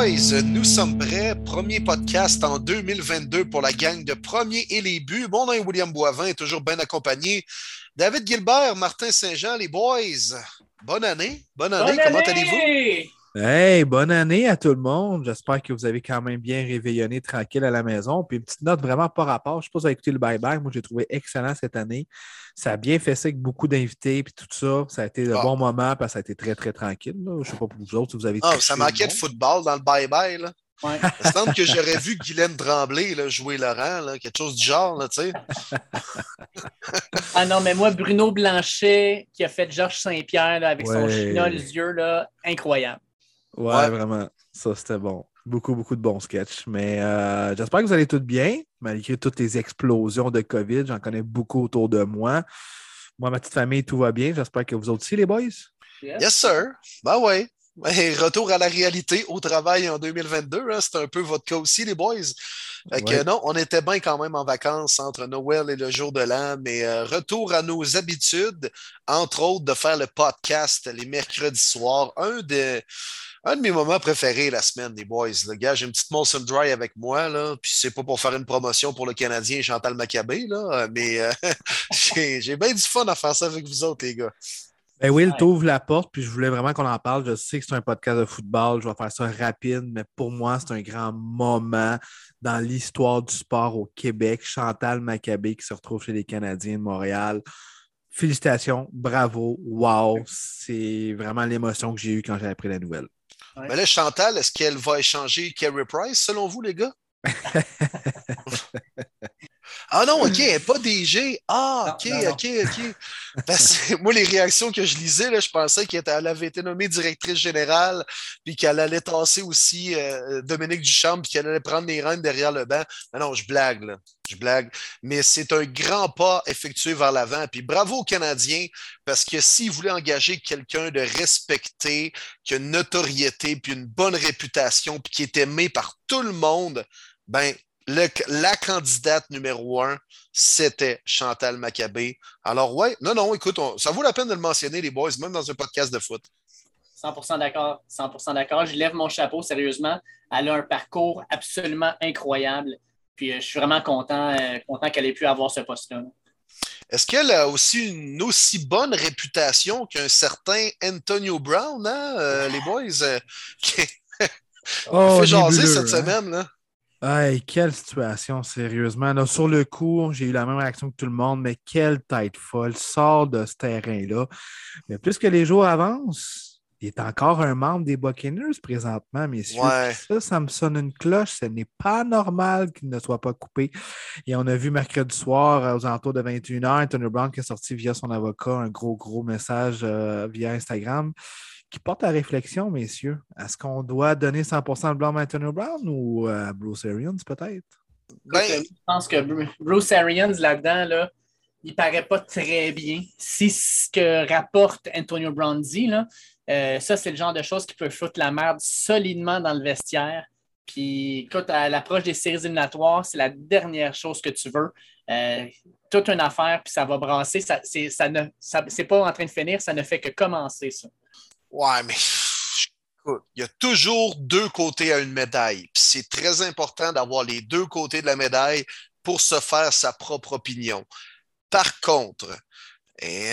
Boys, nous sommes prêts. Premier podcast en 2022 pour la gang de premiers et les buts. Mon nom est William Boivin, toujours bien accompagné. David Gilbert, Martin Saint-Jean, les boys. Bonne année. Bonne année. Bonne Comment allez-vous? Hey, bonne année à tout le monde. J'espère que vous avez quand même bien réveillonné tranquille à la maison. Puis une petite note vraiment par rapport. Je ne sais pas si vous avez écouté le bye-bye. Moi, j'ai trouvé excellent cette année. Ça a bien fait ça avec beaucoup d'invités puis tout ça. Ça a été le Ah. bon moment parce que ça a été très, très tranquille. là. Je ne sais pas pour vous autres si vous avez Ah, ça manquait de football dans le bye-bye. là. Ouais. Il me semble que j'aurais vu Guylaine Tremblay là, jouer Laurent, là, quelque chose du genre, là, tu sais. Ah non, mais moi, Bruno Blanchet, qui a fait Georges Saint-Pierre là, avec son china, les yeux, là, incroyable. Ouais, Ouais. vraiment. Ça, c'était bon. Beaucoup, beaucoup de bons sketchs. Mais euh, j'espère que vous allez tous bien, malgré toutes les explosions de COVID. J'en connais beaucoup autour de moi. Moi, ma petite famille, tout va bien. J'espère que vous autres aussi, les boys. Yes, sir. Ben ouais. Ben, retour à la réalité au travail en 2022. Hein, c'est un peu votre cas aussi, les boys. Fait que, Ouais. non, on était bien quand même en vacances entre Noël et le jour de l'an, mais euh, retour à nos habitudes, entre autres de faire le podcast les mercredis soirs. Un de, un de mes moments préférés la semaine, les boys. Le gars, j'ai une petite Molson Dry avec moi, là, puis c'est pas pour faire une promotion pour le Canadien Chantal Maccabé, là, mais euh, j'ai j'ai bien du fun à faire ça avec vous autres, les gars. Ben Will, Ouais. t'ouvres la porte, puis je voulais vraiment qu'on en parle. Je sais que c'est un podcast de football, je vais faire ça rapide, mais pour moi, c'est un grand moment dans l'histoire du sport au Québec. Chantal Maccabé qui se retrouve chez les Canadiens de Montréal. Félicitations, bravo, wow. C'est vraiment l'émotion que j'ai eue quand j'ai appris la nouvelle. Mais là, Chantal, est-ce qu'elle va échanger Carey Price, selon vous, les gars? ah non, OK, elle n'est pas DG. Ah, OK, Non, non, non. OK, OK. Parce que moi, les réactions que je lisais, là, je pensais qu'elle avait été nommée directrice générale, puis qu'elle allait tasser aussi euh, Dominique Duchamp, puis qu'elle allait prendre les rênes derrière le banc. Mais non, je blague, là. Je blague. Mais c'est un grand pas effectué vers l'avant. Puis bravo aux Canadiens, parce que s'ils voulaient engager quelqu'un de respecté, qui a une notoriété, puis une bonne réputation, puis qui est aimé par tout le monde, ben, le- la candidate numéro un, c'était Chantal Maccabé. Alors, ouais, non, non, écoute, on- ça vaut la peine de le mentionner, les boys, même dans un podcast de foot. 100% d'accord. 100% d'accord. Je lève mon chapeau, sérieusement. Elle a un parcours absolument incroyable. Puis euh, je suis vraiment content, euh, content qu'elle ait pu avoir ce poste-là. Est-ce qu'elle a aussi une aussi bonne réputation qu'un certain Antonio Brown, hein, euh, les boys, euh, qui Oh, fait jaser cette hein? semaine, là? Hey, quelle situation, sérieusement. Là, sur le coup, j'ai eu la même réaction que tout le monde, mais quelle tête folle. Sort de ce terrain-là. Mais plus que les jours avancent, il est encore un membre des Buccaneers présentement, messieurs. Ouais. Ça, ça me sonne une cloche. Ce n'est pas normal qu'il ne soit pas coupé. Et on a vu mercredi soir, euh, aux alentours de 21h, Anthony Brown qui a sorti via son avocat un gros, gros message euh, via Instagram qui porte à réflexion, messieurs. Est-ce qu'on doit donner 100% de blanc à Anthony Brown ou à Bruce Arians, peut-être? Ben, je pense que Bru- Bruce Arians, là-dedans, là, il paraît pas très bien. Si ce que rapporte Antonio Brown dit, là, euh, ça, c'est le genre de choses qui peut foutre la merde solidement dans le vestiaire. Puis, écoute, à l'approche des séries éliminatoires, c'est la dernière chose que tu veux. Euh, toute une affaire, puis ça va brasser. Ça, c'est, ça ne, ça- c'est pas en train de finir, ça ne fait que commencer, ça. Ouais, mais écoute, il y a toujours deux côtés à une médaille. C'est très important d'avoir les deux côtés de la médaille pour se faire sa propre opinion. Par contre,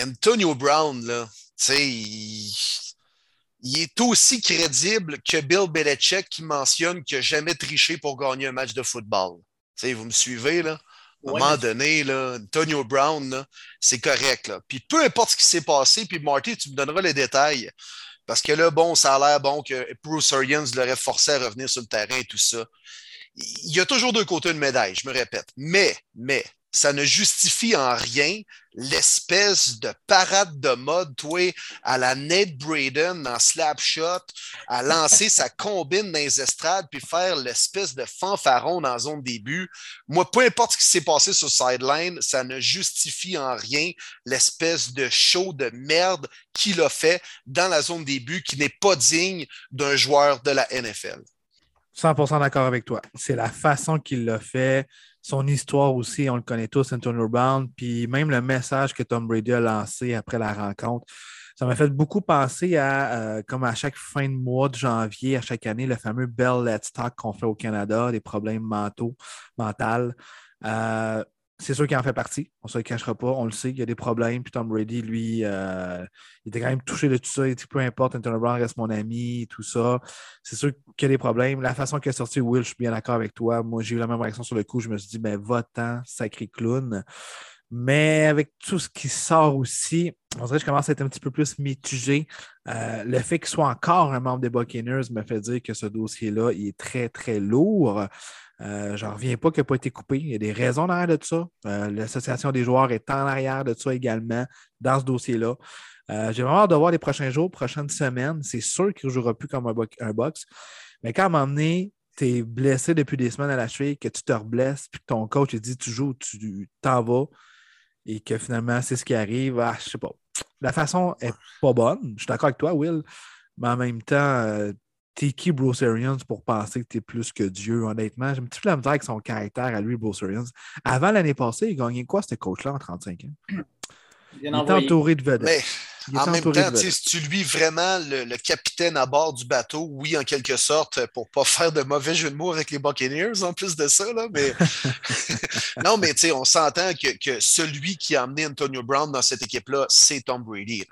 Antonio Brown, là, tu sais, il, il est aussi crédible que Bill Belichick qui mentionne qu'il n'a jamais triché pour gagner un match de football. Tu sais, vous me suivez, là? À un Ouais, moment mais- donné, là, Antonio Brown, c'est correct. Là. Puis peu importe ce qui s'est passé, puis Marty, tu me donneras les détails. Parce que là, bon, ça a l'air bon que Bruce Arians l'aurait forcé à revenir sur le terrain et tout ça. Il y a toujours deux côtés de médaille, je me répète. Mais, mais, ça ne justifie en rien l'espèce de parade de mode, toi, à la Nate Braden dans Slapshot, à lancer sa combine dans les estrades puis faire l'espèce de fanfaron dans la zone début. Moi, peu importe ce qui s'est passé sur sideline, ça ne justifie en rien l'espèce de show de merde qu'il a fait dans la zone début qui n'est pas digne d'un joueur de la NFL. 100% d'accord avec toi. C'est la façon qu'il l'a fait. Son histoire aussi, on le connaît tous, Antonio Brown. Puis même le message que Tom Brady a lancé après la rencontre. Ça m'a fait beaucoup penser à, euh, comme à chaque fin de mois de janvier, à chaque année, le fameux Bell Let's Talk qu'on fait au Canada, des problèmes mentaux, mentaux. Euh, c'est sûr qu'il en fait partie. On ne se le cachera pas. On le sait, il y a des problèmes. Puis Tom Brady, lui, euh, il était quand même touché de tout ça. Il dit peu importe, Antonio Brown reste mon ami, tout ça. C'est sûr qu'il y a des problèmes. La façon qu'il a sorti Will, je suis bien d'accord avec toi. Moi, j'ai eu la même réaction sur le coup. Je me suis dit, ben, va-t'en, sacré clown. Mais avec tout ce qui sort aussi, on dirait que je commence à être un petit peu plus mitigé. Euh, le fait qu'il soit encore un membre des Buccaneers me fait dire que ce dossier-là, il est très, très lourd. Euh, je n'en reviens pas qu'il n'a pas été coupé. Il y a des raisons derrière de ça. Euh, L'association des joueurs est en arrière de ça également dans ce dossier-là. J'ai vraiment hâte de voir les prochains jours, prochaines semaines. C'est sûr qu'il ne jouera plus comme un, box. Mais quand à un moment donné, tu es blessé depuis des semaines à la cheville, que tu te reblesses, puis que ton coach te dit tu joues, tu t'en vas, et que finalement, c'est ce qui arrive. Ah, je sais pas. La façon est pas bonne. Je suis d'accord avec toi, Will. Mais en même temps, euh, t'es qui Bruce Arians pour penser que t'es plus que Dieu, honnêtement? J'ai un petit peu la misère avec son caractère à lui, Bruce Arians. Avant l'année passée, il gagnait quoi, ce coach-là, en 35 ans? Il, est entouré de vedettes. En même temps, si tu lui vraiment le, capitaine à bord du bateau, oui, en quelque sorte, pour ne pas faire de mauvais jeu de mots avec les Buccaneers en plus de ça, là, mais non, mais on s'entend que, celui qui a amené Antonio Brown dans cette équipe-là, c'est Tom Brady.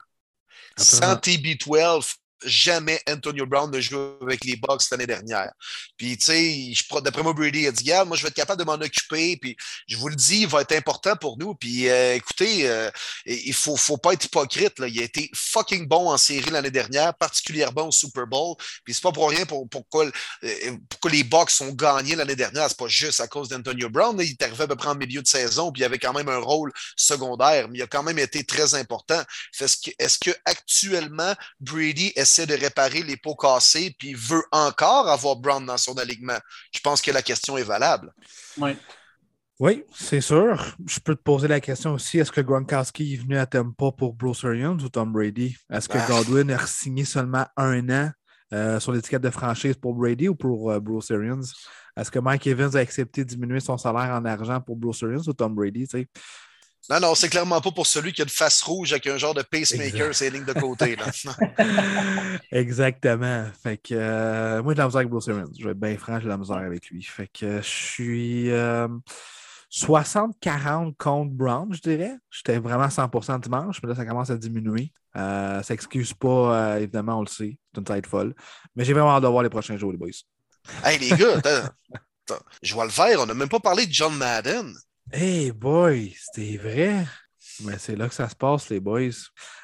Sans TB12, jamais Antonio Brown ne joue avec les Bucks l'année dernière. Puis, tu sais, d'après moi, Brady a dit, Regarde, moi, je vais être capable de m'en occuper. Puis, je vous le dis, il va être important pour nous. Puis, euh, écoutez, euh, il faut, faut pas être hypocrite. Il a été fucking bon en série l'année dernière, particulièrement au Super Bowl. Puis, c'est pas pour rien pour, pourquoi, euh, les Bucks ont gagné l'année dernière. C'est pas juste à cause d'Antonio Brown. Il est arrivé à peu près en milieu de saison, puis il avait quand même un rôle secondaire, mais il a quand même été très important. Est-ce que, est que Brady est essaie de réparer les pots cassés puis veut encore avoir Brown dans son alignement? Je pense que la question est valable. Oui. Oui, c'est sûr. Je peux te poser la question aussi est-ce que Gronkowski est venu à Tampa pour Bruce Arians ou Tom Brady? Est-ce que ah. Godwin a signé seulement un an euh, sur l'étiquette de franchise pour Brady ou pour euh, Bruce Arians? Est-ce que Mike Evans a accepté de diminuer son salaire en argent pour Bruce Arians ou Tom Brady non, non, c'est clairement pas pour celui qui a une face rouge avec un genre de pacemaker, c'est lignes de côté. Là. Exactement. Fait que euh, moi, j'ai de la misère avec Bruce Arians. Je vais être bien franc, j'ai de la misère avec lui. Fait que je suis 60-40 euh, contre Brown, je dirais. J'étais vraiment 100% dimanche, mais là, ça commence à diminuer. Euh, ça excuse pas, évidemment, on le sait. C'est une tête folle. Mais j'ai vraiment hâte de voir les prochains jours, les boys. Hey, les gars, je vois le faire. On n'a même pas parlé de John Madden. Hey boy, c'était vrai. Mais c'est là que ça se passe, les boys.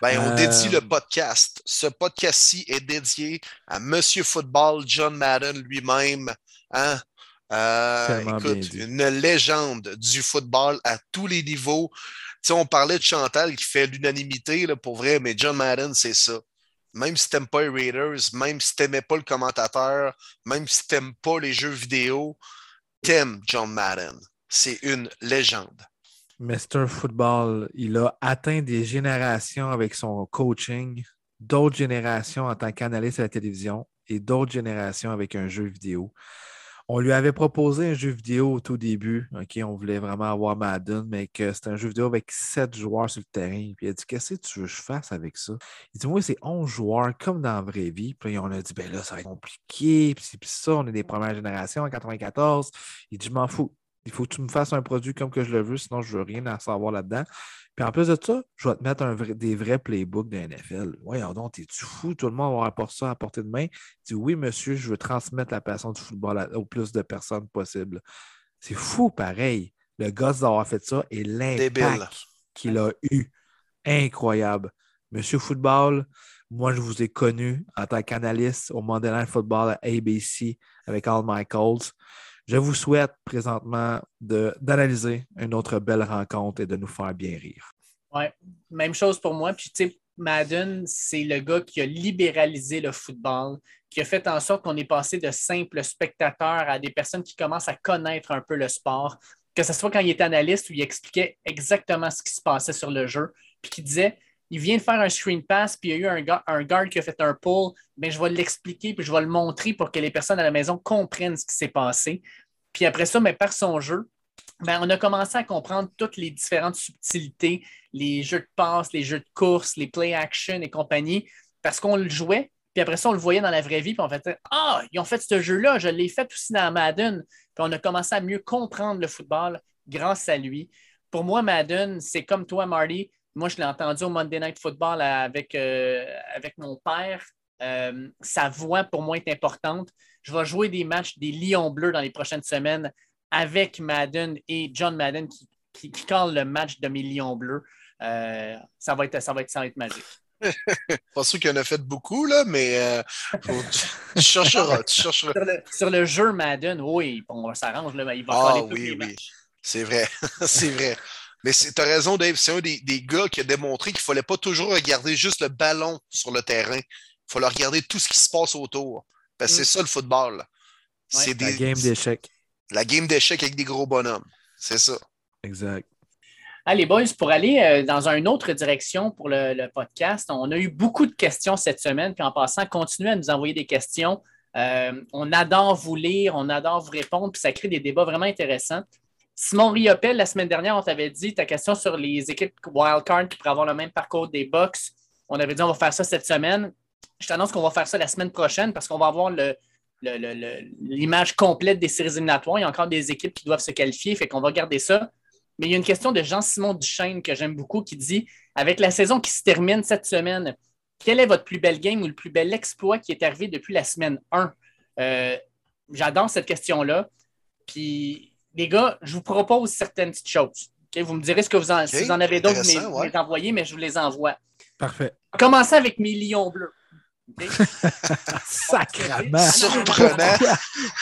Ben, on dédie le podcast. Ce podcast-ci est dédié à Monsieur Football, John Madden lui-même. Hein? Euh, écoute, une légende du football à tous les niveaux. on parlait de Chantal qui fait l'unanimité, pour vrai, mais John Madden, c'est ça. Même si t'aimes pas les Raiders, même si t'aimais pas le commentateur, même si t'aimes pas les jeux vidéo, t'aimes John Madden c'est une légende. Mr. Football, il a atteint des générations avec son coaching, d'autres générations en tant qu'analyste à la télévision et d'autres générations avec un jeu vidéo. On lui avait proposé un jeu vidéo au tout début. OK, on voulait vraiment avoir Madden, mais que c'était un jeu vidéo avec sept joueurs sur le terrain. Puis il a dit Qu'est-ce que tu veux que je fasse avec ça? Il dit Moi, c'est 11 joueurs comme dans la vraie vie. Puis on a dit Ben là, ça va être compliqué. Puis, puis ça, on est des premières générations en 94. Il dit Je m'en fous. Il faut que tu me fasses un produit comme que je le veux, sinon je ne veux rien à savoir là-dedans. Puis en plus de ça, je vais te mettre des vrais playbooks de NFL. Voyons donc, es-tu fou? Tout le monde va avoir ça à portée de main. Il dit oui, monsieur, je veux transmettre la passion du football au plus de personnes possible. C'est fou, pareil. Le gosse d'avoir fait ça et l'impact qu'il a eu. Incroyable. Monsieur Football, moi, je vous ai connu en tant qu'analyste au Monday Football à ABC avec Al Michaels. Je vous souhaite présentement d'analyser une autre belle rencontre et de nous faire bien rire. Oui, même chose pour moi. Puis, tu sais, Madden, c'est le gars qui a libéralisé le football, qui a fait en sorte qu'on est passé de simples spectateurs à des personnes qui commencent à connaître un peu le sport. Que ce soit quand il était analyste où il expliquait exactement ce qui se passait sur le jeu, puis qui disait il vient de faire un screen pass, puis il y a eu un, qui a fait un pull, mais je vais l'expliquer, puis je vais le montrer pour que les personnes à la maison comprennent ce qui s'est passé. Puis après ça, mais par son jeu, ben, on a commencé à comprendre toutes les différentes subtilités, les jeux de passe, les jeux de course, les play action et compagnie, parce qu'on le jouait. Puis après ça, on le voyait dans la vraie vie, puis on fait Ah, ils ont fait ce jeu-là, je l'ai fait aussi dans Madden. Puis on a commencé à mieux comprendre le football grâce à lui. Pour moi, Madden, c'est comme toi, Marty. Moi, je l'ai entendu au Monday Night Football avec, euh, avec mon père. Euh, sa voix, pour moi, est importante. Je vais jouer des matchs des Lions Bleus dans les prochaines semaines avec Madden et John Madden qui, qui, qui le match de mes Lions Bleus. Euh, ça, va être, ça, va être, ça va être magique. pas sûr qu'il en a fait beaucoup, là, mais euh, tu chercheras. Sur, le, jeu Madden, oui, on s'arrange. Il va ah, oui, oui. C'est vrai. c'est vrai. Mais tu as raison, Dave. C'est un des, des, gars qui a démontré qu'il ne fallait pas toujours regarder juste le ballon sur le terrain. Il fallait regarder tout ce qui se passe autour. Parce que c'est mm. ça le football. C'est des, la game d'échecs. La game d'échecs avec des gros bonhommes. C'est ça. Exact. Allez, boys, pour aller euh, dans une autre direction pour le, podcast, on a eu beaucoup de questions cette semaine. Puis en passant, continuez à nous envoyer des questions. Euh, on adore vous lire, on adore vous répondre, puis ça crée des débats vraiment intéressants. Simon Riopel, la semaine dernière, on t'avait dit ta question sur les équipes wildcard qui pourraient avoir le même parcours des Bucks. On avait dit on va faire ça cette semaine. Je t'annonce qu'on va faire ça la semaine prochaine parce qu'on va avoir l'image complète des séries éliminatoires. Il y a encore des équipes qui doivent se qualifier, fait qu'on va garder ça. Mais il y a une question de Jean-Simon Duchesne que j'aime beaucoup qui dit Avec la saison qui se termine cette semaine, quel est votre plus bel game ou le plus bel exploit qui est arrivé depuis la semaine 1 euh, J'adore cette question-là. Puis, les gars, je vous propose certaines petites choses. Vous me direz ce que vous en, si vous en avez d'autres, vous les envoyez, mais je vous les envoie. Parfait. Commencez avec mes lions bleus. Sacrement. Surprenant.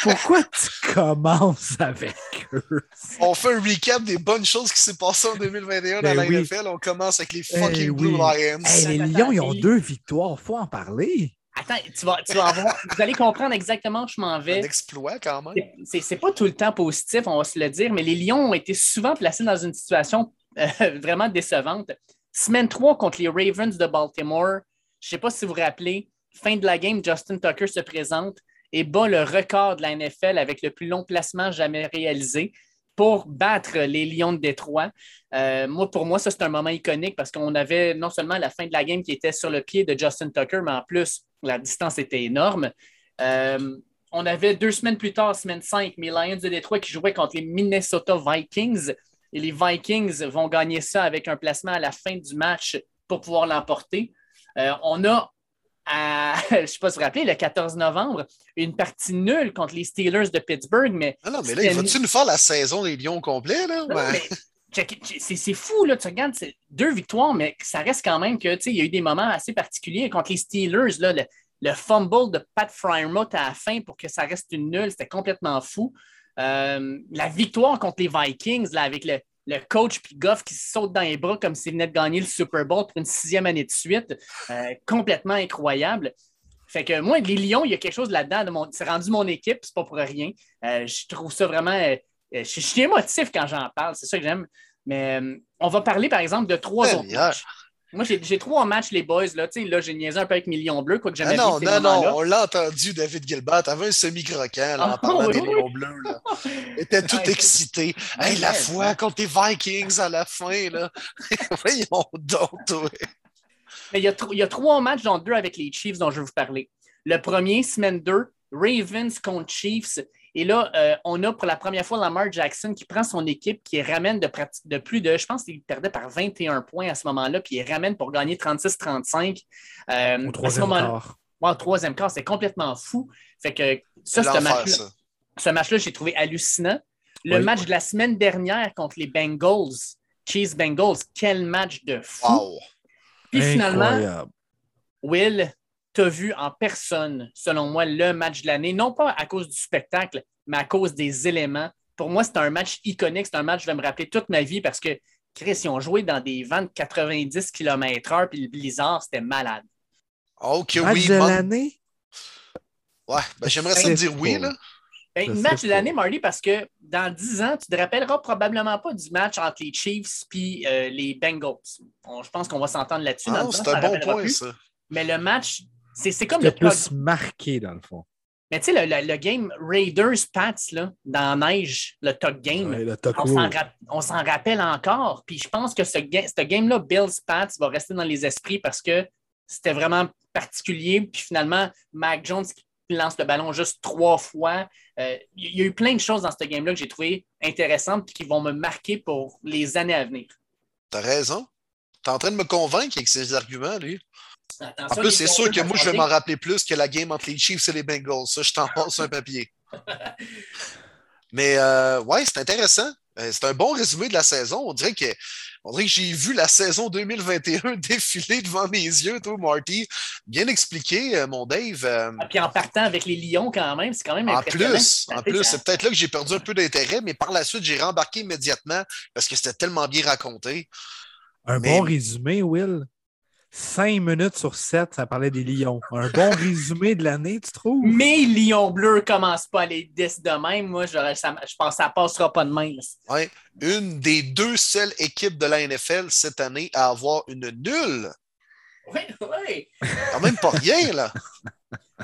Pourquoi, tu commences avec eux? On fait un recap des bonnes choses qui s'est passées en 2021 dans ben la NFL. On commence avec les eh fucking Blue Lions. les Lions, ils ont deux victoires. Faut en parler. Attends, tu vas, tu vas avoir, vous allez comprendre exactement où je m'en vais. Un exploit quand même. C'est pas tout le temps positif, on va se le dire, mais les Lions ont été souvent placés dans une situation euh, vraiment décevante. Semaine 3 contre les Ravens de Baltimore, je ne sais pas si vous vous rappelez, fin de la game, Justin Tucker se présente et bat le record de la NFL avec le plus long placement jamais réalisé pour battre les Lions de Détroit. Euh, moi, pour moi, ça, c'est un moment iconique parce qu'on avait non seulement la fin de la game qui était sur le pied de Justin Tucker, mais en plus, la distance était énorme. Euh, on avait deux semaines plus tard, semaine 5, les Lions de Détroit qui jouaient contre les Minnesota Vikings. Et les Vikings vont gagner ça avec un placement à la fin du match pour pouvoir l'emporter. Euh, on a je ne sais pas si vous vous rappelez, le 14 novembre, une partie nulle contre les Steelers de Pittsburgh. Mais ah non, mais là, vas-tu nous faire la saison des Lions complet? Là? C'est fou, là, tu regardes, deux victoires, mais ça reste quand même que il y a eu des moments assez particuliers contre les Steelers. Là, le, fumble de Pat Fryermuth à la fin pour que ça reste une nulle, c'était complètement fou. Euh, la victoire contre les Vikings là, avec le, le coach puis Goff qui saute dans les bras comme s'il venait de gagner le Super Bowl pour une sixième année de suite. Euh, complètement incroyable. Fait que moi, les Lions, il y a quelque chose là-dedans. C'est rendu mon équipe, c'est pas pour rien. Euh, je trouve ça vraiment. Euh, je, suis émotif quand j'en parle, c'est ça que j'aime. Mais on va parler, par exemple, de trois autres matchs. Moi, j'ai trois matchs, les boys. Là, là j'ai niaisé un peu avec Millions Bleus, quoi que j'aimais ah Non, non, non, on l'a entendu, David Gilbert. T'avais un semi-croquant en ah, parlant des Lions Bleus. Là. Il était tout excité. Hey, la foi contre les Vikings à la fin. Là. Voyons donc, Mais il y, a il y a trois matchs, dont deux avec les Chiefs dont je vais vous parler. Le premier, semaine 2, Ravens contre Chiefs. Et là, euh, on a pour la première fois Lamar Jackson qui prend son équipe, qui ramène de, de plus de, je pense qu'il perdait par 21 points à ce moment-là, puis il ramène pour gagner 36-35. Euh, au troisième quart. au troisième quart, c'est complètement fou. Fait que ça, ce match-là, ce match-là, j'ai trouvé hallucinant. Le match de la semaine dernière contre les Bengals, Cheese Bengals, quel match de fou. Puis finalement, Will, tu as vu en personne, selon moi, le match de l'année, non pas à cause du spectacle, mais à cause des éléments. Pour moi, c'est un match iconique, c'est un match que je vais me rappeler toute ma vie parce que, Chris, ils ont joué dans des vents de 90 km/h, puis le blizzard, c'était malade. OK, match oui. de l'année? Ouais, ben, j'aimerais ça dire oui, là. Ben, match de l'année, Marty, parce que dans 10 ans, tu ne te rappelleras probablement pas du match entre les Chiefs et euh, les Bengals. je pense qu'on va s'entendre là-dessus. Ah, c'est un bon point, ça. Mais le match c'est comme le plus marqué, dans le fond. Mais tu sais, le, le, game Raiders-Pats, là, dans la neige, le talk game, Ouais, le on s'en rappelle encore. Puis je pense que ce, ga ce game-là, Bills-Pats, va rester dans les esprits parce que c'était vraiment particulier. Puis finalement, Mac Jones qui lance le ballon juste trois fois. Euh, il y a eu plein de choses dans ce game-là que j'ai trouvé intéressantes et qui vont me marquer pour les années à venir. T'as raison. T'es en train de me convaincre avec ses arguments, lui. Attention, En plus, c'est sûr que moi, je vais m'en rappeler plus que la game entre les Chiefs et les Bengals. Ça, je t'en passe un papier. Mais euh, ouais, c'est intéressant. Euh, C'est un bon résumé de la saison. On dirait que, on dirait que j'ai vu la saison 2021 défiler devant mes yeux, toi, Marty. Bien expliqué, euh, mon Dave. Euh, Ah, Puis en partant avec les Lions quand même, c'est quand même en impressionnant. plus, en plus, c'est peut-être là que j'ai perdu un peu d'intérêt, mais par la suite, j'ai rembarqué immédiatement parce que c'était tellement bien raconté. Un Mais- bon résumé, Will. Cinq minutes sur sept, ça parlait des Lions. Un bon résumé de l'année, tu trouves? Mais Lions bleus commence pas à les 10 de même. Moi, ça- je pense que ça passera pas de même. Ouais. Une des deux seules équipes de la NFL cette année à avoir une nulle. Oui, oui. Quand même pas rien, là.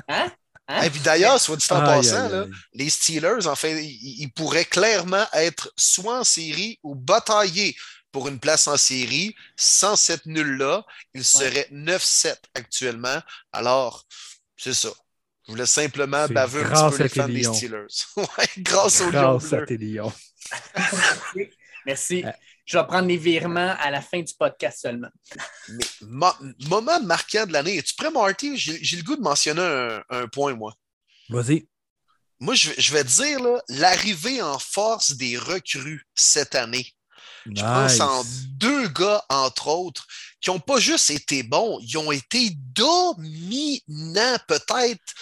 Hein? Hein? Et puis d'ailleurs, soit dit en passant, là, les Steelers, en fait, ils, ils pourraient clairement être soit en série ou batailler pour une place en série. Sans cette nulle-là, ils seraient 9-7 actuellement. Alors, c'est ça. Je voulais simplement baver un grâce petit peu les fans des. Steelers. ouais, grâce aux Lions. Grâce à tes Lions. Merci. Euh. Je vais prendre les virements à la fin du podcast seulement. Mais mo- moment marquant de l'année. Es-tu prêt, Marty? J'ai le goût de mentionner un, un point, moi. Vas-y. Moi, je, vais- je vais te dire là, l'arrivée en force des recrues cette année. Je pense en deux gars, entre autres, qui n'ont pas juste été bons, ils ont été dominants, peut-être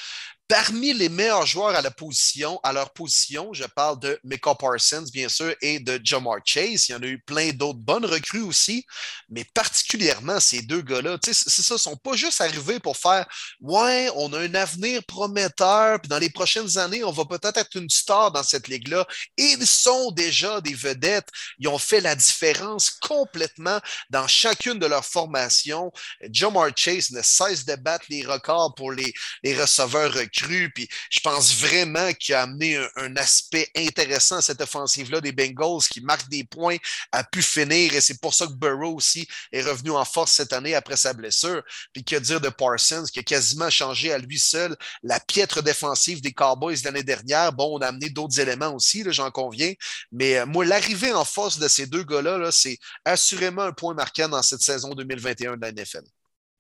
parmi les meilleurs joueurs à la position, à leur position. Je parle de Micah Parsons, bien sûr, et de Jamar Chase. Il y en a eu plein d'autres bonnes recrues aussi, mais particulièrement ces deux gars-là. C'est ça, ils sont pas juste arrivés pour faire Ouais, on a un avenir prometteur, puis dans les prochaines années, on va peut-être être une star dans cette ligue-là. Ils sont déjà des vedettes. Ils ont fait la différence complètement dans chacune de leurs formations. Jamar Chase ne cesse de battre les records pour les, les receveurs recrues. Puis je pense vraiment qu'il a amené un, aspect intéressant à cette offensive-là des Bengals qui marque des points, a pu finir. Et c'est pour ça que Burrow aussi est revenu en force cette année après sa blessure. Puis que dire de Parsons qui a quasiment changé à lui seul la piètre défensive des Cowboys l'année dernière. Bon, on a amené d'autres éléments aussi, j'en conviens. Mais euh, moi, l'arrivée en force de ces deux gars-là, là, c'est assurément un point marquant dans cette saison 2021 de la NFL.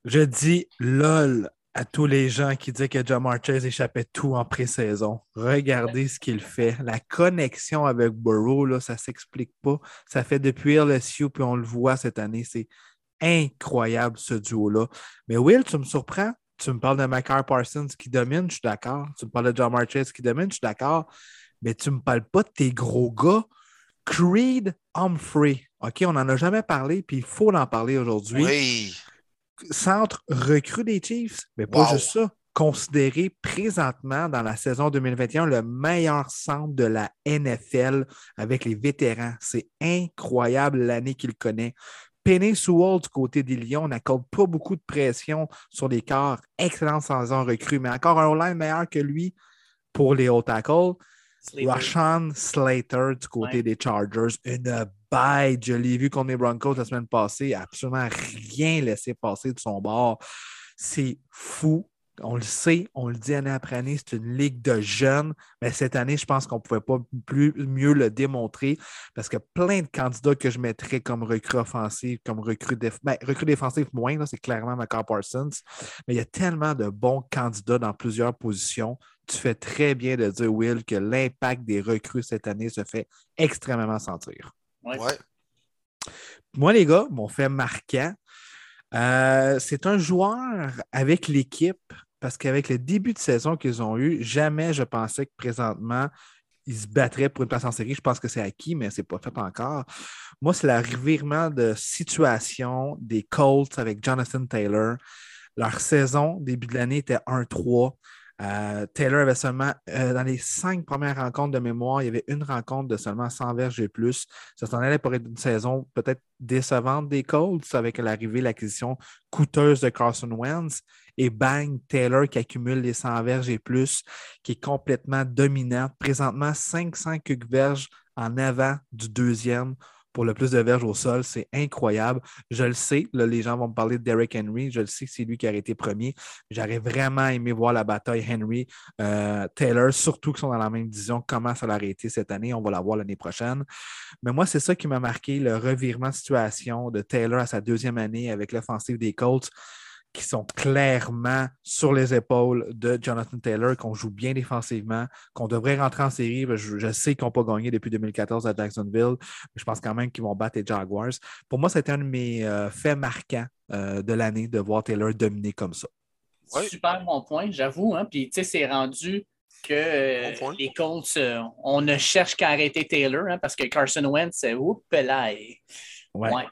Je dis lol à tous les gens qui disaient que Jamar Chase échappait tout en pré-saison. Regardez ce qu'il fait. La connexion avec Burrow, ça ne s'explique pas. Ça fait depuis LSU, puis on le voit cette année. C'est incroyable ce duo-là. Mais Will, tu me surprends. Tu me parles de Macar Parsons qui domine, je suis d'accord. Tu me parles de Jamar Chase qui domine, je suis d'accord. Mais tu ne me parles pas de tes gros gars. Creed Humphrey. OK, on n'en a jamais parlé, puis il faut en parler aujourd'hui Oui. Centre recrue des Chiefs, mais pas Wow. juste ça. Considéré présentement dans la saison 2021 le meilleur centre de la NFL avec les vétérans. C'est incroyable l'année qu'il connaît. Penny Sewell du côté des Lions n'accorde pas beaucoup de pression sur les corps. Excellent saison recrue, mais encore un O-line meilleur que lui pour les hauts tackles. Slater. Slater du côté Ouais. des Chargers. Une bête. Je l'ai vu contre les Broncos la semaine passée. Absolument rien laissé passer de son bord. C'est fou. On le sait, on le dit année après année, c'est une ligue de jeunes, mais cette année, je pense qu'on ne pouvait pas plus, mieux le démontrer parce que plein de candidats que je mettrais comme recrue offensive, comme recrue, déf... ben, recrue défensive moins, là, c'est clairement Macar Parsons, mais il y a tellement de bons candidats dans plusieurs positions tu fais très bien de dire, Will, que l'impact des recrues cette année se fait extrêmement sentir. Ouais. Ouais. Moi, les gars, mon fait marquant, euh, c'est un joueur avec l'équipe, parce qu'avec le début de saison qu'ils ont eu, jamais je pensais que présentement, ils se battraient pour une place en série. Je pense que c'est acquis, mais ce n'est pas fait encore. Moi, c'est le revirement de situation des Colts avec Jonathan Taylor. Leur saison, début de l'année, était 1-3. Euh, Taylor avait seulement, euh, dans les cinq premières rencontres de mémoire, il y avait une rencontre de seulement 100 verges et plus. Ça s'en allait pour être une saison peut-être décevante des Colts avec l'arrivée, l'acquisition coûteuse de Carson Wentz. Et bang, Taylor qui accumule les 100 verges et plus, qui est complètement dominant. Présentement, 500 verges en avant du deuxième pour le plus de verges au sol. C'est incroyable. Je le sais, les gens vont me parler de Derrick Henry. Je le sais que c'est lui qui a été premier. J'aurais vraiment aimé voir la bataille Henry-Taylor, euh, surtout qu'ils sont dans la même division. Comment ça l'a été cette année? On va la voir l'année prochaine. Mais moi, c'est ça qui m'a marqué, le revirement de situation de Taylor à sa deuxième année avec l'offensive des Colts qui sont clairement sur les épaules de Jonathan Taylor, qu'on joue bien défensivement, qu'on devrait rentrer en série. Je, sais qu'ils n'ont pas gagné depuis 2014 à Jacksonville, mais je pense quand même qu'ils vont battre les Jaguars. Pour moi, c'était un de mes euh, faits marquants euh, de l'année de voir Taylor dominer comme ça. Super bon point, j'avoue. Hein? Puis, tu sais, c'est rendu que euh, les Colts, on ne cherche qu'à arrêter Taylor hein, parce que Carson Wentz, oups là. ouais.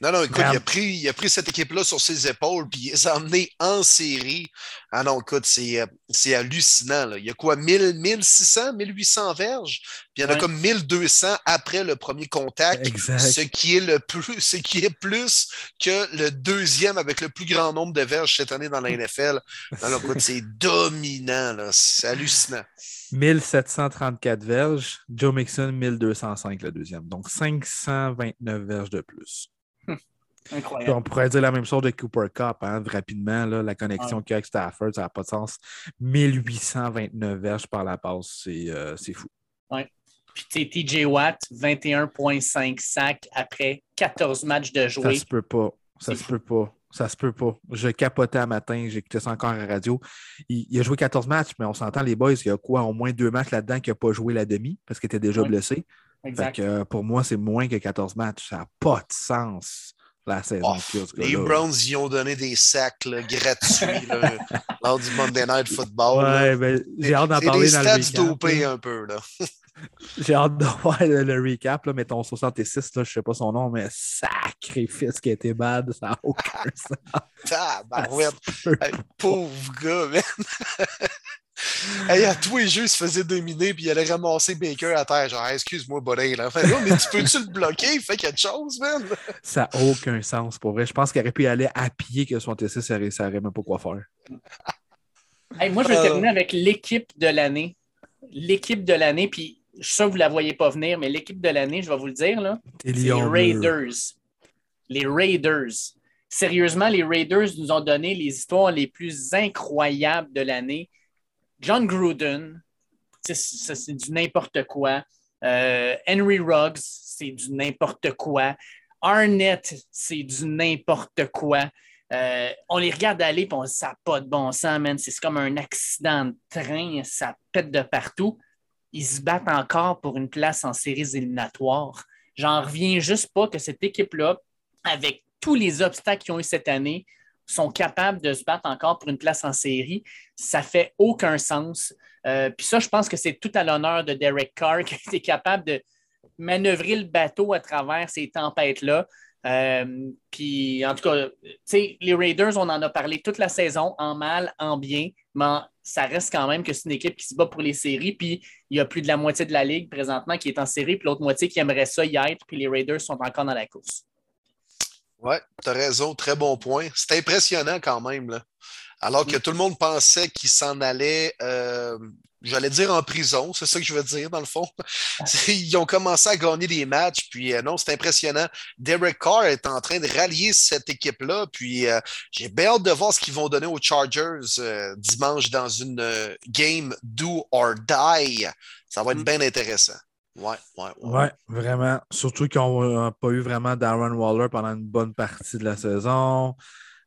Non, non, écoute, il a, pris, il a pris cette équipe-là sur ses épaules, puis il les a emmenés en série. Ah non, écoute, c'est, euh, hallucinant. Là. Il y a quoi, 1000, 1600, 1800 verges? Puis il y en a comme 1200 après le premier contact, ce qui, est le plus, ce qui est plus que le deuxième avec le plus grand nombre de verges cette année dans la NFL. Non, non, écoute, c'est dominant, c'est hallucinant. 1734 verges, Joe Mixon 1205 le deuxième. Donc 529 verges de plus. Incroyable. On pourrait dire la même chose de Cooper Cup, hein, rapidement, là, la connexion qu'il y a avec Stafford, ça n'a pas de sens. 1829 verges par la passe, c'est euh, fou. Oui. Puis TJ Watt, 21,5 sacs après 14 matchs de jouer. Ça se peut pas. Ça se peut pas. Ça se peut pas. Je capotais un matin, j'écoutais ça encore à la radio. Il, a joué 14 matchs, mais on s'entend, les boys, il y a quoi, au moins deux matchs là-dedans qui n'a pas joué la demi parce qu'il était déjà blessé. Exact. Euh, pour moi, c'est moins que 14 matchs. Ça n'a pas de sens la saison. les Browns y ont donné des sacs gratuits lors du Monday Night Football. Ouais, ben, j'ai hâte d'en parler dans le dopés un peu. j'ai hâte de voir le, recap, là, mais ton 66, là, je ne sais pas son nom, mais sacrifice qui a été bad, ça n'a aucun sens. pauvre gars, man. Hey, à tous les jeux, il se faisait dominer puis il allait ramasser Baker à terre. Genre, excuse-moi, Bonnet. Là. Fait, mais tu peux-tu le bloquer? Il fait quelque chose, man. Ça n'a aucun sens pour vrai. Je pense qu'il aurait pu aller à pied que son TC, ça n'aurait même pas quoi faire. moi, je vais euh. terminer avec l'équipe de l'année. L'équipe de l'année, puis je suis sûr que vous ne la voyez pas venir, mais l'équipe de l'année, je vais vous le dire, là, c'est les Raiders. Les Raiders. Sérieusement, les Raiders nous ont donné les histoires les plus incroyables de l'année. John Gruden, c'est du n'importe quoi. Euh, Henry Ruggs, c'est du n'importe quoi. Arnett, c'est du n'importe quoi. Euh, on les regarde aller et on ça n'a pas de bon sens, man. C'est comme un accident de train, ça pète de partout. Ils se battent encore pour une place en séries éliminatoires. J'en reviens juste pas que cette équipe-là, avec tous les obstacles qu'ils ont eu cette année, sont capables de se battre encore pour une place en série. Ça fait aucun sens. Euh, puis ça, je pense que c'est tout à l'honneur de Derek Carr qui est capable de manœuvrer le bateau à travers ces tempêtes-là. Euh, puis en tout cas, les Raiders, on en a parlé toute la saison, en mal, en bien, mais ça reste quand même que c'est une équipe qui se bat pour les séries. Puis il y a plus de la moitié de la ligue présentement qui est en série, puis l'autre moitié qui aimerait ça y être, puis les Raiders sont encore dans la course. Oui, tu as raison, très bon point. C'est impressionnant quand même. Là. Alors que mm. tout le monde pensait qu'il s'en allait, euh, j'allais dire en prison, c'est ça que je veux dire dans le fond. Ils ont commencé à gagner des matchs, puis euh, non, c'est impressionnant. Derek Carr est en train de rallier cette équipe-là, puis euh, j'ai bien hâte de voir ce qu'ils vont donner aux Chargers dimanche dans une game do or die. Ça va être mm. bien intéressant. Ouais, ouais, ouais. vraiment. Surtout qu'ils n'ont pas eu vraiment Darren Waller pendant une bonne partie de la saison.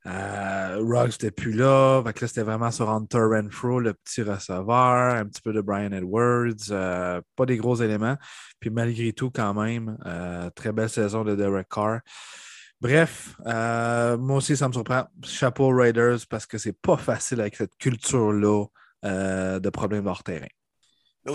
Euh, Ruggs n'était plus là. Fait là, c'était vraiment sur Hunter Renfro, le petit receveur, un petit peu de Brian Edwards. Euh, pas des gros éléments. Puis malgré tout, quand même, euh, très belle saison de Derek Carr. Bref, euh, moi aussi, ça me surprend. Chapeau Raiders parce que c'est pas facile avec cette culture-là de problèmes hors terrain.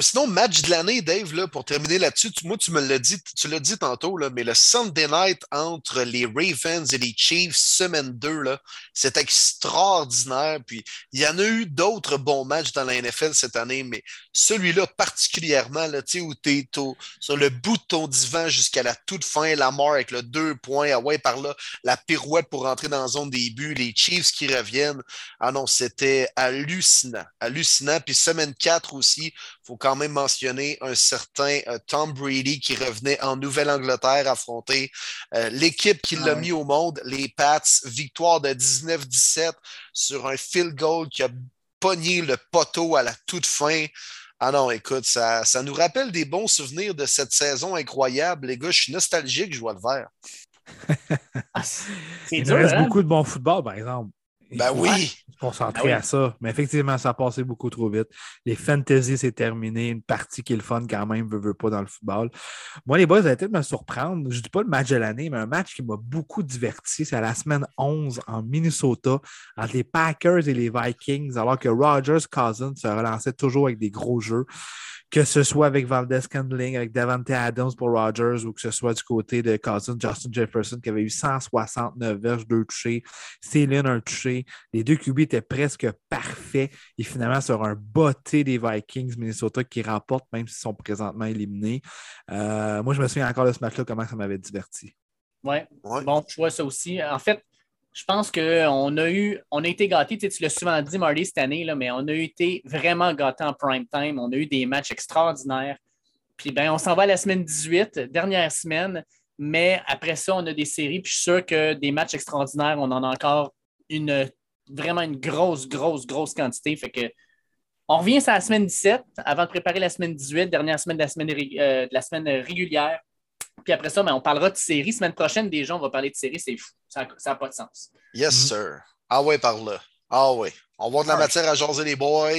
Sinon, match de l'année, Dave, là, pour terminer là-dessus, moi, tu me l'as dit, tu l'as dit tantôt, là, mais le Sunday night entre les Ravens et les Chiefs, semaine 2, c'est extraordinaire. Puis il y en a eu d'autres bons matchs dans la NFL cette année, mais celui-là particulièrement, là, où tu es sur le bout de ton divan jusqu'à la toute fin, la mort avec le deux points, ah ouais, par là, la pirouette pour rentrer dans la zone des buts, les Chiefs qui reviennent. Ah non, c'était hallucinant. Hallucinant. Puis semaine 4 aussi, faut quand même mentionner un certain euh, Tom Brady qui revenait en Nouvelle-Angleterre affronter euh, l'équipe qui l'a mis au monde, les Pats. Victoire de 19-17 sur un field goal qui a pogné le poteau à la toute fin. Ah non, écoute, ça, ça nous rappelle des bons souvenirs de cette saison incroyable. Les gars, je suis nostalgique, je vois le vert. Ah, Il reste hein? beaucoup de bon football, par exemple. Ben oui. Concentrer ben à ça. Mais effectivement, ça a passé beaucoup trop vite. Les fantasy, c'est terminé. Une partie qui est le fun quand même, veut, veut pas dans le football. Moi, les boys, ça a été de me surprendre. Je dis pas le match de l'année, mais un match qui m'a beaucoup diverti. C'est à la semaine 11 en Minnesota entre les Packers et les Vikings, alors que Rogers Cousins se relançait toujours avec des gros jeux que ce soit avec Valdez Candling, avec Davante Adams pour Rogers, ou que ce soit du côté de Cousin Justin Jefferson qui avait eu 169 verges, deux touchés, Céline un touché. Les deux QB étaient presque parfaits. Et finalement, sur un botté des Vikings, Minnesota, qui remportent, même s'ils sont présentement éliminés. Euh, moi, je me souviens encore de ce match-là, comment ça m'avait diverti. Oui, ouais. bon, je vois ça aussi. En fait, je pense qu'on a eu, on a été gâtés, tu, l'as souvent dit, Marty, cette année, là, mais on a été vraiment gâtés en prime time. On a eu des matchs extraordinaires. Puis ben, on s'en va à la semaine 18, dernière semaine, mais après ça, on a des séries. Puis je suis sûr que des matchs extraordinaires, on en a encore une vraiment une grosse, grosse, grosse quantité. Fait que on revient sur la semaine 17 avant de préparer la semaine 18, dernière semaine de la semaine, euh, de la semaine régulière. Puis après ça, ben, on parlera de séries. Semaine prochaine, déjà, on va parler de séries. C'est fou. Ça n'a pas de sens. Yes, mm-hmm. sir. Ah ouais, par là. Ah ouais. On va de la matière à jaser les boys.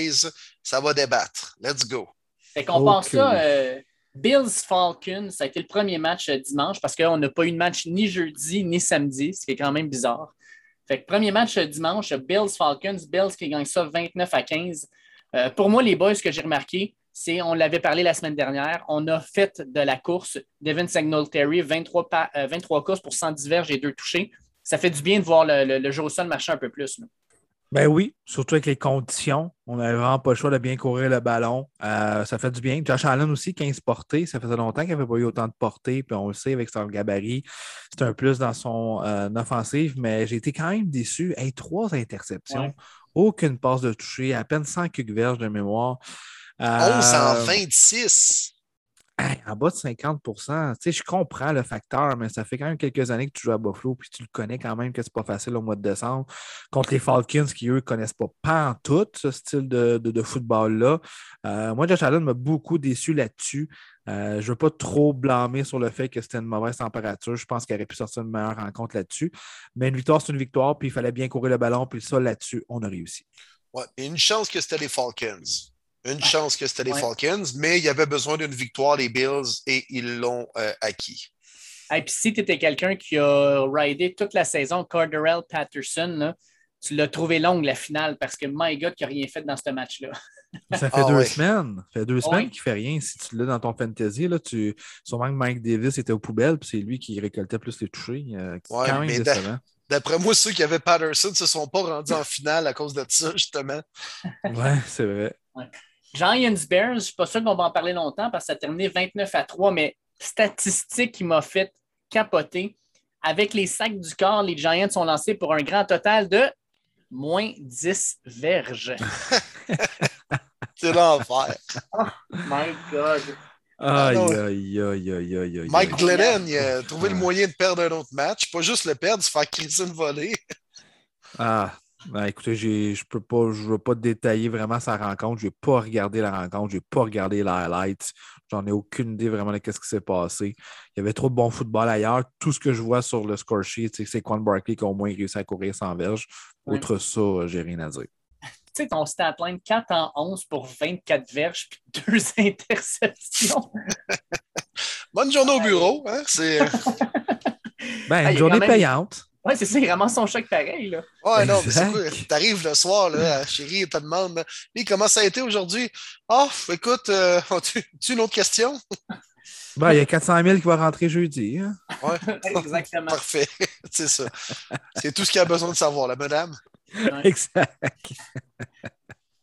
Ça va débattre. Let's go. Fait qu'on pense ça. Euh, Bills Falcons, ça a été le premier match euh, dimanche parce qu'on n'a pas eu de match ni jeudi ni samedi, ce qui est quand même bizarre. Fait que premier match euh, dimanche, Bills Falcons, Bills qui gagne ça 29 à 15. pour moi, les boys, ce que j'ai remarqué, c'est, on l'avait parlé la semaine dernière, on a fait de la course Devin Signal-Terry, 23, 23 courses pour 110 verges et deux touchés. Ça fait du bien de voir le, jeu au sol marcher un peu plus. Ben oui, surtout avec les conditions. On n'avait vraiment pas le choix de bien courir le ballon. Euh, ça fait du bien. Josh Allen aussi, 15 portées. Ça faisait longtemps qu'il n'avait pas eu autant de portées. Puis on le sait, avec son gabarit, c'est un plus dans son euh, offensive. Mais j'ai été quand même déçu. Hey, trois interceptions, aucune passe de toucher, à peine 100 cuques verges de mémoire. 11 en 26. En bas de 50 tu sais, je comprends le facteur, mais ça fait quand même quelques années que tu joues à Buffalo, puis tu le connais quand même que c'est pas facile au mois de décembre. Contre les Falcons, qui eux ne connaissent pas, pas en tout ce style de, football-là. Euh, moi, Josh Allen m'a beaucoup déçu là-dessus. Euh, je ne veux pas trop blâmer sur le fait que c'était une mauvaise température. Je pense qu'il aurait pu sortir une meilleure rencontre là-dessus. Mais une victoire, c'est une victoire, puis il fallait bien courir le ballon, puis ça, là-dessus, on a réussi. Ouais, une chance que c'était les Falcons. Une chance que c'était les Falcons, mais il y avait besoin d'une victoire des Bills et ils l'ont euh, acquis. Et puis si tu étais quelqu'un qui a ridé toute la saison Carderell Patterson, tu l'as trouvé longue la finale parce que my God, qui n'a rien fait dans ce match-là. Ça fait ah deux semaines. Ça fait deux semaines qu'il ne fait rien. Si tu l'as dans ton fantasy, là, tu... sûrement que Mike Davis était aux poubelles, puis c'est lui qui récoltait plus les touchés. Euh, quand même D'après moi, ceux qui avaient Patterson ne se sont pas rendus en finale à cause de ça, justement. Oui, c'est vrai. Giants Bears, je ne suis pas sûr qu'on va en parler longtemps parce que ça a terminé 29 à 3, mais statistique qui m'a fait capoter. Avec les sacs du corps, les Giants sont lancés pour un grand total de moins 10 verges. C'est l'enfer. oh my God. Aïe, aïe, aïe, aïe, aïe, aïe. Mike Glennon, il a trouvé le moyen de perdre un autre match. Pas juste le perdre, se faire crisser une volée. ah, ben, écoutez, je peux pas, je veux pas détailler vraiment sa rencontre. Je n'ai pas regardé la rencontre, je n'ai pas regardé les highlights. J'en ai aucune idée vraiment de ce qui s'est passé. Il y avait trop de bon football ailleurs. Tout ce que je vois sur le score sheet, c'est Quan Barkley qui a au moins réussi à courir sans verge. Outre ça, ça, j'ai rien à dire. Tu sais, ton stat line 4 en 11 pour 24 verges puis deux interceptions. Bonne journée au bureau. Hein? C'est. ben, une journée payante. Ouais, c'est ça, il ramasse son chèque pareil. Là. Ouais, non, mais c'est quoi? T'arrives le soir, là, chérie, et te demande Lui, comment ça a été aujourd'hui? Ah, oh, écoute, euh, tu une autre question? Ben, il y a 400 000 qui va rentrer jeudi. Hein? Ouais. Exactement. Parfait. c'est ça. C'est tout ce qu'il a besoin de savoir, la madame. Ouais. Exact.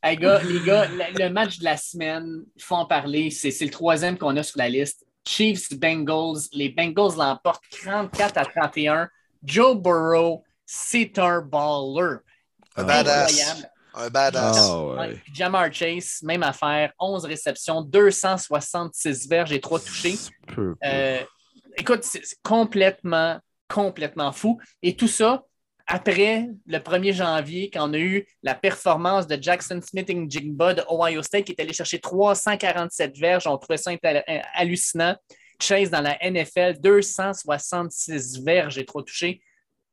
Hey, gars, les gars, le match de la semaine, il faut en parler. C'est le troisième qu'on a sur la liste. Chiefs Bengals. Les Bengals l'emportent 34 à 31. Joe Burrow, c'est un baller. Un badass. Un badass. Oh, ouais. Jamar Chase, même affaire. 11 réceptions, 266 verges et 3 touchés. Euh, écoute, c'est complètement, complètement fou. Et tout ça, après le 1er janvier, quand on a eu la performance de Jackson Smith et Jigba de Ohio State, qui est allé chercher 347 verges, on trouvait ça hallucinant. Chase dans la NFL, 266 verges et trois touchés.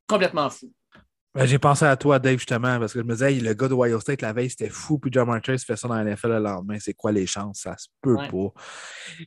Complètement fou. Ben, j'ai pensé à toi, Dave, justement, parce que je me disais, le gars de Ohio State, la veille, c'était fou, puis John Chase fait ça dans la NFL le lendemain. C'est quoi les chances? Ça se peut pas.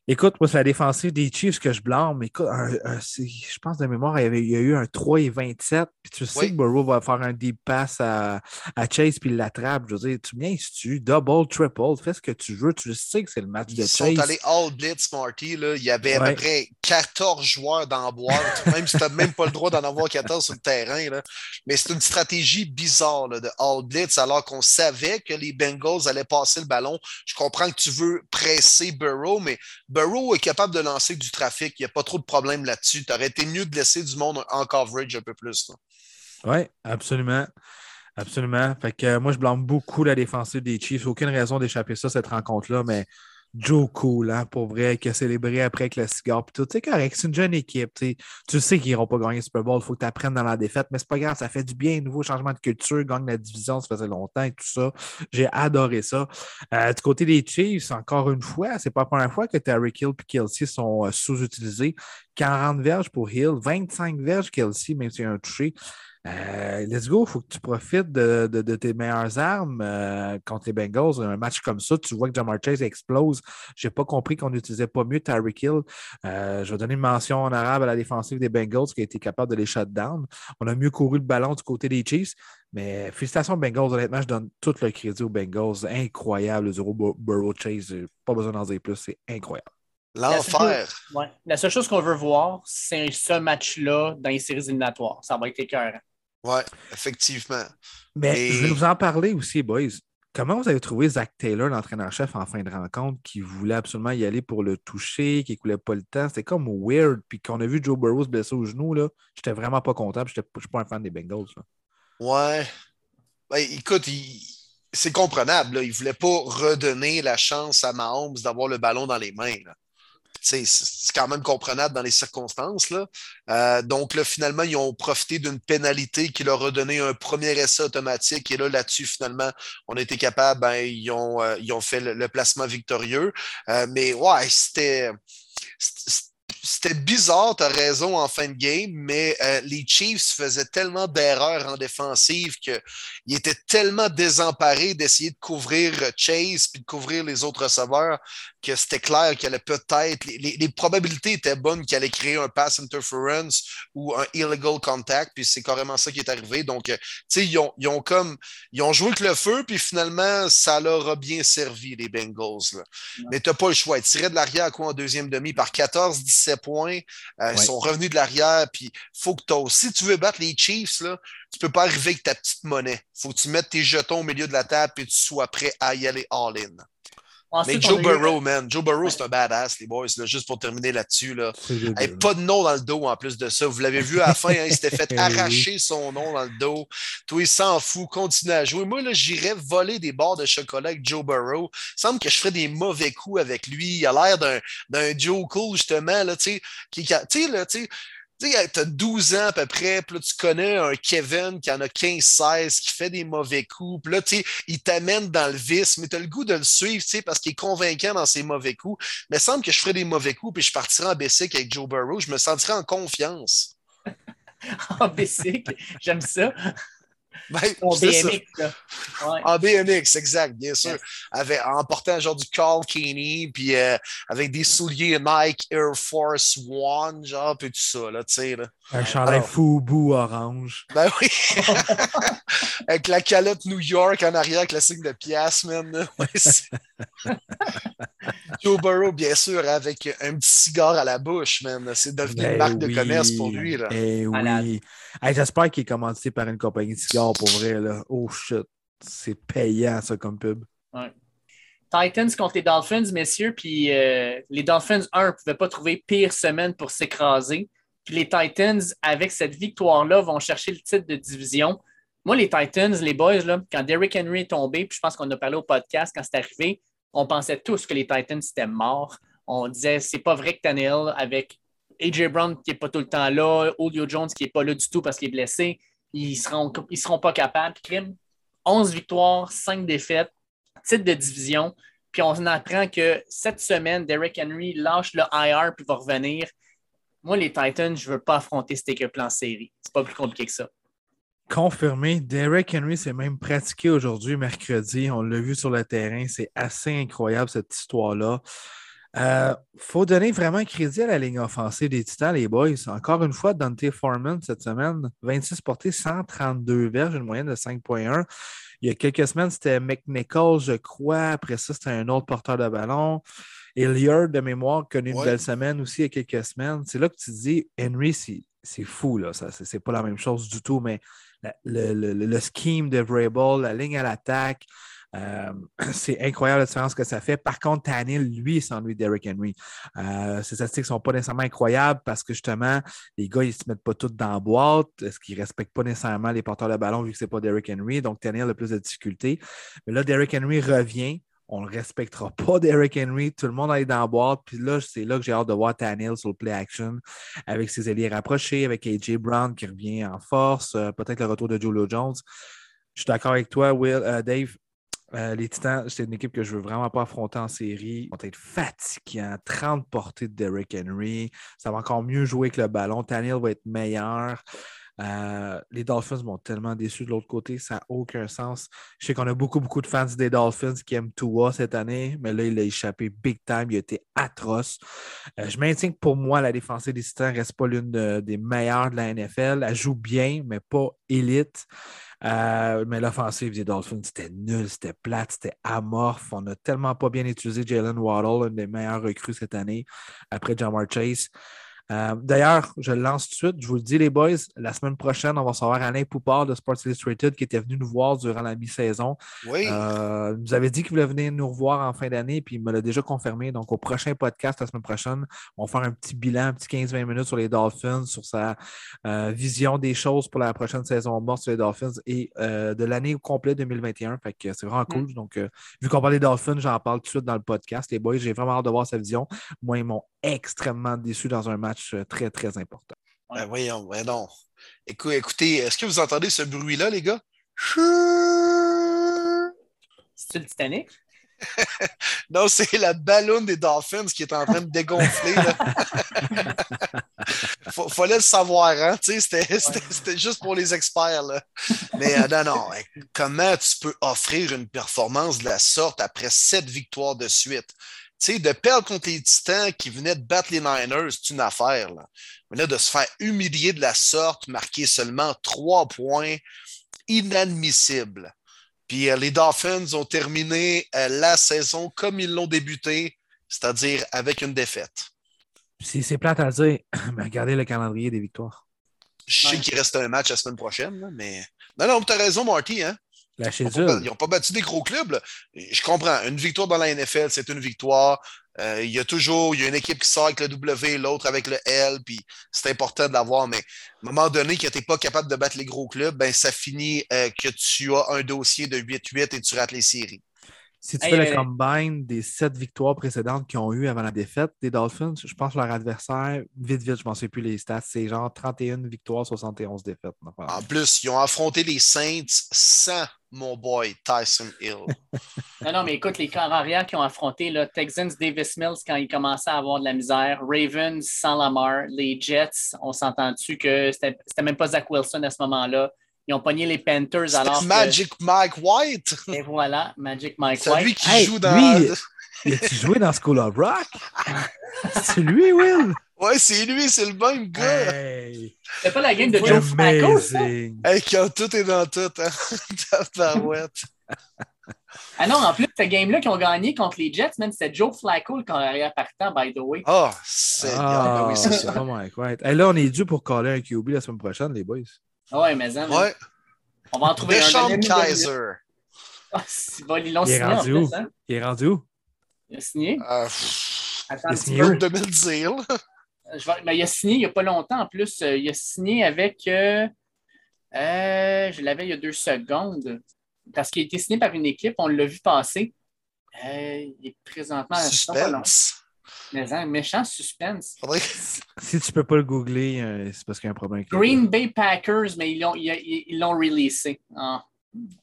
Écoute, moi, c'est la défensive des Chiefs que je blâme. Écoute, je pense de mémoire, il y, avait, il y a eu un 3 et 27, puis tu sais que Burrow va faire un deep pass à, Chase, puis il l'attrape. Je veux dire, tu viens tu double, triple, fais ce que tu veux. Tu sais que c'est le match de Chase. Ils sont allés all blitz, Marty. Là. Il y avait à peu près 14 joueurs dans boîte, même si tu n'as même pas le droit d'en avoir 14 sur le terrain. Là. Mais c'est une stratégie bizarre de All alors qu'on savait que les Bengals allaient passer le ballon. Je comprends que tu veux presser Burrow, mais Burrow est capable de lancer du trafic. Il n'y a pas trop de problème là-dessus. Tu aurais été mieux de laisser du monde en coverage un peu plus. Oui, absolument. Absolument. Fait que euh, moi, je blâme beaucoup la défensive des Chiefs. Aucune raison d'échapper ça, cette rencontre-là, mais Joe Cool, hein, pour vrai, qui a célébré après avec le cigare. Puis tout, c'est correct, c'est une jeune équipe. Tu sais qu'ils n'iront pas gagner Super Bowl, il faut que tu apprennes dans la défaite, mais c'est pas grave, ça fait du bien, nouveau changement de culture, gagne la division, ça faisait longtemps et tout ça. J'ai adoré ça. Euh, du côté des Chiefs, encore une fois, c'est pas la première fois que Terry Hill et Kelsey sont euh, sous-utilisés. 40 verges pour Hill, 25 verges Kelsey, même s'il y a un touché. Euh, let's go, il faut que tu profites de, tes meilleures armes euh, contre les Bengals. Un match comme ça, tu vois que Jamar Chase explose. Je n'ai pas compris qu'on n'utilisait pas mieux Tyreek Hill. Euh, je vais donner une mention en arabe à la défensive des Bengals qui a été capable de les shut down. On a mieux couru le ballon du côté des Chiefs. Mais félicitations Bengals. Honnêtement, je donne tout le crédit aux Bengals. Incroyable, le zéro Burrow Chase. Pas besoin d'en dire plus. C'est incroyable. L'enfer. La seule chose qu'on veut voir, c'est ce match-là dans les séries éliminatoires. Ça va être écœurant. Oui, effectivement. Mais je vais vous en parler aussi, boys. Comment vous avez trouvé Zach Taylor, l'entraîneur-chef, en fin de rencontre, qui voulait absolument y aller pour le toucher, qui ne coulait pas le temps? C'était comme weird. Puis qu'on a vu Joe Burrow se blesser au genou, là, j'étais vraiment pas content. Je ne suis pas un fan des Bengals. Là. Ouais. Ben, écoute, c'est comprenable. Il ne voulait pas redonner la chance à Mahomes d'avoir le ballon dans les mains. Là c'est quand même comprenable dans les circonstances. Là. Euh, donc, là, finalement, ils ont profité d'une pénalité qui leur a donné un premier essai automatique. Et là, là-dessus, finalement, on a été capable, ben, ils, ont, euh, ils ont fait le, placement victorieux. Euh, mais ouais, c'était c'était bizarre, tu as raison en fin de game, mais euh, les Chiefs faisaient tellement d'erreurs en défensive qu'ils étaient tellement désemparés d'essayer de couvrir Chase puis de couvrir les autres receveurs que c'était clair qu'elle allait peut-être. Les, probabilités étaient bonnes qu'elle allait créer un pass interference ou un illegal contact, puis c'est carrément ça qui est arrivé. Donc, euh, tu sais, ils ont, comme. Ils ont joué avec le feu, puis finalement, ça leur a bien servi, les Bengals. Mais tu n'as pas le choix. Ils tiraient de l'arrière quoi en deuxième demi par 14-17 points. Euh, ils sont revenus de l'arrière. Puis faut que tu Si tu veux battre les Chiefs, là, tu peux pas arriver avec ta petite monnaie. faut que tu mettes tes jetons au milieu de la table et que tu sois prêt à y aller all-in. Mais Joe Burrow, man. Joe Burrow, c'est un badass, les boys. juste pour terminer là-dessus. Là. pas de nom dans le dos en plus de ça. Vous l'avez vu à la fin, hein, il s'était fait eh arracher son nom dans le dos. Toi, il s'en fout, continue à jouer. Moi, là, j'irais voler des barres de chocolat avec Joe Burrow. Il semble que je ferais des mauvais coups avec lui. Il a l'air d'un Joe Cool, justement. Là, qui, tu sais, là, tu sais as 12 ans à peu près, puis là, tu connais un Kevin qui en a 15-16, qui fait des mauvais coups, puis là, tu sais, il t'amène dans le vice, mais tu as le goût de le suivre, tu sais, parce qu'il est convaincant dans ses mauvais coups. Mais il semble que je ferais des mauvais coups, puis je partirais en Bessic avec Joe Burrow, je me sentirais en confiance. en Bessic, j'aime ça. Ben, En. BMX, là. Ouais. En BMX, exact, bien sûr. Yes. Avec, en portant genre du Carl Kenny, puis euh, avec des souliers Nike Air Force One, genre, puis tout ça, là, tu sais. Là. Un chandail Fubu orange. Ben oui. avec la calotte New York en arrière, avec le signe de pièce, man. Ouais, Joe Burrow, bien sûr, avec un petit cigare à la bouche, man. C'est devenu une Ben marque de commerce pour lui, là. Eh oui. J'espère qu'il est commandité par une compagnie de cigares pour vrai. Là. Oh shit. C'est payant ça comme pub. Titans contre les Dolphins, messieurs, puis euh, les Dolphins, un, ne pouvaient pas trouver pire semaine pour s'écraser. Puis les Titans, avec cette victoire-là, vont chercher le titre de division. Moi, les Titans, les boys, là, quand Derrick Henry est tombé, puis je pense qu'on a parlé au podcast quand c'est arrivé, on pensait tous que les Titans étaient morts. On disait, c'est pas vrai que Tannehill, avec AJ Brown qui n'est pas tout le temps là, Julio Jones qui n'est pas là du tout parce qu'il est blessé, ils ne seront, ils seront pas capables. Crime, 11 victoires, 5 défaites, titre de division. Puis on apprend que cette semaine, Derrick Henry lâche le IR puis va revenir. Moi, les Titans, je ne veux pas affronter cette équipe-là en série. C'est pas plus compliqué que ça. Confirmé. Derek Henry s'est même pratiqué aujourd'hui, mercredi. On l'a vu sur le terrain. C'est assez incroyable, cette histoire-là. Il faut donner vraiment crédit à la ligne offensive des Titans, les boys. Encore une fois, Dante Foreman cette semaine, 26 portées, 132 verges, une moyenne de 5,1. Il y a quelques semaines, c'était McNichol, je crois. Après ça, c'était un autre porteur de ballon. Hilliard, de mémoire, connu une belle semaine aussi il y a quelques semaines. C'est là que tu te dis, Henry, c'est fou, là. Ça, c'est pas la même chose du tout, mais la- le- le- le scheme de Vrabel, la ligne à l'attaque, euh, c'est incroyable la différence que ça fait. Par contre, Tannehill, lui, lui, Derrick Henry. Euh, ses statistiques ne sont pas nécessairement incroyables parce que justement, les gars, ils ne se mettent pas tous dans la boîte. Est-ce qu'ils ne respectent pas nécessairement les porteurs de ballon vu que ce n'est pas Derrick Henry? Donc, Tannehill a plus de difficultés. Mais là, Derrick Henry revient. On ne respectera pas Derrick Henry. Tout le monde est dans la boîte. Puis là, c'est là que j'ai hâte de voir Tannehill sur le play action avec ses alliés rapprochés, avec AJ Brown qui revient en force, euh, peut-être le retour de Julio Jones. Je suis d'accord avec toi, Will, euh, Dave. Euh, les Titans, c'est une équipe que je veux vraiment pas affronter en série. Ils vont être fatigants. 30 portées de Derrick Henry. Ça va encore mieux jouer que le ballon. Tannehill va être meilleur. Euh, les Dolphins m'ont tellement déçu de l'autre côté, ça n'a aucun sens. Je sais qu'on a beaucoup, beaucoup de fans des Dolphins qui aiment Tua cette année, mais là, il a échappé big time. Il a été atroce. Euh, je maintiens que pour moi, la défensive des Titans ne reste pas l'une de- des meilleures de la NFL. Elle joue bien, mais pas élite. Euh, mais l'offensive des Dolphins, c'était nul, c'était plate, c'était amorphe. On n'a tellement pas bien utilisé Jalen Waddle, une des meilleures recrues cette année, après Jamar Chase. Euh, D'ailleurs, je le lance tout de suite. Je vous le dis, les boys, la semaine prochaine, on va savoir Alain Poupard de Sports Illustrated qui était venu nous voir durant la mi-saison. Oui. Euh, il nous avait dit qu'il voulait venir nous revoir en fin d'année, puis il me l'a déjà confirmé. Donc, au prochain podcast, la semaine prochaine, on va faire un petit bilan, un petit 15-20 minutes sur les Dolphins, sur sa euh, vision des choses pour la prochaine saison morte sur les Dolphins et de l'année au complet 2021. Fait que c'est vraiment cool. Donc, euh, vu qu'on parle des Dolphins, j'en parle tout de suite dans le podcast. Les boys, j'ai vraiment hâte de voir sa vision. Moi, ils m'ont extrêmement déçu dans un match euh, très, très important. Ben voyons, ben non. Écou- écoutez, est-ce que vous entendez ce bruit-là, les gars? C'est-tu le Titanic? Non, c'est la ballonne des Dolphins qui est en train de dégonfler. Fa- Fallait le savoir, hein? C'était juste pour les experts. Là. Mais euh, non, non. hein, Comment tu peux offrir une performance de la sorte après sept victoires de suite? Tu sais, de perdre contre les Titans qui venaient de battre les Niners, c'est une affaire. Là. Mais là, de se faire humilier de la sorte, marquer seulement trois points, inadmissible. Puis euh, les Dolphins ont terminé euh, la saison comme ils l'ont débuté, c'est-à-dire avec une défaite. C'est c'est plate à dire, mais regardez le calendrier des victoires. Je sais Ouais. qu'il reste un match la semaine prochaine, mais. Non, non, tu as raison, Marty. Hein? Lâchez Ils n'ont pas, battu des gros clubs. là. Je comprends. Une victoire dans la NFL, c'est une victoire. Euh, il y a toujours il y a une équipe qui sort avec le W, l'autre avec le L, puis c'est important de l'avoir. Mais à un moment donné, que tu n'es pas capable de battre les gros clubs, ben, ça finit euh, que tu as un dossier de 8-8 et tu rates les séries. Si tu Hey, fais le combine des sept victoires précédentes qu'ils ont eues avant la défaite des Dolphins, je pense que leur adversaire, vite, vite, je ne m'en sais plus les stats, c'est genre 31 victoires, 71 défaites. En plus, ils ont affronté les Saints sans mon boy Tyson Hill. Non, non, mais écoute, les corps arrière qui ont affronté là, Texans, Davis Mills quand ils commençaient à avoir de la misère, Ravens sans Lamar, les Jets, on s'entend dessus que c'était même pas Zach Wilson à ce moment-là. Ils ont pogné les Panthers alors. C'est Magic Mike White. Et voilà, Magic Mike C'est White. lui qui Hey, joue dans. lui, Il a-tu joué dans School of Rock? C'est lui, Will? Ouais, c'est lui, c'est le même gars. Hey, C'est pas la game de Joe Flacco, ça? Hey, quand tout est dans tout, hein. Ah non, en plus, cette game-là qu'ils ont gagné contre les Jets, man, c'était Joe Flacco le carrière partant, by the way. Ah, c'est bien. Ah, Ben oui, c'est ça. Oh my God. Hey, là, on est dû pour coller un QB la semaine prochaine, les boys. Ah ouais, mais Ouais. on va en trouver un. Deschamps minutes. Kaiser. Ah, c'est bon, ils l'ont Il est signé en rendu plus, où? hein? Il est rendu où? Il a signé? Euh, Attends, Il a un signé où? Là. Je vais- ben, il a signé il n'y a pas longtemps en plus. Euh, Il a signé avec. euh, euh, je l'avais il y a deux secondes. Parce qu'il a été signé par une équipe, on l'a vu passer. Euh, il est présentement. Suspense. Mais un méchant suspense. Faudrait- Si tu peux pas le googler, euh, c'est parce qu'il y a un problème. le- Green Bay Packers, mais ils l'ont ils, l'ont releasé. En,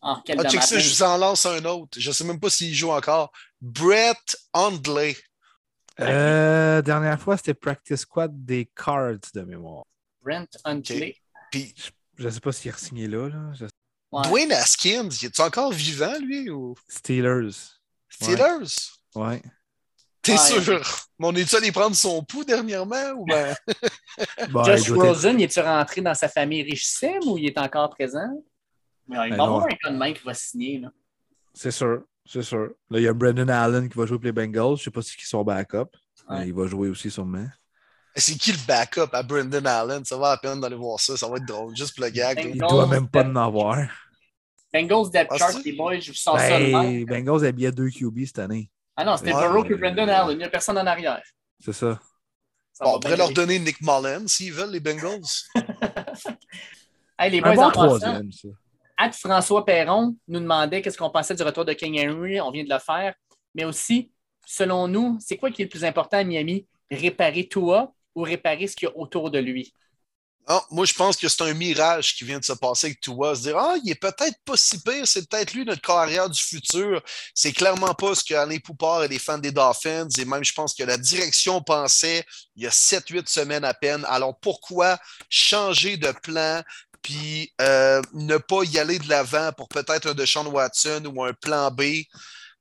en quel Ah, ça, je vous en lance un autre. Je sais même pas s'il joue encore. Brett Hundley. Euh, dernière fois, c'était Practice Squad des Cards de mémoire. Brent Huntley. Puis Je sais pas s'il est signé là. là. Je- Ouais. Dwayne Haskins, il est encore vivant, lui, ou? Steelers. Steelers? Ouais. T'es Ouais. sûr? Mais on est-tu allé prendre son pouls dernièrement? Ou ben... Bon, Josh il doit être- Rosen, il est-tu rentré dans sa famille richissime ou il est encore présent? Ouais, il va y Ben avoir un gars de main qui va signer. Là. C'est sûr. C'est sûr. Là, il y a Brendan Allen qui va jouer pour les Bengals. Je sais pas si c'est son backup. Ouais. Il va jouer aussi sûrement. C'est qui le backup à Brendan Allen? Ça va à peine d'aller voir ça. Ça va être drôle. Juste pour le gag. Il doit même pas en avoir. Bengals depth Ah, chart, les boys, je vous sens ça Ben, même. Bengals habillait deux QB cette année. Ah non, c'était Ouais. Burrow que Brendan Allen. Il n'y a personne en arrière. C'est ça. Ça Bon, va on pourrait leur aller. donner Nick Mullen s'ils veulent, les Bengals. Hey, les Un boys, bon en passant, troisième, ça. At François Perron nous demandait qu'est-ce qu'on pensait du retour de King Henry. On vient de le faire. Mais aussi, selon nous, c'est quoi qui est le plus important à Miami? Réparer Tua ou réparer ce qu'il y a autour de lui? Non, moi, je pense que c'est un mirage qui vient de se passer avec Tua. Se dire, ah, il est peut-être pas si pire, c'est peut-être lui notre carrière du futur. C'est clairement pas ce qu'Alain Poupard et les fans des Dolphins, et même je pense que la direction pensait il y a 7-8 semaines à peine. Alors pourquoi changer de plan puis euh, ne pas y aller de l'avant pour peut-être un Deshaun Watson ou un plan B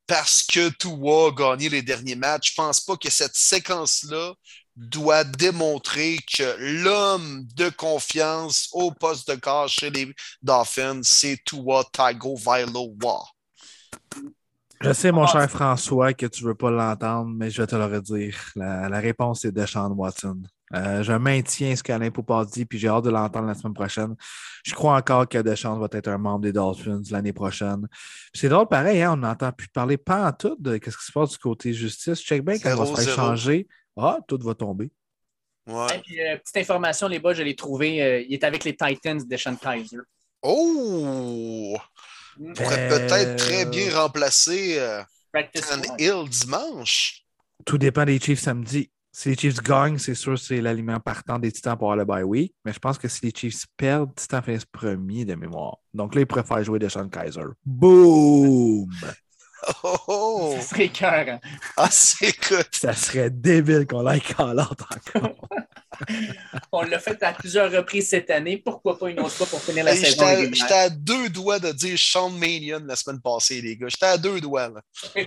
parce que Tua a gagné les derniers matchs? Je pense pas que cette séquence-là doit démontrer que l'homme de confiance au poste de corps chez les Dolphins, c'est Tua Tagovailoa. Je sais, mon Ah, cher François, que tu veux pas l'entendre, mais je vais te le redire. La, la réponse est Deshaun Watson. Euh, je maintiens ce qu'Alain Poupard dit, puis j'ai hâte de l'entendre la semaine prochaine. Je crois encore que Deshaun va être un membre des Dolphins l'année prochaine. C'est drôle, pareil, hein, on n'entend plus parler pas en tout de ce qui se passe du côté justice. Check bien quand on va se faire 0-0. changer. Ah, tout va tomber. Ouais. Et puis, euh, petite information, les boys, je l'ai trouvé. euh, il est avec les Titans de Sean Kaiser. Oh! Mm. Pourrait Euh, peut-être très bien remplacer euh, Practice Tan. Hill dimanche. Tout dépend des Chiefs samedi. Si les Chiefs gagnent, c'est sûr c'est l'aliment partant des Titans pour avoir le bye week. Mais je pense que si les Chiefs perdent, Titans finissent premier de mémoire. Donc là, ils préfèrent jouer Deshaun Kaiser. Boom! Oh, oh! Ce serait cœur. Ah, c'est écoute. Ça serait débile qu'on l'aille out encore. On l'a fait à plusieurs reprises cette année. Pourquoi pas une autre fois pour finir la Hey, saison J'étais à- deux doigts de dire Sean Manion la semaine passée, les gars. J'étais à deux doigts. Là.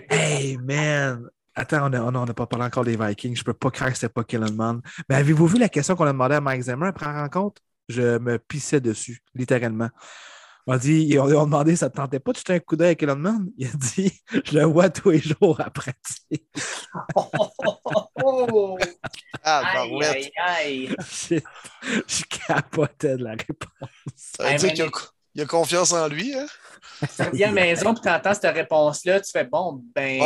hey man! Attends, on n'a pas parlé encore des Vikings. Je peux pas croire que c'était pas Kellenman. Mais avez-vous vu la question qu'on a demandé à Mike Zimmer après la rencontre? Je me pissais dessus, littéralement. On a dit, ils ont, ils ont demandé, ça te tentait pas de jeter un coup d'œil à Kellenman? Il a dit, je le vois tous les jours à pratique. Oh! Ah, Aïe, aïe, aïe. je, je capotais de la réponse. Ça veut dire qu'il a, il a confiance en lui, hein? Tu reviens à la maison et tu entends cette réponse-là, tu fais bon, ben.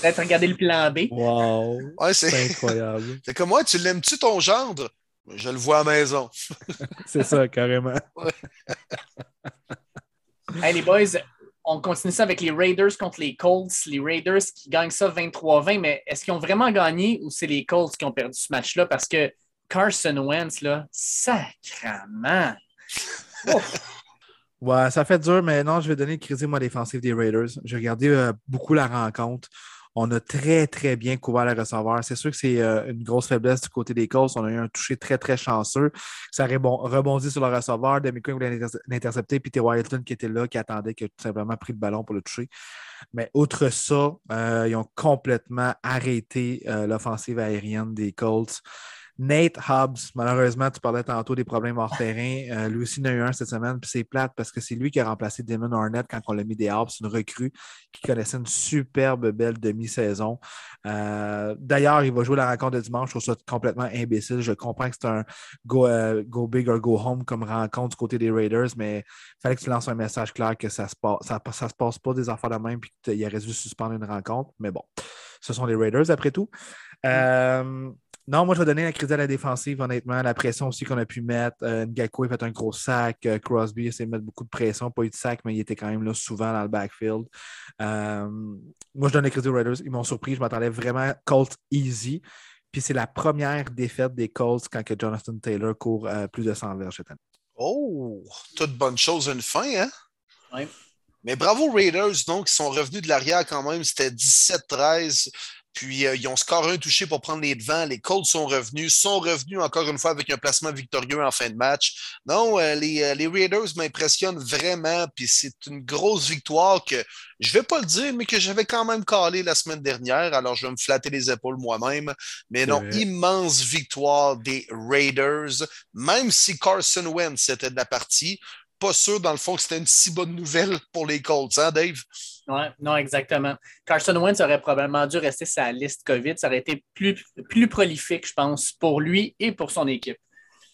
Peut-être regarder le plan B. Wow! Ouais, C'est c'est. incroyable. C'est comme moi, tu l'aimes-tu ton gendre? Je le vois à la maison. C'est ça, carrément. Hey, les boys, on continue ça avec les Raiders contre les Colts. Les Raiders qui gagnent ça 23-20, mais est-ce qu'ils ont vraiment gagné ou c'est les Colts qui ont perdu ce match-là? Parce que Carson Wentz, là, sacrament. Ouais, ça fait dur, mais non, je vais donner le crédit, moi, défensive des Raiders. J'ai regardé euh, beaucoup la rencontre. On a très, très bien couvert le receveur. C'est sûr que c'est euh, une grosse faiblesse du côté des Colts. On a eu un toucher très, très chanceux. Ça a rebondi sur le receveur. Demi voulait l'intercepter. Puis. Wyatt qui était là, qui attendait, qui a tout simplement pris le ballon pour le toucher. Mais outre ça, euh, ils ont complètement arrêté euh, l'offensive aérienne des Colts. Nate Hobbs, malheureusement, tu parlais tantôt des problèmes hors terrain. Euh, lui aussi en a eu un cette semaine, puis c'est plate parce que c'est lui qui a remplacé Damon Arnett quand on l'a mis des Hobbs, une recrue qui connaissait une superbe belle demi-saison. Euh, d'ailleurs, il va jouer la rencontre de dimanche. Je trouve ça complètement imbécile. Je comprends que c'est un go, euh, go, big or go home comme rencontre du côté des Raiders, mais il fallait que tu lances un message clair que ça ne se, passe, ça, se passe pas des affaires de même puis qu'il aurait dû suspendre une rencontre. Mais bon, ce sont les Raiders après tout. Non, moi, je vais donner la crédit à la défensive, honnêtement. La pression aussi qu'on a pu mettre. Euh, Ngako a fait un gros sac. Euh, Crosby a essayé de mettre beaucoup de pression. Pas eu de sac, mais il était quand même là souvent dans le backfield. Euh, moi, je donne la crédit aux Raiders. Ils m'ont surpris. Je m'attendais vraiment Colts easy. Puis c'est la première défaite des Colts quand que Jonathan Taylor court plus de 100 verges cette année. Oh, toute bonne chose une fin, hein? Oui. Mais bravo Raiders, donc, ils sont revenus de l'arrière quand même. C'était 17-13. Puis euh, ils ont score un touché pour prendre les devants. Les Colts sont revenus, sont revenus encore une fois avec un placement victorieux en fin de match. Non, euh, les, euh, les, Raiders m'impressionnent vraiment. Puis c'est une grosse victoire que je ne vais pas le dire, mais que j'avais quand même calé la semaine dernière. Alors je vais me flatter les épaules moi-même. Mais non, immense victoire des Raiders. Même si Carson Wentz était de la partie, pas sûr, dans le fond, que c'était une si bonne nouvelle pour les Colts, hein, Dave? Oui, non, exactement. Carson Wentz aurait probablement dû rester sa liste COVID. Ça aurait été plus, plus prolifique, je pense, pour lui et pour son équipe.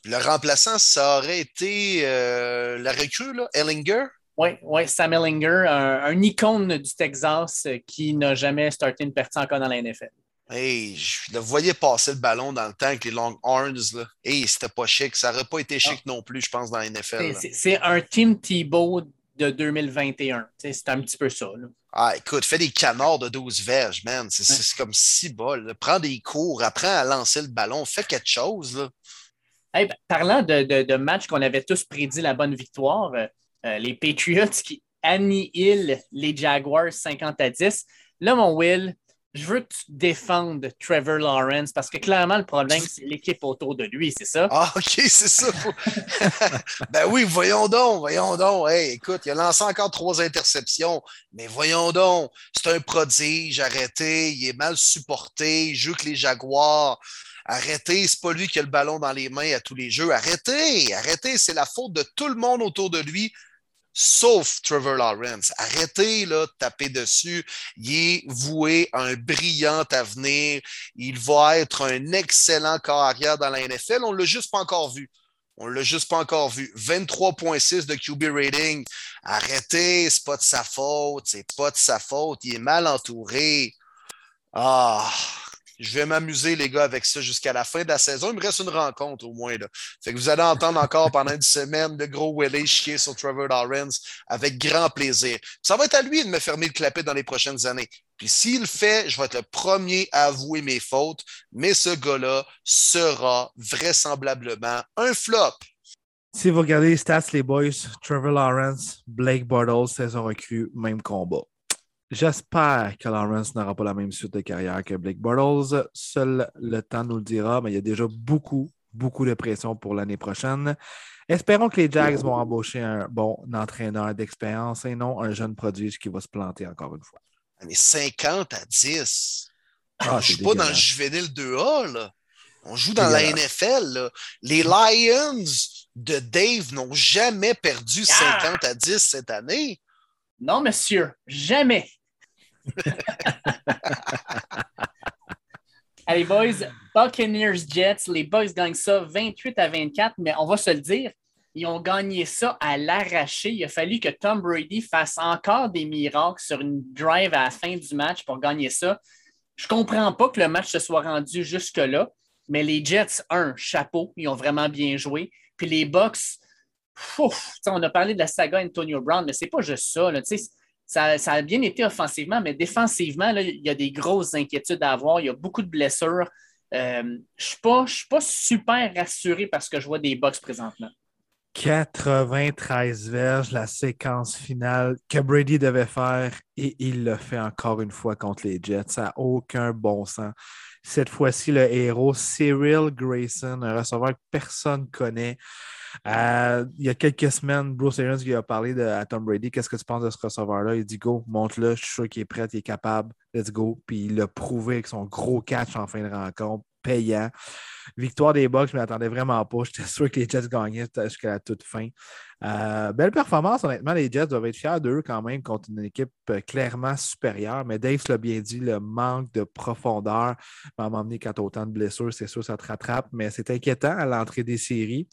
Le remplaçant, ça aurait été euh, la recrue, là, Ellinger? Oui, ouais, Sam Ellinger, un, icône du Texas qui n'a jamais starté une partie encore dans la NFL. Hey, je le voyais passer le ballon dans le temps avec les long horns. Là. Hey, c'était pas chic. Ça n'aurait pas été chic non plus, je pense, dans la NFL. C'est un Team Thibault de 2021. C'est un petit peu ça. Ah, écoute, fais des canards de 12 verges, man. C'est comme si bol. Prends des cours, apprends à lancer le ballon, fais quelque chose. Là. Ben, parlant de, de, matchs qu'on avait tous prédit la bonne victoire, euh, euh, les Patriots qui annihilent les Jaguars 50 à 10. Là, mon Will, je veux que tu défendes Trevor Lawrence parce que clairement, le problème, c'est l'équipe autour de lui, c'est ça? Ah, OK, c'est ça. ben oui, voyons donc, voyons donc. Hey, écoute, il a lancé encore trois interceptions, mais voyons donc, c'est un prodige, arrêtez, il est mal supporté, il joue que les Jaguars. Arrêtez, c'est pas lui qui a le ballon dans les mains à tous les jeux. Arrêtez, arrêtez, c'est la faute de tout le monde autour de lui sauf Trevor Lawrence. Arrêtez là, de taper dessus. Il est voué à un brillant avenir. Il va être un excellent carrière dans la NFL. On ne l'a juste pas encore vu. On ne l'a juste pas encore vu. 23.6 de QB rating. Arrêtez, c'est pas de sa faute. C'est pas de sa faute. Il est mal entouré. Ah, je vais m'amuser, les gars, avec ça jusqu'à la fin de la saison. Il me reste une rencontre au moins. Là. Fait que vous allez entendre encore pendant une semaine de gros Willy chier sur Trevor Lawrence avec grand plaisir. Ça va être à lui de me fermer le clapet dans les prochaines années. Puis s'il le fait, je vais être le premier à avouer mes fautes, mais ce gars-là sera vraisemblablement un flop. Si vous regardez les stats, les boys, Trevor Lawrence, Blake Bortles, saison recrue, même combat. J'espère que Lawrence n'aura pas la même suite de carrière que Blake Bortles. Seul le temps nous le dira, mais il y a déjà beaucoup, beaucoup de pression pour l'année prochaine. Espérons que les Jags vont embaucher un bon entraîneur d'expérience et non un jeune prodige qui va se planter encore une fois. Mais 50 à 10. Ah, je ne suis pas dans le juvénile 2A. Là. On joue dans la NFL. Les Lions de Dave n'ont jamais perdu 50 à 10 cette année. Non, monsieur, jamais. Allez, boys, Buccaneers Jets, les Boys gagnent ça 28 à 24, mais on va se le dire, ils ont gagné ça à l'arraché. Il a fallu que Tom Brady fasse encore des miracles sur une drive à la fin du match pour gagner ça. Je comprends pas que le match se soit rendu jusque-là, mais les Jets, un, chapeau, ils ont vraiment bien joué. Puis les Bucks, on a parlé de la saga Antonio Brown, mais c'est pas juste ça. Là, ça, a bien été offensivement, mais défensivement, il y a des grosses inquiétudes à avoir. Il y a beaucoup de blessures. Euh, je ne suis, pas super rassuré parce que je vois des box présentement. 93 verges, la séquence finale que Brady devait faire et il l'a fait encore une fois contre les Jets. Ça n'a aucun bon sens. Cette fois-ci, le héros, Cyril Grayson, un receveur que personne ne connaît. Euh, il y a quelques semaines, Bruce Arians lui a parlé de, à Tom Brady. Qu'est-ce que tu penses de ce receveur-là? Il dit Go, monte-le, je suis sûr qu'il est prêt, il est capable, let's go. Puis il l'a prouvé avec son gros catch en fin de rencontre payant. Victoire des Bucks, je ne m'attendais vraiment pas. J'étais sûr que les Jets gagnaient jusqu'à la toute fin. Euh, belle performance, honnêtement. Les Jets doivent être fiers d'eux quand même contre une équipe euh, clairement supérieure. Mais Dave l'a bien dit, le manque de profondeur va m'emmener quand autant de blessures, c'est sûr, ça te rattrape. Mais c'est inquiétant à l'entrée des séries.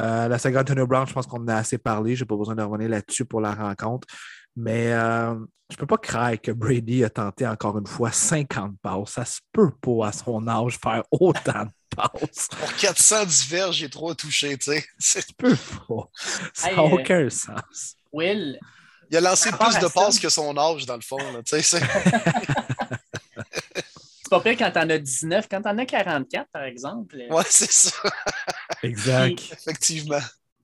Euh, la saga Antonio Brown, je pense qu'on en a assez parlé. Je n'ai pas besoin de revenir là-dessus pour la rencontre. Mais euh, je ne peux pas croire que Brady a tenté encore une fois 50 passes. Ça se peut pas à son âge faire autant de passes. Pour 410 verges, j'ai trop touché, tu sais. Ça se peut pas. Ça n'a Hey, euh, aucun sens. Will, Il a lancé plus de passes que son âge, dans le fond. là, tu sais, c'est- c'est pas pire quand t'en as 19. Quand t'en as 44, par exemple. ouais, c'est ça, Exact. effectivement.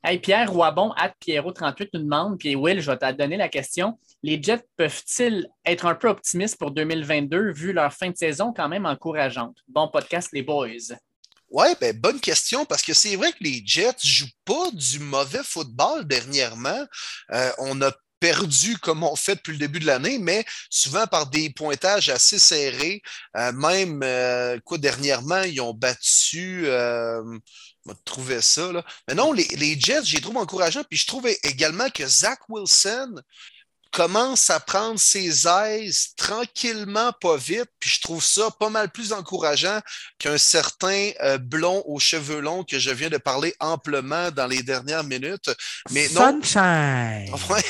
Hey, Pierre Roibon, at Pierrot38 nous demande, puis Will, je vais te donner la question. Les Jets peuvent-ils être un peu optimistes pour 2022 vu leur fin de saison quand même encourageante? Bon podcast, les boys. Ouais, ben, bonne question, parce que c'est vrai que les Jets jouent pas du mauvais football dernièrement. Euh, on a perdu comme on fait depuis le début de l'année, mais souvent par des pointages assez serrés. Euh, même, euh, quoi, dernièrement, ils ont battu. On va trouver ça, là. Mais non, les, les Jets, j'ai trouvé encourageant. Puis je trouve également que Zach Wilson commence à prendre ses aises tranquillement, pas vite. Puis je trouve ça pas mal plus encourageant qu'un certain euh, blond aux cheveux longs que je viens de parler amplement dans les dernières minutes. Mais non! Ouais.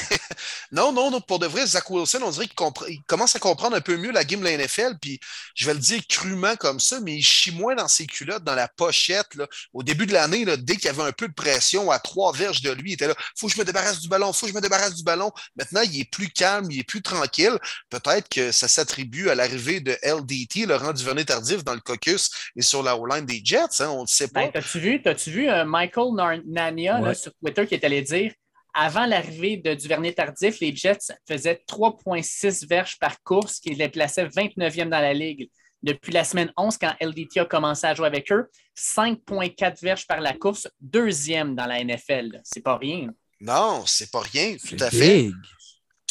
non, non, non, pour de vrai, Zach Wilson, on dirait qu'il commence à comprendre un peu mieux la game de la NFL, puis je vais le dire crûment comme ça, mais il chie moins dans ses culottes, dans la pochette. Là. Au début de l'année, là, dès qu'il y avait un peu de pression à trois verges de lui, il était là, faut que je me débarrasse du ballon, faut que je me débarrasse du ballon. Maintenant, il est plus calme, il est plus tranquille. Peut-être que ça s'attribue à l'arrivée de LDT, Laurent Duvernay-Tardif, dans le caucus et sur la O-line des Jets, hein, on ne sait pas. Ben, T'as-tu vu, t'as-tu vu euh, Michael Nania là, sur Twitter qui est allé dire avant l'arrivée de Duvernay Tardif, les Jets faisaient 3,6 verges par course, qui les plaçait 29e dans la ligue. Depuis la semaine 11, quand LDT a commencé à jouer avec eux, 5,4 verges par la course, deuxième dans la NFL. C'est pas rien. Non, c'est pas rien, tout C'est à fait. big.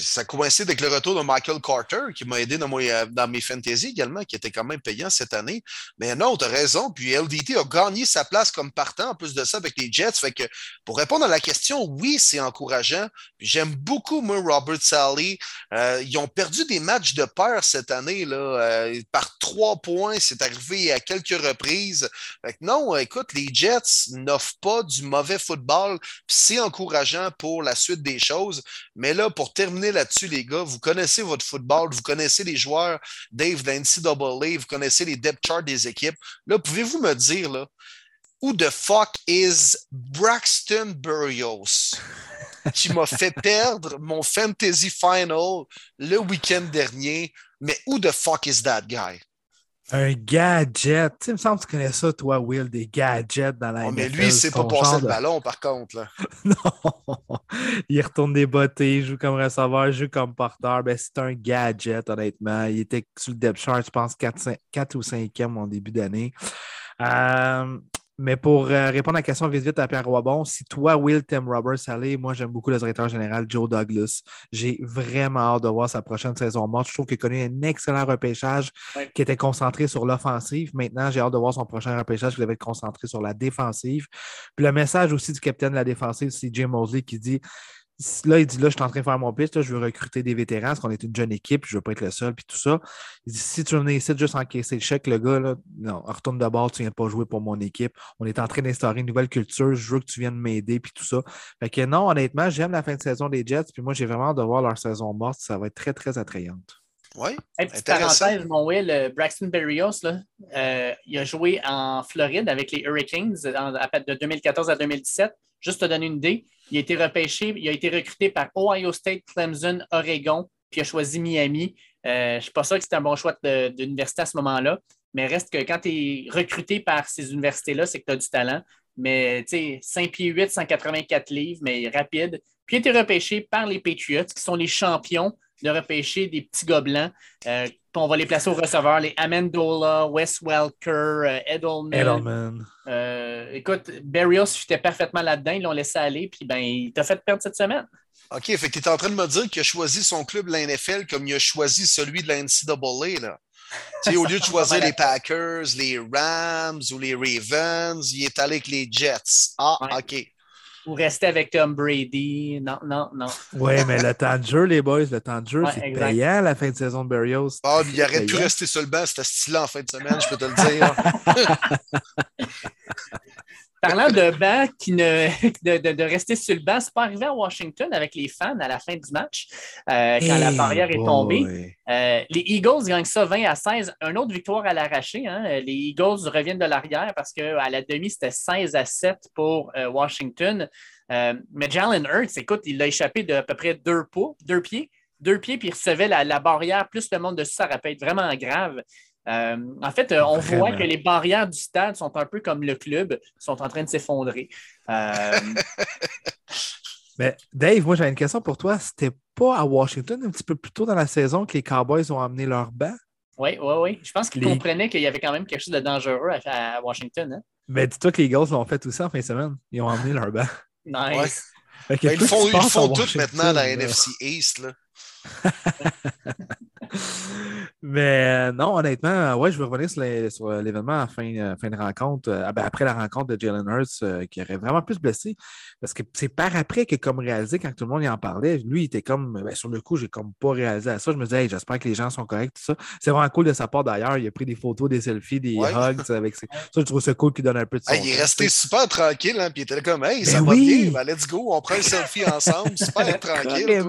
ça coïncide avec le retour de Michael Carter, qui m'a aidé dans, mes- dans mes fantasy également, qui était quand même payant cette année. Mais non, tu as raison. Puis LDT a gagné sa place comme partant, en plus de ça, avec les Jets. Fait que pour répondre à la question, oui, c'est encourageant. J'aime beaucoup, moi, Robert Sally. Euh, ils ont perdu des matchs de peur cette année, là, euh, par trois points. C'est arrivé à quelques reprises. Fait que non, écoute, les Jets n'offrent pas du mauvais football. C'est encourageant pour la suite des choses. Mais là, pour terminer là-dessus, les gars, vous connaissez votre football, vous connaissez les joueurs, Dave, de la NCAA, vous connaissez les depth charts des équipes. Là, pouvez-vous me dire, là, who the fuck is Braxton Berrios? qui m'a fait perdre mon fantasy final le week-end dernier? Mais who the fuck is that guy? Un gadget. Tu sais, il me semble que tu connais ça, toi, Will, des gadgets dans la Oh, mais lui, c'est pas ton passer genre le ballon, par contre. Là. Non. Il retourne des bottées, il joue comme receveur, il joue comme porteur. Ben, c'est un gadget, honnêtement. Il était sur le depth chart, je pense, 4, ou 5e en début d'année. Euh, mais pour euh, répondre à la question vite vite à Pierre Roibon, si toi, Will, t'aimes Robert Saleh, moi, j'aime beaucoup le directeur général Joe Douglas. J'ai vraiment hâte de voir sa prochaine saison morte. Je trouve qu'il a connu un excellent repêchage Ouais. qui était concentré sur l'offensive. Maintenant, j'ai hâte de voir son prochain repêchage qui devait être concentré sur la défensive. Puis le message aussi du capitaine de la défensive, c'est Jim Mosley qui dit Là, il dit là, je suis en train de faire mon pitch, là, je veux recruter des vétérans parce qu'on est une jeune équipe, je ne veux pas être le seul, puis tout ça. Il dit si tu venais ici juste encaisser le chèque, le gars, là, non, retourne de bord, tu ne viens pas jouer pour mon équipe. On est en train d'instaurer une nouvelle culture, je veux que tu viennes m'aider, puis tout ça. Fait que non, honnêtement, j'aime la fin de saison des Jets, puis moi, j'ai vraiment hâte de voir leur saison morte. Ça va être très, très attrayante. Oui. Hey, petite parenthèse, mon Will, euh, Braxton Berrios, là, euh, il a joué en Floride avec les Hurricanes de 2014 à 2017. Juste te donner une idée, il a été repêché, il a été recruté par Ohio State, Clemson, Oregon, puis a choisi Miami. Euh, je ne suis pas sûr que c'était un bon choix d'université à ce moment-là, mais reste que quand tu es recruté par ces universités-là, c'est que tu as du talent. mais 5 pieds 8, 184 livres, mais rapide. Puis il a été repêché par les Patriots, qui sont les champions de repêcher des petits gobelins. Euh, on va les placer au receveur, les Amendola, Wes Welker, euh, Edelman. Edelman. Euh, écoute, Berrios fitait parfaitement là-dedans, ils l'ont laissé aller, puis ben, il t'a fait perdre cette semaine. OK, fait que tu es en train de me dire qu'il a choisi son club de la NFL comme il a choisi celui de la NCAA, là. au lieu de choisir les Packers, les Rams ou les Ravens, il est allé avec les Jets. Ah, OK. Ou rester avec Tom Brady. Non, non, non. Oui, mais le temps de jeu, les boys, le temps de jeu, c'est payant la fin de saison de Berrios. Ah, mais il aurait pu rester sur le banc, c'était style-là en fin de semaine, je peux te le dire. Parlant de banc qui ne, de, rester sur le banc, c'est pas arrivé à Washington avec les fans à la fin du match, euh, quand la barrière est tombée. Euh, les Eagles gagnent ça 20 à 16. Une autre victoire à l'arraché. Hein. Les Eagles reviennent de l'arrière parce qu'à la demi, c'était 16 à 7 pour euh, Washington. mais Jalen Hurts, écoute, il a échappé de à peu près deux, deux pieds. Deux pieds, puis il recevait la, la barrière, plus le monde de ça, ça être vraiment grave. Euh, en fait, euh, on voit que les barrières du stade sont un peu comme le club, sont en train de s'effondrer. Euh, Mais Dave, moi j'avais une question pour toi. C'était pas à Washington un petit peu plus tôt dans la saison que les Cowboys ont amené leur banc? Oui, oui, oui. Je pense qu'ils comprenaient qu'il y avait quand même quelque chose de dangereux à, Washington. Hein? Mais dis-toi que les Eagles l'ont fait aussi en fin de semaine. Ils ont amené leur banc. Nice. Ben, ils font, ils font tout maintenant dans la NFC East. Là. Mais euh, non, honnêtement, ouais, je veux revenir sur l'événement à fin, euh, fin de rencontre, euh, ah, ben, après la rencontre de Jalen Hurts, qui aurait vraiment plus blessé. Parce que c'est par après que, comme réalisé, quand tout le monde y en parlait, lui, il était comme, ben, sur le coup, j'ai comme pas réalisé à ça. Je me disais, j'espère que les gens sont corrects, tout ça. C'est vraiment cool de sa part d'ailleurs. Il a pris des photos, des selfies, des hugs avec Ça, je trouve ça cool qu'il donne un peu de son Il est resté super tranquille, hein, puis il était comme, hey, ça ben va bien, ben, let's go, on prend un selfie ensemble, super tranquille.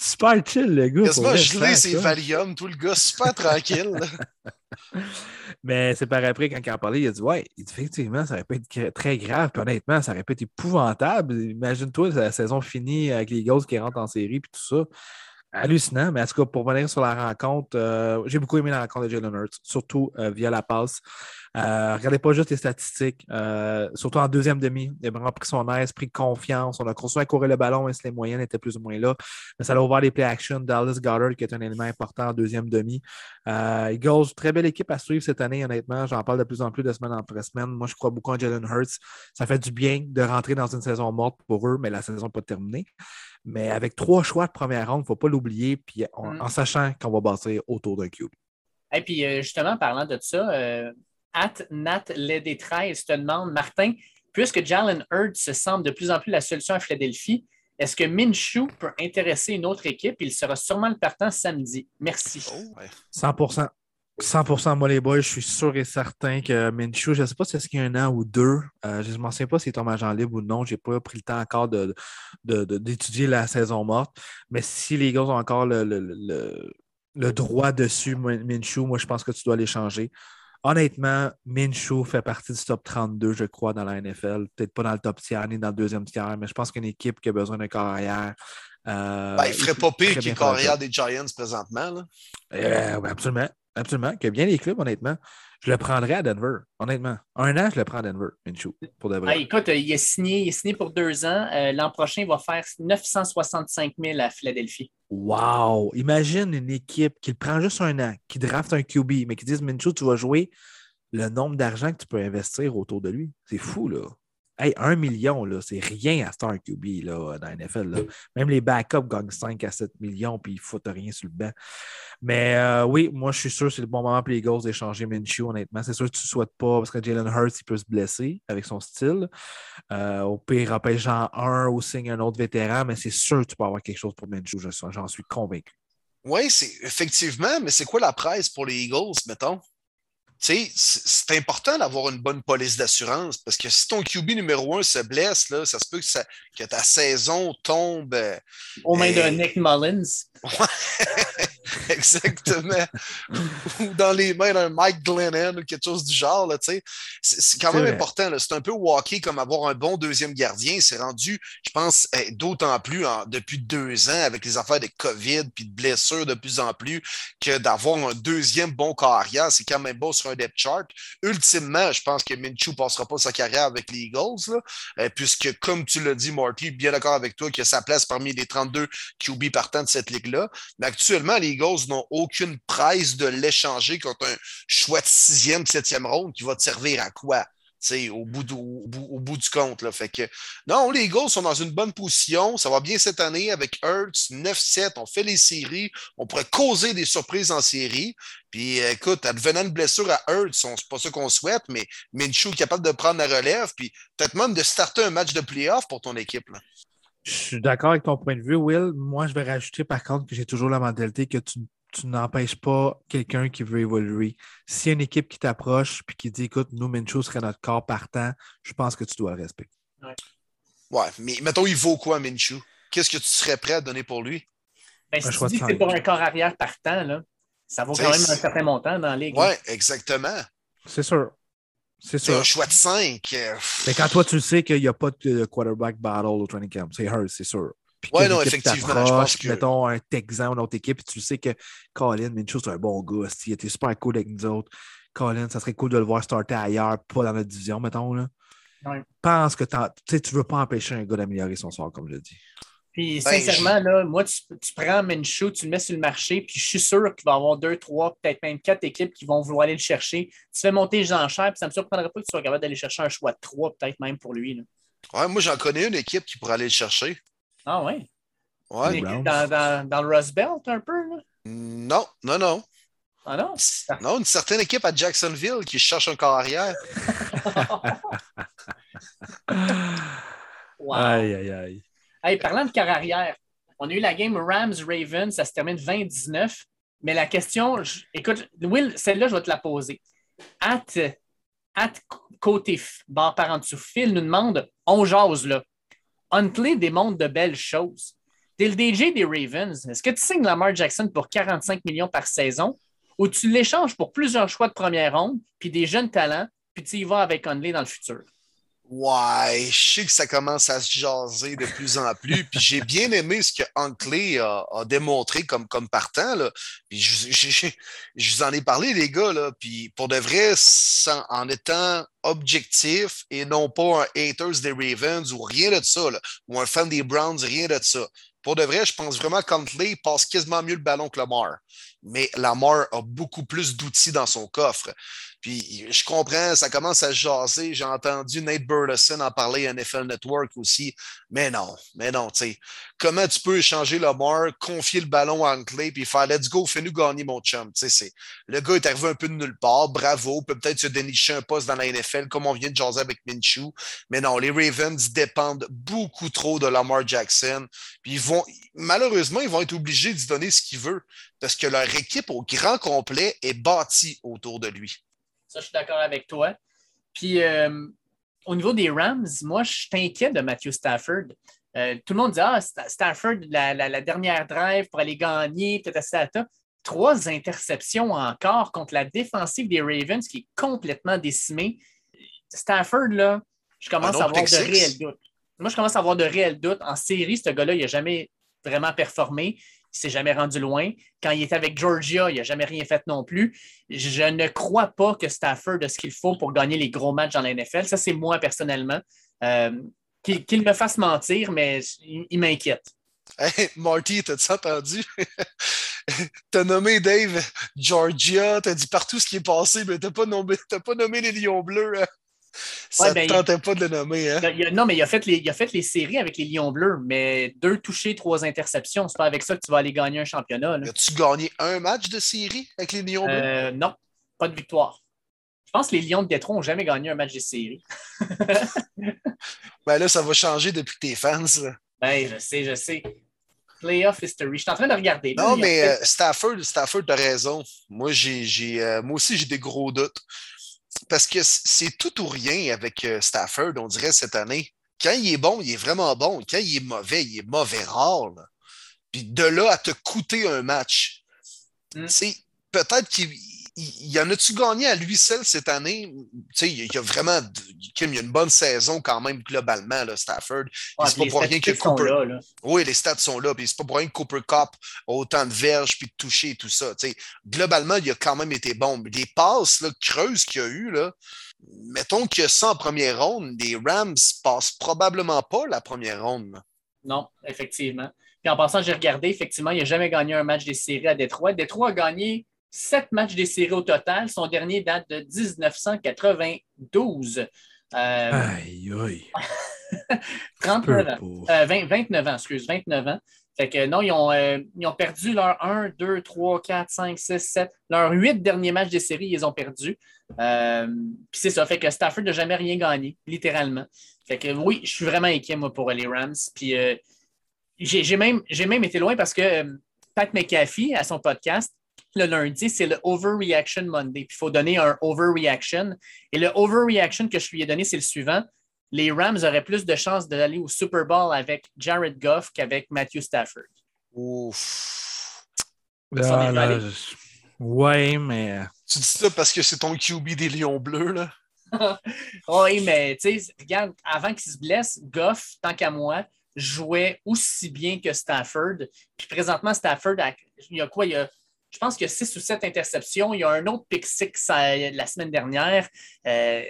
super chill, le gars gelé ses Valium, tout le gars super tranquille. Mais c'est par après, quand il en parlait, il a dit Ouais, effectivement, ça aurait pu être très grave. Puis honnêtement, ça aurait pu être épouvantable. Imagine-toi la saison finie avec les Ghosts qui rentrent en série puis tout ça. Hallucinant, mais en tout cas, pour venir sur la rencontre, euh, j'ai beaucoup aimé la rencontre de Jalen Hurts, surtout euh, via la passe. Euh, regardez pas juste les statistiques, surtout en deuxième demi. Il a vraiment pris son aise, pris confiance. On a continué à courir le ballon, même si les moyens étaient plus ou moins là. Mais ça a ouvert les play action. Dallas Goddard, qui est un élément important en deuxième demi. Eagles, très belle équipe à suivre cette année, honnêtement. J'en parle de plus en plus de semaine après semaine. Moi, je crois beaucoup en Jalen Hurts. Ça fait du bien de rentrer dans une saison morte pour eux, mais la saison n'est pas terminée. Mais avec trois choix de première ronde, il ne faut pas l'oublier, puis mm. en sachant qu'on va bâtir autour d'un cube. Et puis euh, justement, parlant de ça, euh, at Nat LD13 te demande, Martin, puisque Jalen Hurd se semble de plus en plus la solution à Philadelphie, est-ce que Minshew peut intéresser une autre équipe? Il sera sûrement le partant samedi. Merci. 100 100% moi, les boys, je suis sûr et certain que Minshew, je ne sais pas si c'est qu'il y a un an ou deux, euh, je ne m'en souviens pas s'il tombe agent libre ou non, je n'ai pas pris le temps encore d'étudier de, la saison morte, mais si les gars ont encore le, droit dessus, Minshew, moi, je pense que tu dois l'échanger. Honnêtement, Minshew fait partie du top 32, je crois, dans la NFL. Peut-être pas dans le top tiers ni dans le deuxième tiers, mais je pense qu'une équipe qui a besoin d'un carrière. Euh, ben, il ferait pas pire qu'il carrière des Giants présentement. Là. Euh, absolument. Absolument. Que bien les clubs, honnêtement. Je le prendrais à Denver, honnêtement. Un an, je le prends à Denver, Minshew, pour de vrai. Ah, écoute, il est, signé, il est signé pour deux ans. Euh, l'an prochain, il va faire 965 000 à Philadelphie. Wow! Imagine une équipe qui le prend juste un an, qui draft un QB, mais qui dit Minshew, tu vas jouer le nombre d'argent que tu peux investir autour de lui. C'est fou, là. Hey, un million, c'est rien à Star QB là, dans la NFL. Même les backups gagnent 5 à 7 millions puis ils foutent rien sur le banc. Mais euh, oui, moi, je suis sûr que c'est le bon moment pour les Eagles d'échanger Minshew, honnêtement. C'est sûr que tu ne souhaites pas parce que Jalen Hurts, il peut se blesser avec son style. Euh, au pire, rappelle Jean 1 ou signe un autre vétéran, mais c'est sûr que tu peux avoir quelque chose pour Minshew, j'en suis convaincu. Oui, effectivement, mais c'est quoi la presse pour les Eagles, mettons? C'est important d'avoir une bonne police d'assurance parce que si ton QB numéro un se blesse, là, ça se peut que, ta saison tombe. Au main de Nick Mullins. Exactement. ou dans les mains d'un Mike Glennon ou quelque chose du genre. Là, c'est, c'est quand même important. C'est un peu walker comme avoir un bon deuxième gardien. C'est rendu, je pense, eh, d'autant plus depuis deux ans avec les affaires de COVID puis de blessures de plus en plus que d'avoir un deuxième bon carrière. C'est quand même beau sur un depth chart. Ultimement, je pense que ne passera pas sa carrière avec les Eagles, euh, puisque, comme tu l'as dit, Marty, bien d'accord avec toi, qu'il a sa place parmi les 32 QB partants de cette ligue-là. Mais actuellement, les Eagles n'ont aucune presse de l'échanger contre un choix de sixième, septième ronde qui va te servir à quoi? au bout, du, au, bout, du compte. Non, les Eagles sont dans une bonne position. Ça va bien cette année avec Hurts, 9-7. On fait les séries. On pourrait causer des surprises en série. Puis écoute, advenant une blessure à Hurts, c'est pas ça qu'on souhaite, mais Minshew est capable de prendre la relève. Puis peut-être même de starter un match de playoff pour ton équipe. Je suis d'accord avec ton point de vue, Will. Moi, je vais rajouter par contre que j'ai toujours la mentalité que tu tu n'empêches pas quelqu'un qui veut évoluer. S'il y a une équipe qui t'approche et qui dit écoute, nous, Minshew serait notre corps partant, je pense que tu dois respecter. Ouais. ouais, mais mettons, il vaut quoi, Minshew? Qu'est-ce que tu serais prêt à donner pour lui? Ben, si tu dis que c'est pour un corps arrière partant, là, ça vaut quand même un certain montant dans la ligue. Oui, exactement. C'est sûr. C'est sûr. un choix de 5. Euh, mais quand toi, tu sais qu'il n'y a pas de quarterback battle au training camp, c'est hurt, c'est sûr. Oui, non, effectivement. Je pense que... Mettons un Texan ou une autre équipe, et tu sais que Colin Minshew, c'est un bon gars. Il était super cool avec nous autres. Colin, ça serait cool de le voir starter ailleurs, pas dans notre division, mettons. Là. Ouais. Pense que tu ne veux pas empêcher un gars d'améliorer son sort, comme je l'ai dit. Puis ben, sincèrement, là, moi, tu, tu prends Minshew, tu le mets sur le marché, puis je suis sûr qu'il va y avoir deux, trois, peut-être même quatre équipes qui vont vouloir aller le chercher. Tu fais monter les enchères, puis ça ne me surprendrait pas que tu sois capable d'aller chercher un choix de trois, peut-être même pour lui. Là. Ouais, moi, j'en connais une équipe qui pourrait aller le chercher. Ah ouais? Ouais. Dans, dans, dans, le Rust Belt un peu? Là? Non, non, non. Ah non? Non, une certaine équipe à Jacksonville qui cherche un corps arrière. wow. Aïe, aïe, aïe. Hey, parlant de corps arrière, on a eu la game Rams-Ravens, ça se termine 20-19. Mais la question, écoute, Will, celle-là, je vais te la poser. At, at côté barre par en dessous, Phil nous demande on jase là. Huntley démontre de belles choses. T'es le DJ des Ravens. Est-ce que tu signes Lamar Jackson pour 45 millions par saison? Ou tu l'échanges pour plusieurs choix de première ronde, puis des jeunes talents, puis tu y vas avec Huntley dans le futur? Ouais, je sais que ça commence à se jaser de plus en plus. Puis j'ai bien aimé ce que Huntley a, démontré comme, comme partant. Là. Puis je, je, je, vous en ai parlé, les gars. Là. Puis pour de vrai, en étant objectif et non pas un haters des Ravens ou rien de ça, là, ou un fan des Browns, rien de ça. Pour de vrai, je pense vraiment qu'Huntley passe quasiment mieux le ballon que Lamar. Mais Lamar a beaucoup plus d'outils dans son coffre. Puis je comprends, ça commence à jaser. J'ai entendu Nate Burleson en parler à NFL Network aussi. Mais non, mais non, tu sais. Comment tu peux échanger Lamar, confier le ballon à Huntley, puis faire Let's go, fais-nous gagner, mon chum. Sais, le gars est arrivé un peu de nulle part. Bravo, peut peut-être se dénicher un poste dans la NFL, comme on vient de jaser avec Minshew. Mais non, les Ravens dépendent beaucoup trop de Lamar Jackson. Puis ils vont, malheureusement, ils vont être obligés d'y donner ce qu'il veut parce que leur équipe au grand complet est bâtie autour de lui. Ça, je suis d'accord avec toi. Puis, euh, au niveau des Rams, moi, je suis inquiet de Matthew Stafford. Euh, tout le monde dit Ah, Stafford, la, dernière drive pour aller gagner, peut-être à. Trois interceptions encore contre la défensive des Ravens qui est complètement décimée. Stafford, là, je commence à avoir de réels doutes. Moi, je commence à avoir de réels doutes. En série, ce gars-là, il n'a jamais vraiment performé. Il ne s'est jamais rendu loin. Quand il était avec Georgia, il n'a jamais rien fait non plus. Je ne crois pas que Stafford a ce qu'il faut pour gagner les gros matchs dans la NFL. Ça, c'est moi personnellement. Euh, qu'il me fasse mentir, mais il, m'inquiète. Hey, Marty, t'as-tu entendu? t'as nommé Dave Georgia, t'as dit partout ce qui est passé, mais t'as pas nommé, pas nommé les Lions Bleus. Hein? Ça ne ben, tentait pas de le nommer. Hein? non, mais il a, fait les, il a fait les séries avec les Lions Bleus, mais deux touchés, trois interceptions. C'est pas avec ça que tu vas aller gagner un championnat. As-tu gagné un match de série avec les Lions Bleus? Euh, non, pas de victoire. Je pense que les Lions de Détroit n'ont jamais gagné un match de série. ben là, ça va changer depuis que t'es fans. Ben, je sais, je sais. Playoff history. Je suis en train de regarder. non, mais euh, Stafford, Stafford, tu as raison. Moi, j'ai, euh, moi aussi, j'ai des gros doutes parce que c'est tout ou rien avec euh, Stafford, on dirait, cette année. Quand il est bon, il est vraiment bon. Quand il est mauvais, il est mauvais rare. Puis de là à te coûter un match. Mm. Peut-être qu'il il, y en a-tu gagné à lui seul cette année? Tu sais, il y a vraiment Kim, il y a une bonne saison quand même globalement, là, Stafford. Ouais, c'est pas les pour rien que Cooper. là, là. Oui, les stats sont là, puis c'est pas pour rien que Cooper Cup a autant de verges puis de toucher et tout ça. tu sais. globalement, il a quand même été bon. Mais les passes là, creuses qu'il y a eu, là, mettons que ça en première ronde, les Rams passent probablement pas la première ronde. Non, effectivement. Puis en passant, j'ai regardé, effectivement, il n'a jamais gagné un match des séries à Détroit. Détroit a gagné sept matchs des séries au total. Son dernier date de 1992. Euh, Aïe, aïe. 39 Peu ans. pas. Euh, 20 29 ans, excuse, 29 ans. Fait que non, ils ont, euh, ils ont perdu leurs 1, 2, 3, 4, 5, 6, 7. Leurs 8 derniers matchs des séries, ils les ont perdus. Puis c'est ça, fait que Stafford n'a jamais rien gagné, littéralement. Fait que oui, je suis vraiment inquiet, moi, pour les Rams. Puis j'ai même, même été loin parce que Pat McAfee, à son podcast, le lundi, c'est le Overreaction Monday. Puis il faut donner un Overreaction. Et le Overreaction que je lui ai donné, c'est le suivant. Les Rams auraient plus de chances d'aller au Super Bowl avec Jared Goff qu'avec Matthew Stafford. Ouf. Ça Ah, là, je- Ouais, mais Tu dis ça parce que c'est ton QB des Lions Bleus, là? Oui, mais tu sais, regarde, avant qu'il se blesse, Goff, tant qu'à moi, jouait aussi bien que Stafford. Puis présentement, Stafford, a- il y a quoi? Il y a, je pense qu'il y a six ou sept interceptions. Il y a un autre pick six euh, la semaine dernière. Euh,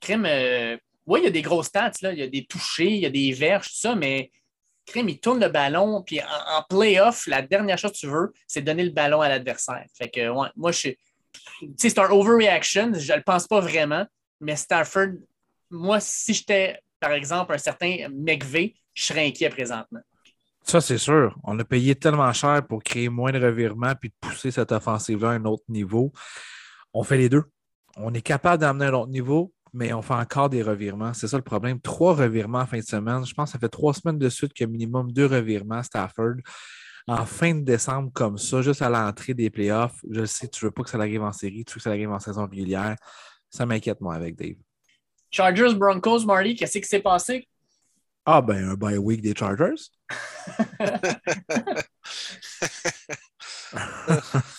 crime, euh, oui, il y a des grosses stats, là. il y a des touchés, il y a des verges, tout ça, mais crime, il tourne le ballon. Puis en, playoff, la dernière chose que tu veux, c'est donner le ballon à l'adversaire. Fait que, moi, je c'est un overreaction, je ne le pense pas vraiment. Mais Stafford, moi, si j'étais, par exemple, un certain McVeigh, je serais inquiet présentement. Ça, c'est sûr. On a payé tellement cher pour créer moins de revirements puis de pousser cette offensive-là à un autre niveau. On fait les deux. On est capable d'amener un autre niveau, mais on fait encore des revirements. C'est ça le problème. Trois revirements en fin de semaine. Je pense que ça fait trois semaines de suite qu'il y a minimum deux revirements à Stafford. En fin de décembre, comme ça, juste à l'entrée des playoffs, je le sais, tu ne veux pas que ça arrive en série, tu veux que ça arrive en saison régulière. Ça m'inquiète, moi, avec Dave. Chargers, Broncos, Marty, qu'est-ce qui s'est passé? Ah, ben, un bye week des Chargers.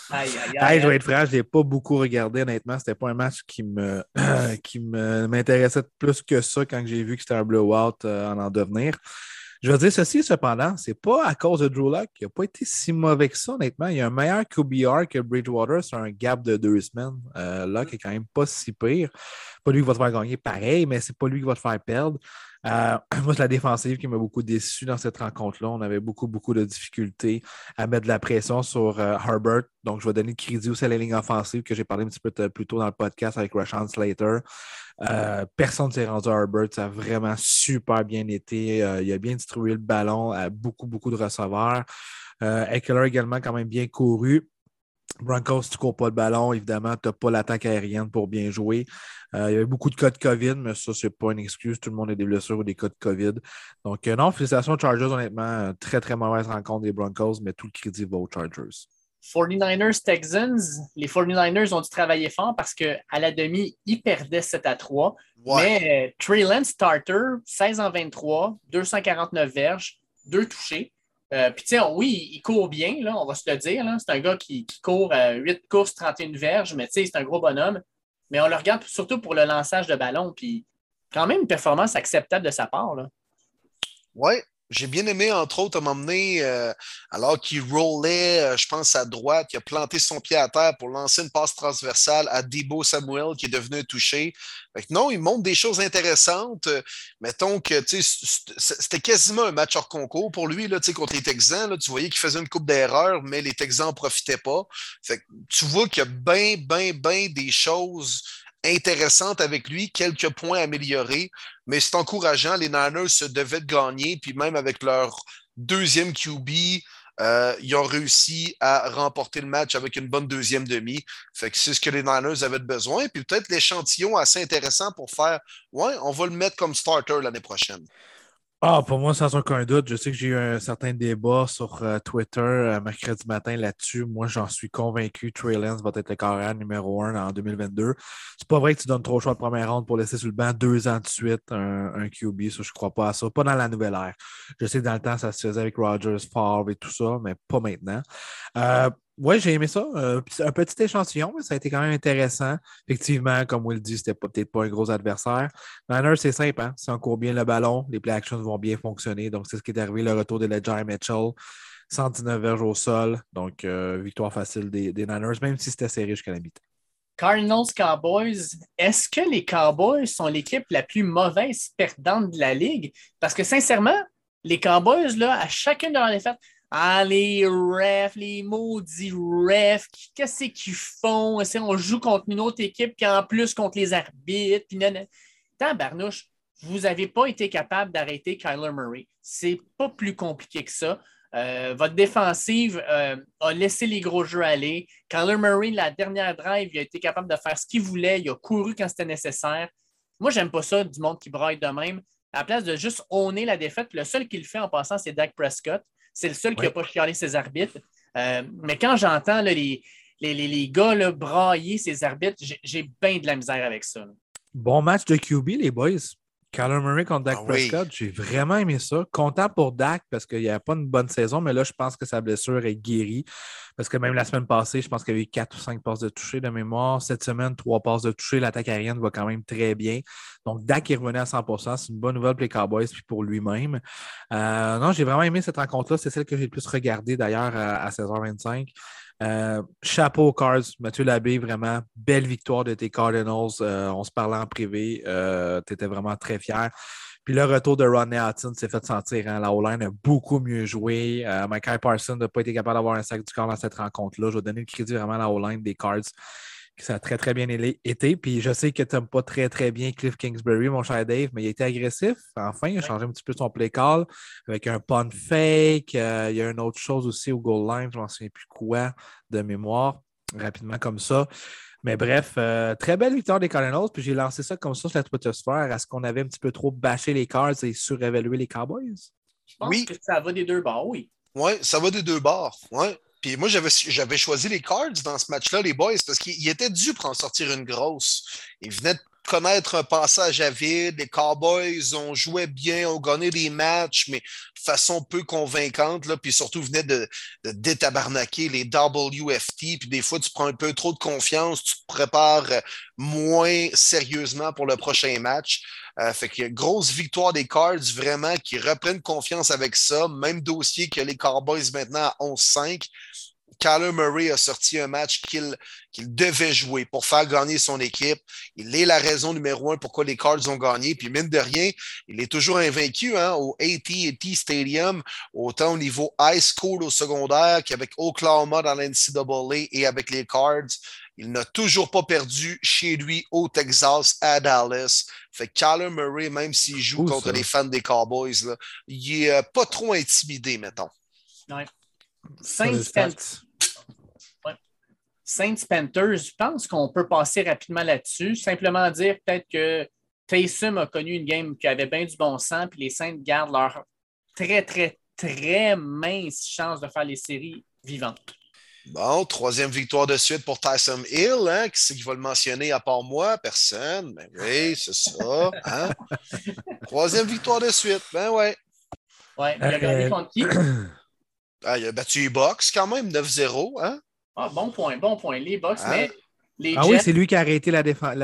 Aïe, aïe, aïe. je vais être franc, je ne l'ai pas beaucoup regardé, honnêtement. C'était pas un match qui me qui m'intéressait plus que ça quand j'ai vu que c'était un blowout euh, en en devenir. Je veux dire ceci, cependant, c'est pas à cause de Drew Luck. Il n'a pas été si mauvais que ça, honnêtement. Il y a un meilleur QBR que Bridgewater sur un gap de deux semaines. Euh, Luck est quand même pas si pire. Pas lui qui va te faire gagner pareil, mais c'est pas lui qui va te faire perdre. Euh, moi, c'est la défensive qui m'a beaucoup déçu dans cette rencontre-là. On avait beaucoup, beaucoup de difficultés à mettre de la pression sur euh, Herbert. Donc, je vais donner le crédit aussi à la ligne offensive que j'ai parlé un petit peu plus tôt dans le podcast avec Rashawn Slater. Euh, personne ne s'est rendu à Herbert. Ça a vraiment super bien été. Il a bien distribué le ballon à beaucoup, beaucoup de receveurs. Eckler également quand même bien couru. Broncos, tu ne cours pas le ballon, évidemment, tu n'as pas l'attaque aérienne pour bien jouer. Euh, il y avait beaucoup de cas de COVID, mais ça, ce n'est pas une excuse. Tout le monde a des blessures ou des cas de COVID. Donc, euh, non, félicitations aux Chargers, honnêtement. euh, Très, très mauvaise rencontre des Broncos, mais tout le crédit va aux Chargers. 49ers, Texans, les 49ers ont dû travailler fort parce qu'à la demi, ils perdaient 7 à 3. Ouais. Mais euh, Trey Lance, starter, 16 en 23, 249 verges, 2 touchés. Euh, Puis, tu oui, il court bien, là, on va se le dire. C'est un gars qui, qui court euh, 8 courses, 31 verges, mais tu sais, c'est un gros bonhomme. Mais on le regarde surtout pour le lançage de ballon. Puis, quand même, une performance acceptable de sa part. Là. J'ai bien aimé, entre autres, à m'emmener, euh, alors qu'il roulait, euh, je pense, à droite, il a planté son pied à terre pour lancer une passe transversale à Debo Samuel, qui est devenu touché. Non, il montre des choses intéressantes. Mettons que c'était quasiment un match hors concours pour lui, là, contre les Texans. Là, tu voyais qu'il faisait une coupe d'erreurs, mais les Texans n'en profitaient pas. Tu vois qu'il y a bien, bien, bien des choses intéressantes avec lui, quelques points améliorés mais c'est encourageant. Les Niners se devaient de gagner, puis même avec leur deuxième QB, euh, ils ont réussi à remporter le match avec une bonne deuxième demi. C'est ce que les Niners avaient besoin. Puis peut-être l'échantillon assez intéressant pour faire Ouais, on va le mettre comme starter l'année prochaine. Ah, pour moi, sans aucun doute, je sais que j'ai eu un certain débat sur euh, Twitter euh, mercredi matin là-dessus. Moi, j'en suis convaincu. Trey Lance va être le carrière numéro un en 2022. C'est pas vrai que tu donnes trop de choix de première ronde pour laisser sur le banc deux ans de suite un, un QB. Ça, je crois pas à ça. Pas dans la nouvelle ère. Je sais que dans le temps, ça se faisait avec Rogers, Favre et tout ça, mais pas maintenant. Euh, Oui, j'ai aimé ça. Euh, un petit échantillon, ça a été quand même intéressant. Effectivement, comme Will dit, c'était peut-être pas un gros adversaire. Niners, c'est simple. Hein? Si on court bien le ballon, les play actions vont bien fonctionner. Donc, c'est ce qui est arrivé, le retour de Ledger Mitchell. 119 verges au sol. Donc, euh, victoire facile des, Niners, même si c'était serré jusqu'à la mi-temps. Cardinals Cowboys, est-ce que les Cowboys sont l'équipe la plus mauvaise perdante de la ligue? Parce que sincèrement, les Cowboys, là, à chacune de leurs défaites, ah, les refs, les maudits refs, qu'est-ce qu'ils font? On joue contre une autre équipe qui en plus contre les arbitres. Puis Barnouche, vous n'avez pas été capable d'arrêter Kyler Murray. C'est pas plus compliqué que ça. Euh, votre défensive euh, a laissé les gros jeux aller. Kyler Murray, la dernière drive, il a été capable de faire ce qu'il voulait. Il a couru quand c'était nécessaire. Moi, j'aime pas ça du monde qui braille de même. À la place de juste honner la défaite, le seul qui le fait en passant, c'est Dak Prescott. C'est le seul qui n'a pas chialé ses arbitres. Euh, mais quand j'entends les, les, les, gars là, brailler ses arbitres, j'ai bien de la misère avec ça. Bon match de QB, les boys. Kyler Murray contre Dak ah Prescott, j'ai vraiment aimé ça. Content pour Dak parce qu'il n'y a pas une bonne saison, mais là, je pense que sa blessure est guérie. Parce que même la semaine passée, je pense qu'il y a eu 4 ou 5 passes de toucher de mémoire. Cette semaine, 3 passes de toucher. L'attaque aérienne va quand même très bien. Donc, Dak est revenu à 100% C'est une bonne nouvelle pour les Cowboys puis pour lui-même. Euh, non, j'ai vraiment aimé cette rencontre-là. C'est celle que j'ai le plus regardée d'ailleurs à 16h25. Euh, chapeau Cards, Mathieu Labbé, vraiment belle victoire de tes Cardinals. Euh, on se parlait en privé. Euh, tu étais vraiment très fier. Puis le retour de Ronnie Hudson s'est fait sentir. Hein. La O-line a beaucoup mieux joué. Michael Parsons n'a pas été capable d'avoir un sac du corps dans cette rencontre-là. Je vais donner le crédit vraiment à la O-line des Cards ça a très, très bien été. Puis je sais que tu n'aimes pas très, très bien Cliff Kingsbury, mon cher Dave, mais il a été agressif. Enfin, il a changé un petit peu son play call avec un pun fake. Euh, il y a une autre chose aussi au goal line, je ne m'en souviens plus quoi de mémoire, rapidement comme ça. Mais bref, euh, très belle victoire des Cardinals. Puis j'ai lancé ça comme ça sur la twittosphère. Est-ce qu'on avait un petit peu trop bâché les Cards et surévalué les Cowboys? Je pense oui. que ça va des deux bords, oui. Oui, ça va des deux bords. Ouais. Puis moi, j'avais choisi les Cards dans ce match-là, les boys, parce qu'ils étaient dû pour en sortir une grosse. Ils venaient de connaître un passage à vide. Les Cowboys ont joué bien, ont gagné des matchs, mais de façon peu convaincante. Là, puis surtout, venaient de, de détabarnaquer les WFT. Puis des fois, tu prends un peu trop de confiance, tu te prépares moins sérieusement pour le prochain match. Euh, fait que grosse victoire des Cards, vraiment, qui reprennent confiance avec ça. Même dossier que les Cowboys maintenant à 11-5. Kyler Murray a sorti un match qu'il devait jouer pour faire gagner son équipe. Il est la raison numéro un pourquoi les Cards ont gagné. Puis mine de rien, il est toujours invaincu hein, au AT&T Stadium, autant au niveau high school au secondaire qu'avec Oklahoma dans l'NCAA et avec les Cards. Il n'a toujours pas perdu chez lui au Texas, à Dallas. Fait que Kyler Murray, même s'il joue contre les fans des Cowboys, là, il n'est euh, pas trop intimidé, mettons. Ouais. Saints, Panthers, je pense qu'on peut passer rapidement là-dessus. Simplement dire peut-être que Taysom a connu une game qui avait bien du bon sens, puis les Saints gardent leur très, très, très mince chance de faire les séries vivantes. Bon, troisième victoire de suite pour Tyson Hill. Hein? Qui c'est qui va le mentionner à part moi? Personne. Ben oui, c'est ça. Hein? troisième victoire de suite. Ben ouais. Ouais, il a gagné contre qui? Ah, il a battu les Bucks quand même, 9-0. Hein? Ah, bon point, bon point. Les Bucks, hein? mais. Les ah oui, c'est lui qui a arrêté la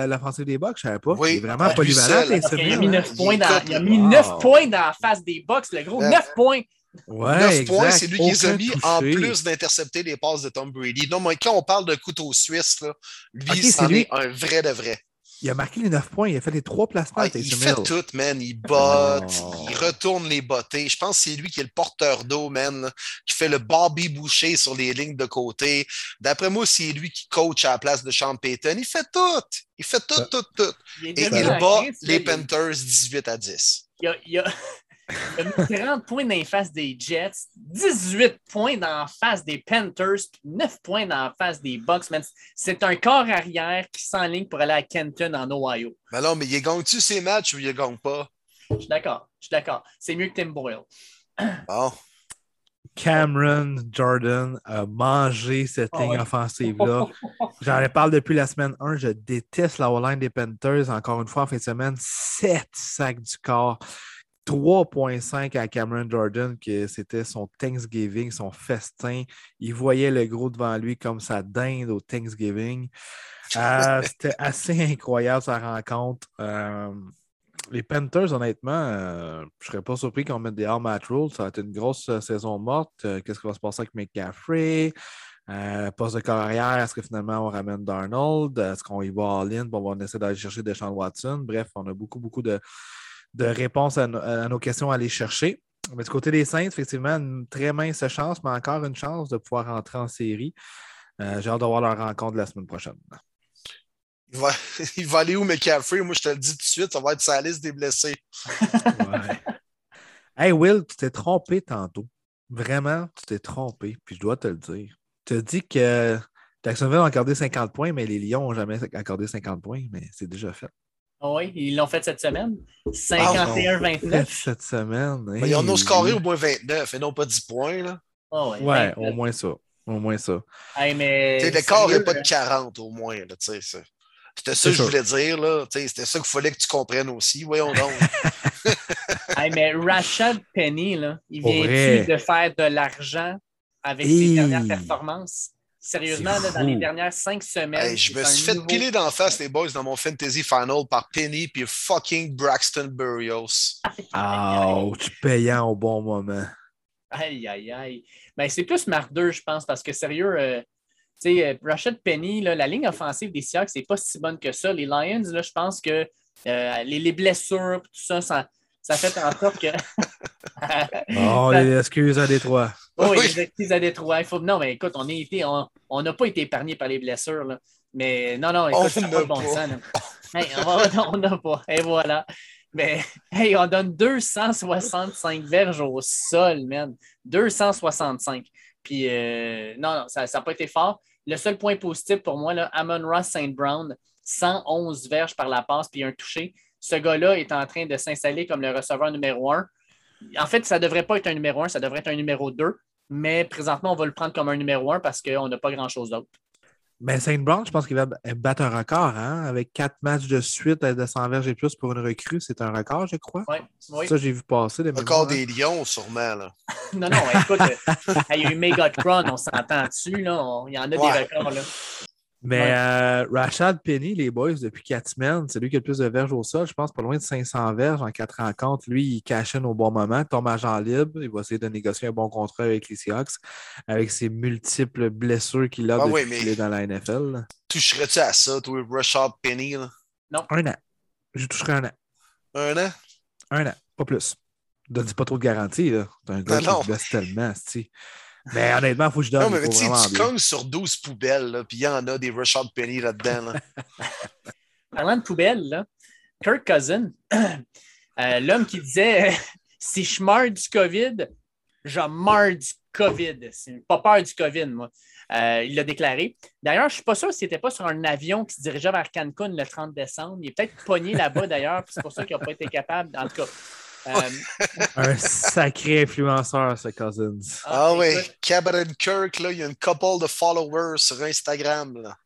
l'offensive des Bucks, je ne savais pas. Oui, il est vraiment polyvalent. Il a mis 9 points, dans, il a mis 9 points dans la face des Bucks, le gros. 9 euh, points. Ouais, 9 points, c'est lui qui les a mis en plus d'intercepter les passes de Tom Brady. Non, mais quand on parle de couteau suisse, là, lui, c'est lui... un vrai de vrai. Il a marqué les 9 points, il a fait les 3 placements. il fait tout, man. Il botte, oh. il retourne les bottées. Je pense que c'est lui qui est le porteur d'eau, man, qui fait le Bobby Boucher sur les lignes de côté. D'après moi, c'est lui qui coach à la place de Sean Payton. Il fait tout. Il fait tout, tout, tout. Et il bat les Panthers 18 à 10. Il y a, il 30 points dans face des Jets, 18 points dans face des Panthers, 9 points dans face des Bucks. C'est un corps arrière qui s'enligne pour aller à Kenton en Ohio. Mais non, mais il gagne-tu ces matchs ou il gagne pas? Je suis d'accord. Je suis d'accord. C'est mieux que Tim Boyle. Bon. Cameron Jordan a mangé cette ah ligne offensive-là. J'en parle depuis la semaine 1. Je déteste la line des Panthers. Encore une fois, en fin de semaine, 7 sacs du corps. 3.5 à Cameron Jordan, que c'était son Thanksgiving, son festin. Il voyait le gros devant lui comme sa dinde au Thanksgiving. Euh, c'était assez incroyable sa rencontre. Euh, les Panthers, honnêtement, euh, je ne serais pas surpris qu'on mette des all match rules. Ça va être une grosse saison morte. Qu'est-ce qui va se passer avec McCaffrey? poste de carrière, est-ce que finalement on ramène Darnold? Est-ce qu'on y va all-in? on va essayer d'aller chercher Deshaun Watson? Bref, on a beaucoup, beaucoup de, de réponses à, nos questions à aller chercher. Mais du côté des Saints, effectivement, une très mince chance, mais encore une chance de pouvoir rentrer en série. J'ai hâte de voir leur rencontre la semaine prochaine. Il va, il va aller où McCaffrey? Moi, je te le dis tout de suite, ça va être sa liste des blessés. ouais. Hey Will, tu t'es trompé tantôt. Vraiment, tu t'es trompé, puis je dois te le dire. Tu as dit que Jacksonville a accordé 50 points, mais les Lions n'ont jamais accordé 50 points, mais c'est déjà fait. Ah oui, ils l'ont fait cette semaine. 51-29. Ah, cette semaine. Mais ils en ont scoré au moins 29 et non pas 10 points. Là. Ah ouais, ouais au moins ça. Au moins ça. Hey, mais... L'écart n'est pas de 40 au moins. Là, ça. C'était ça que je voulais dire. là. C'était ça qu'il fallait que tu comprennes aussi. Voyons donc. hey, mais Rashad Penny, là, il vient de faire de l'argent avec ses dernières performances? Sérieusement, là, dans les dernières cinq semaines. je me suis fait piler d'en face, les boys, dans mon fantasy final par Penny puis fucking Braxton Burrios. tu payant au bon moment. Aïe, aïe, aïe. Ben, c'est plus 2, je pense, parce que sérieux, euh, tu sais, euh, Rashad Penny, là, la ligne offensive des Seahawks, c'est pas si bonne que ça. Les Lions, là, je pense que euh, les, les, blessures, tout ça, ça, ça fait en sorte que. oh, les excuses à Détroit. Oui, les excuses à Détroit. Il faut... Non, mais écoute, on n'a été... on... n'a pas été épargné par les blessures. Là. Mais non, non, écoute, c'est pas de bon sens. Hey, on n'a pas. Et voilà. Mais hey, on donne 265 verges au sol, man. 265. Puis euh, non, non, ça n'a pas été fort. Le seul point positif pour moi, là, Amon Ross St. Brown, 111 verges par la passe, puis un touché ce gars-là est en train de s'installer comme le receveur numéro un. En fait, ça ne devrait pas être un numéro un, ça devrait être un numéro deux. Mais présentement, on va le prendre comme un numéro un parce qu'on n'a pas grand-chose d'autre. Mais Saint Brown, je pense qu'il va battre un record, hein? Avec quatre matchs de suite de 100 verges et plus pour une recrue, c'est un record, je crois. Oui, oui. Ça, j'ai vu passer. Le record des Lions, sûrement. Là. non, non, écoute, il y a eu Megatron, on s'entend dessus. Là, il y en a des records. Là. Mais euh, Rashad Penny, les boys, depuis quatre semaines, c'est lui qui a le plus de verges au sol. Je pense pas loin de 500 verges en quatre rencontres. Lui, il cache au bon moment, tombe agent libre. Il va essayer de négocier un bon contrat avec les Seahawks avec ses multiples blessures qu'il a ah, depuis qu'il est dans la NFL. Toucherais-tu à ça, toi, Rashad Penny? Là? Non. Un an. Je toucherai un an. Un an? Un an, pas plus. Ne dis pas trop de garantie. C'est un gars qui blesse tellement. Mais honnêtement, il faut que je donne. Non, mais tu cognes sur 12 poubelles, puis il y en a des Rashad Penny là-dedans. Parlant de poubelles, là, Kirk Cousin, euh, l'homme qui disait si je meurs du COVID, je meurs du COVID. C'est pas peur du COVID, moi. Euh, il l'a déclaré. D'ailleurs, je ne suis pas sûr s'il n'était pas sur un avion qui se dirigeait vers Cancun le 30 décembre. Il est peut-être pogné là-bas d'ailleurs, c'est pour ça qu'il n'a pas été capable. En tout cas, euh, un sacré influenceur, ce Cousins. Ah, ah oui, Cabaret Kirk, là, il y a une couple de followers sur Instagram. Là.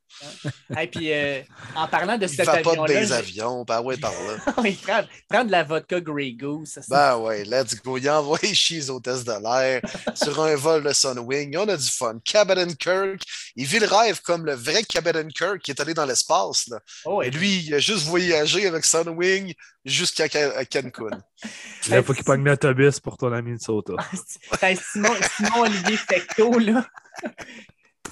Et puis, euh, en parlant de il cet avion-là... pas des avions, ben ouais, par là. il prend, de la vodka Grey Goose. Ben ouais, let's go. Il a envoyé cheese au test de l'air sur un vol de Sunwing. On a du fun. Cabin Kirk, il vit le rêve comme le vrai Cabin Kirk qui est allé dans l'espace. Oh, et lui, il a juste voyagé avec Sunwing jusqu'à Cancun. Il faut qu'il pogne l'autobus pour ton ami de Sota. Simon, Simon Olivier Fecto, là.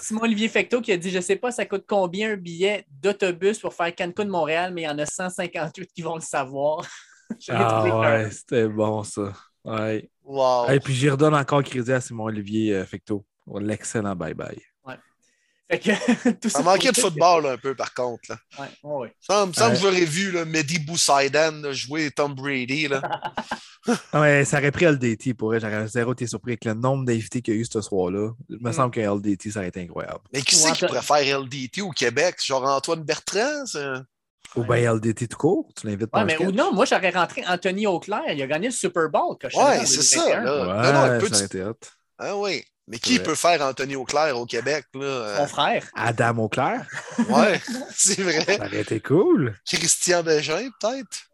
Simon-Olivier Fecto qui a dit Je ne sais pas, ça coûte combien un billet d'autobus pour faire Cancun-Montréal, mais il y en a 158 qui vont le savoir. ah ouais, c'était bon ça. Ouais. Wow. Et puis j'y redonne encore crédit à Simon-Olivier euh, Fecto. L'excellent bye-bye. ça manquait de football un peu, par contre. Là. Ouais, ouais. Ça me semble que j'aurais vu là, Mehdi Boussaïdan jouer Tom Brady. Là. ouais, ça aurait pris LDT pour J'aurais zéro été surpris avec le nombre d'invités qu'il y a eu ce soir-là. Il me mm. semble que LDT, ça aurait été incroyable. Mais qui c'est qui pourrait faire LDT au Québec? Genre Antoine Bertrand? Ou bien LDT tout court, tu l'invites pas. mais ou non, moi j'aurais rentré Anthony Auclair, il a gagné le Super Bowl. Ouais, c'est ça. Là. Ouais, non, non, ça aurait été hot. Ah oui. Mais qui peut faire Anthony Auclair au Québec? Là? Euh? Mon frère. Adam Auclair? Ouais, c'est vrai. Ça aurait été cool. Christian Bégin, peut-être?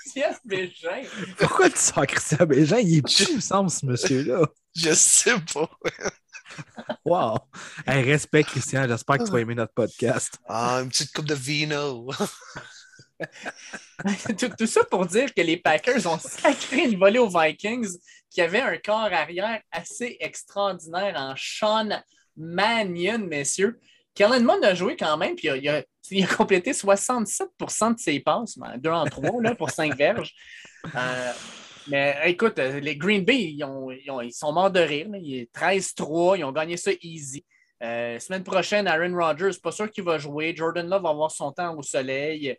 Christian Bégin. Pourquoi tu sors Christian Bégin? Il est plus, il me semble, ce monsieur-là. Je sais pas. Wow. Hey, respect, Christian. J'espère que tu vas aimer notre podcast. Ah, une petite coupe de vino. tout, tout ça pour dire que les Packers ont sacré une volée aux Vikings qui avait un corps arrière assez extraordinaire en Sean Mannion, messieurs. Kellen Mond a joué quand même, puis il a, il a complété 67% de ses passes, 2 en 3 là, pour 5 verges. Euh, mais écoute, les Green Bay, ils, ont- ils ont- ils sont morts de rire. là. Il est 13-3, ils ont gagné ça easy. Euh, semaine prochaine, Aaron Rodgers, pas sûr qu'il va jouer. Jordan Love va avoir son temps au soleil.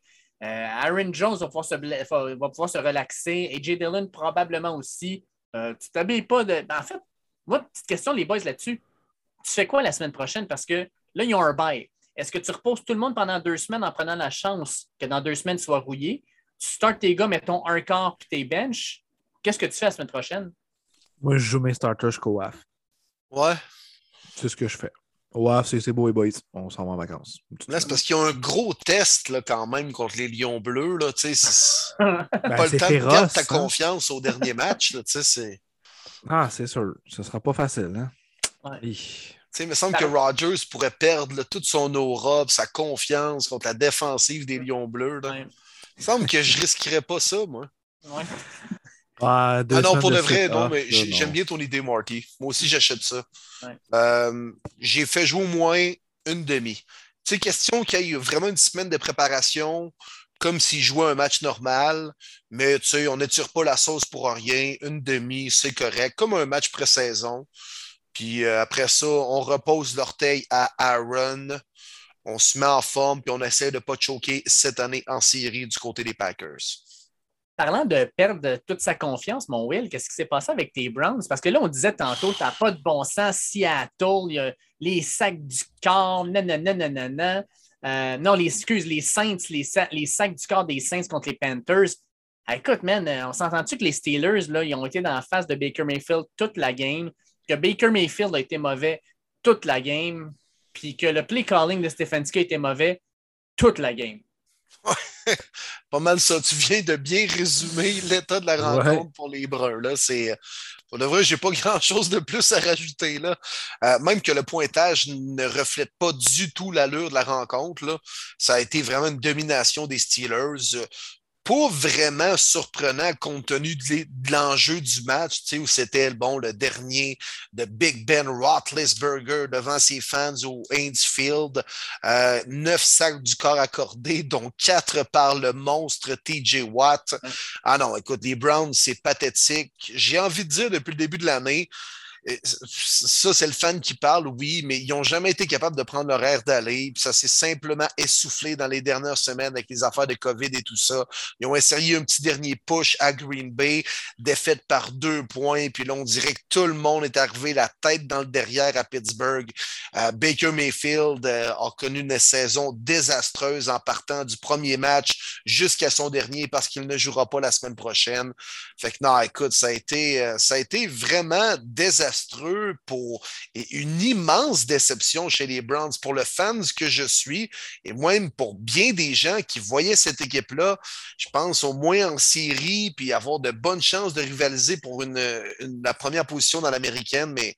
Euh, Aaron Jones va pouvoir, se, va pouvoir se relaxer. AJ Dillon probablement aussi. Euh, tu t'habilles pas de. ben, en fait, moi, petite question, les boys, là-dessus. Tu fais quoi la semaine prochaine? Parce que là, ils ont un bail. Est-ce que tu reposes tout le monde pendant deux semaines en prenant la chance que dans deux semaines, tu sois rouillé? Tu startes tes gars, mettons un quart puis tes bench. Qu'est-ce que tu fais la semaine prochaine? Moi, je joue mes starters jusqu'au WAF. Ouais. C'est ce que je fais. WAF, c'est c'est beau, les boys. On s'en va en vacances. Là, c'est parce qu'il y a un gros test là, quand même contre les Lions Bleus. Là, c'est Ben, pas le temps de perdre ta hein. confiance au dernier match. Là, tu sais, c'est- Ah, c'est sûr. Ce sera pas facile. Hein? Ouais. Hi. tu sais, il me semble que Rodgers pourrait perdre là, toute son aura, sa confiance contre la défensive des Lions Bleus. là. Ouais. Il me semble que je risquerais pas ça, moi. Ouais. Ah, Ah non, pour de vrai, non, Ah, mais j'aime bien ton idée, Marty. Moi aussi, j'achète ça. Ouais. Euh, j'ai fait jouer au moins une demi. Tu sais, question qu'il y ait vraiment une semaine de préparation, comme s'il jouait un match normal, mais tu sais, on n'étire pas la sauce pour rien. Une demi, c'est correct, comme un match pré-saison. Puis euh, après ça, on repose l'orteil à Aaron. On se met en forme, puis on essaie de ne pas choquer cette année en série du côté des Packers. Parlant de perdre toute sa confiance, mon Will, qu'est-ce qui s'est passé avec tes Browns? Parce que là, on disait tantôt, tu n'as pas de bon sens, Seattle, y a les sacs du corps, nanana. Euh, non, les excuses, les Saints, les, sa- les sacs du corps des Saints contre les Panthers. Ah, écoute, man, euh, on s'entend-tu que les Steelers, là, ils ont été dans la face de Baker Mayfield toute la game, que Baker Mayfield a été mauvais toute la game, puis que le play calling de Stefanski a été mauvais toute la game? Pas mal ça. Tu viens de bien résumer l'état de la Ouais. rencontre pour les Bruns. Là. C'est, pour de vrai, j'ai pas grand-chose de plus à rajouter. Là. Euh, même que le pointage ne reflète pas du tout l'allure de la rencontre. Là. Ça a été vraiment une domination des Steelers. Pas vraiment surprenant compte tenu de l'enjeu du match, tu sais, où c'était bon, le dernier de Big Ben Roethlisberger devant ses fans au Heinz Field. Euh, neuf sacs du corps accordés, dont quatre par le monstre TJ Watt. Ah non, écoute, les Browns, c'est pathétique. J'ai envie de dire depuis le début de l'année, ça, c'est le fan qui parle, oui, mais ils n'ont jamais été capables de prendre leur air d'aller. Ça s'est simplement essoufflé dans les dernières semaines avec les affaires de COVID et tout ça. Ils ont essayé un petit dernier push à Green Bay, défaite par deux points. Puis là, on dirait que tout le monde est arrivé la tête dans le derrière à Pittsburgh. Euh, Baker Mayfield euh, a connu une saison désastreuse en partant du premier match jusqu'à son dernier parce qu'il ne jouera pas la semaine prochaine. Fait que non, écoute, ça a été, euh, ça a été vraiment désastreux pour et une immense déception chez les Browns pour le fans que je suis et même pour bien des gens qui voyaient cette équipe-là, je pense au moins en série puis avoir de bonnes chances de rivaliser pour la première position dans l'américaine, mais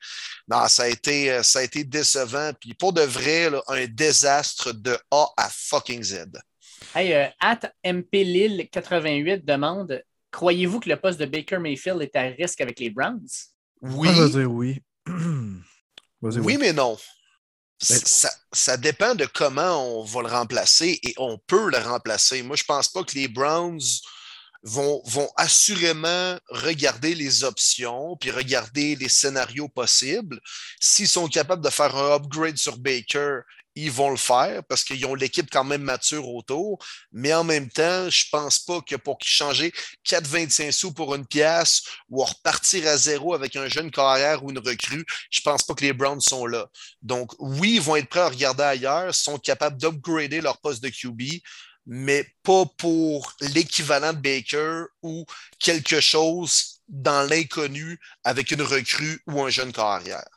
non, ça a été, ça a été décevant puis pour de vrai, un désastre de A à fucking Z. Hey, euh, at MP Lille 88 demande Croyez-vous que le poste de Baker Mayfield est à risque avec les Browns? Oui, Moi, je vais dire oui. Oui, mais non. Ben- Ça, ça dépend de comment on va le remplacer et on peut le remplacer. Moi, je pense pas que les Browns vont, vont assurément regarder les options puis regarder les scénarios possibles. S'ils sont capables de faire un upgrade sur Baker, ils vont le faire parce qu'ils ont l'équipe quand même mature autour. Mais en même temps, je pense pas que pour changer 4,25 sous pour une pièce ou repartir à zéro avec un jeune carrière ou une recrue, je pense pas que les Browns sont là. Donc, oui, ils vont être prêts à regarder ailleurs, sont capables d'upgrader leur poste de QB, mais pas pour l'équivalent de Baker ou quelque chose dans l'inconnu avec une recrue ou un jeune carrière.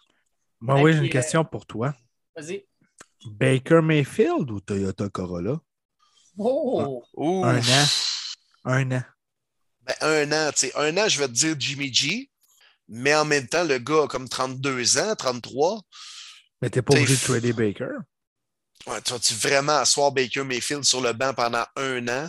Et oui, j'ai une question pour toi. Vas-y. Baker Mayfield ou Toyota Corolla? Oh! Un an. Un an. Ben, un an, tu sais. Un an, je vais te dire Jimmy G, mais en même temps, le gars a comme 32 ans, 33. Mais t'es pas T'es obligé de trader Baker. Ouais, tu vas-tu vraiment asseoir Baker Mayfield sur le banc pendant un an?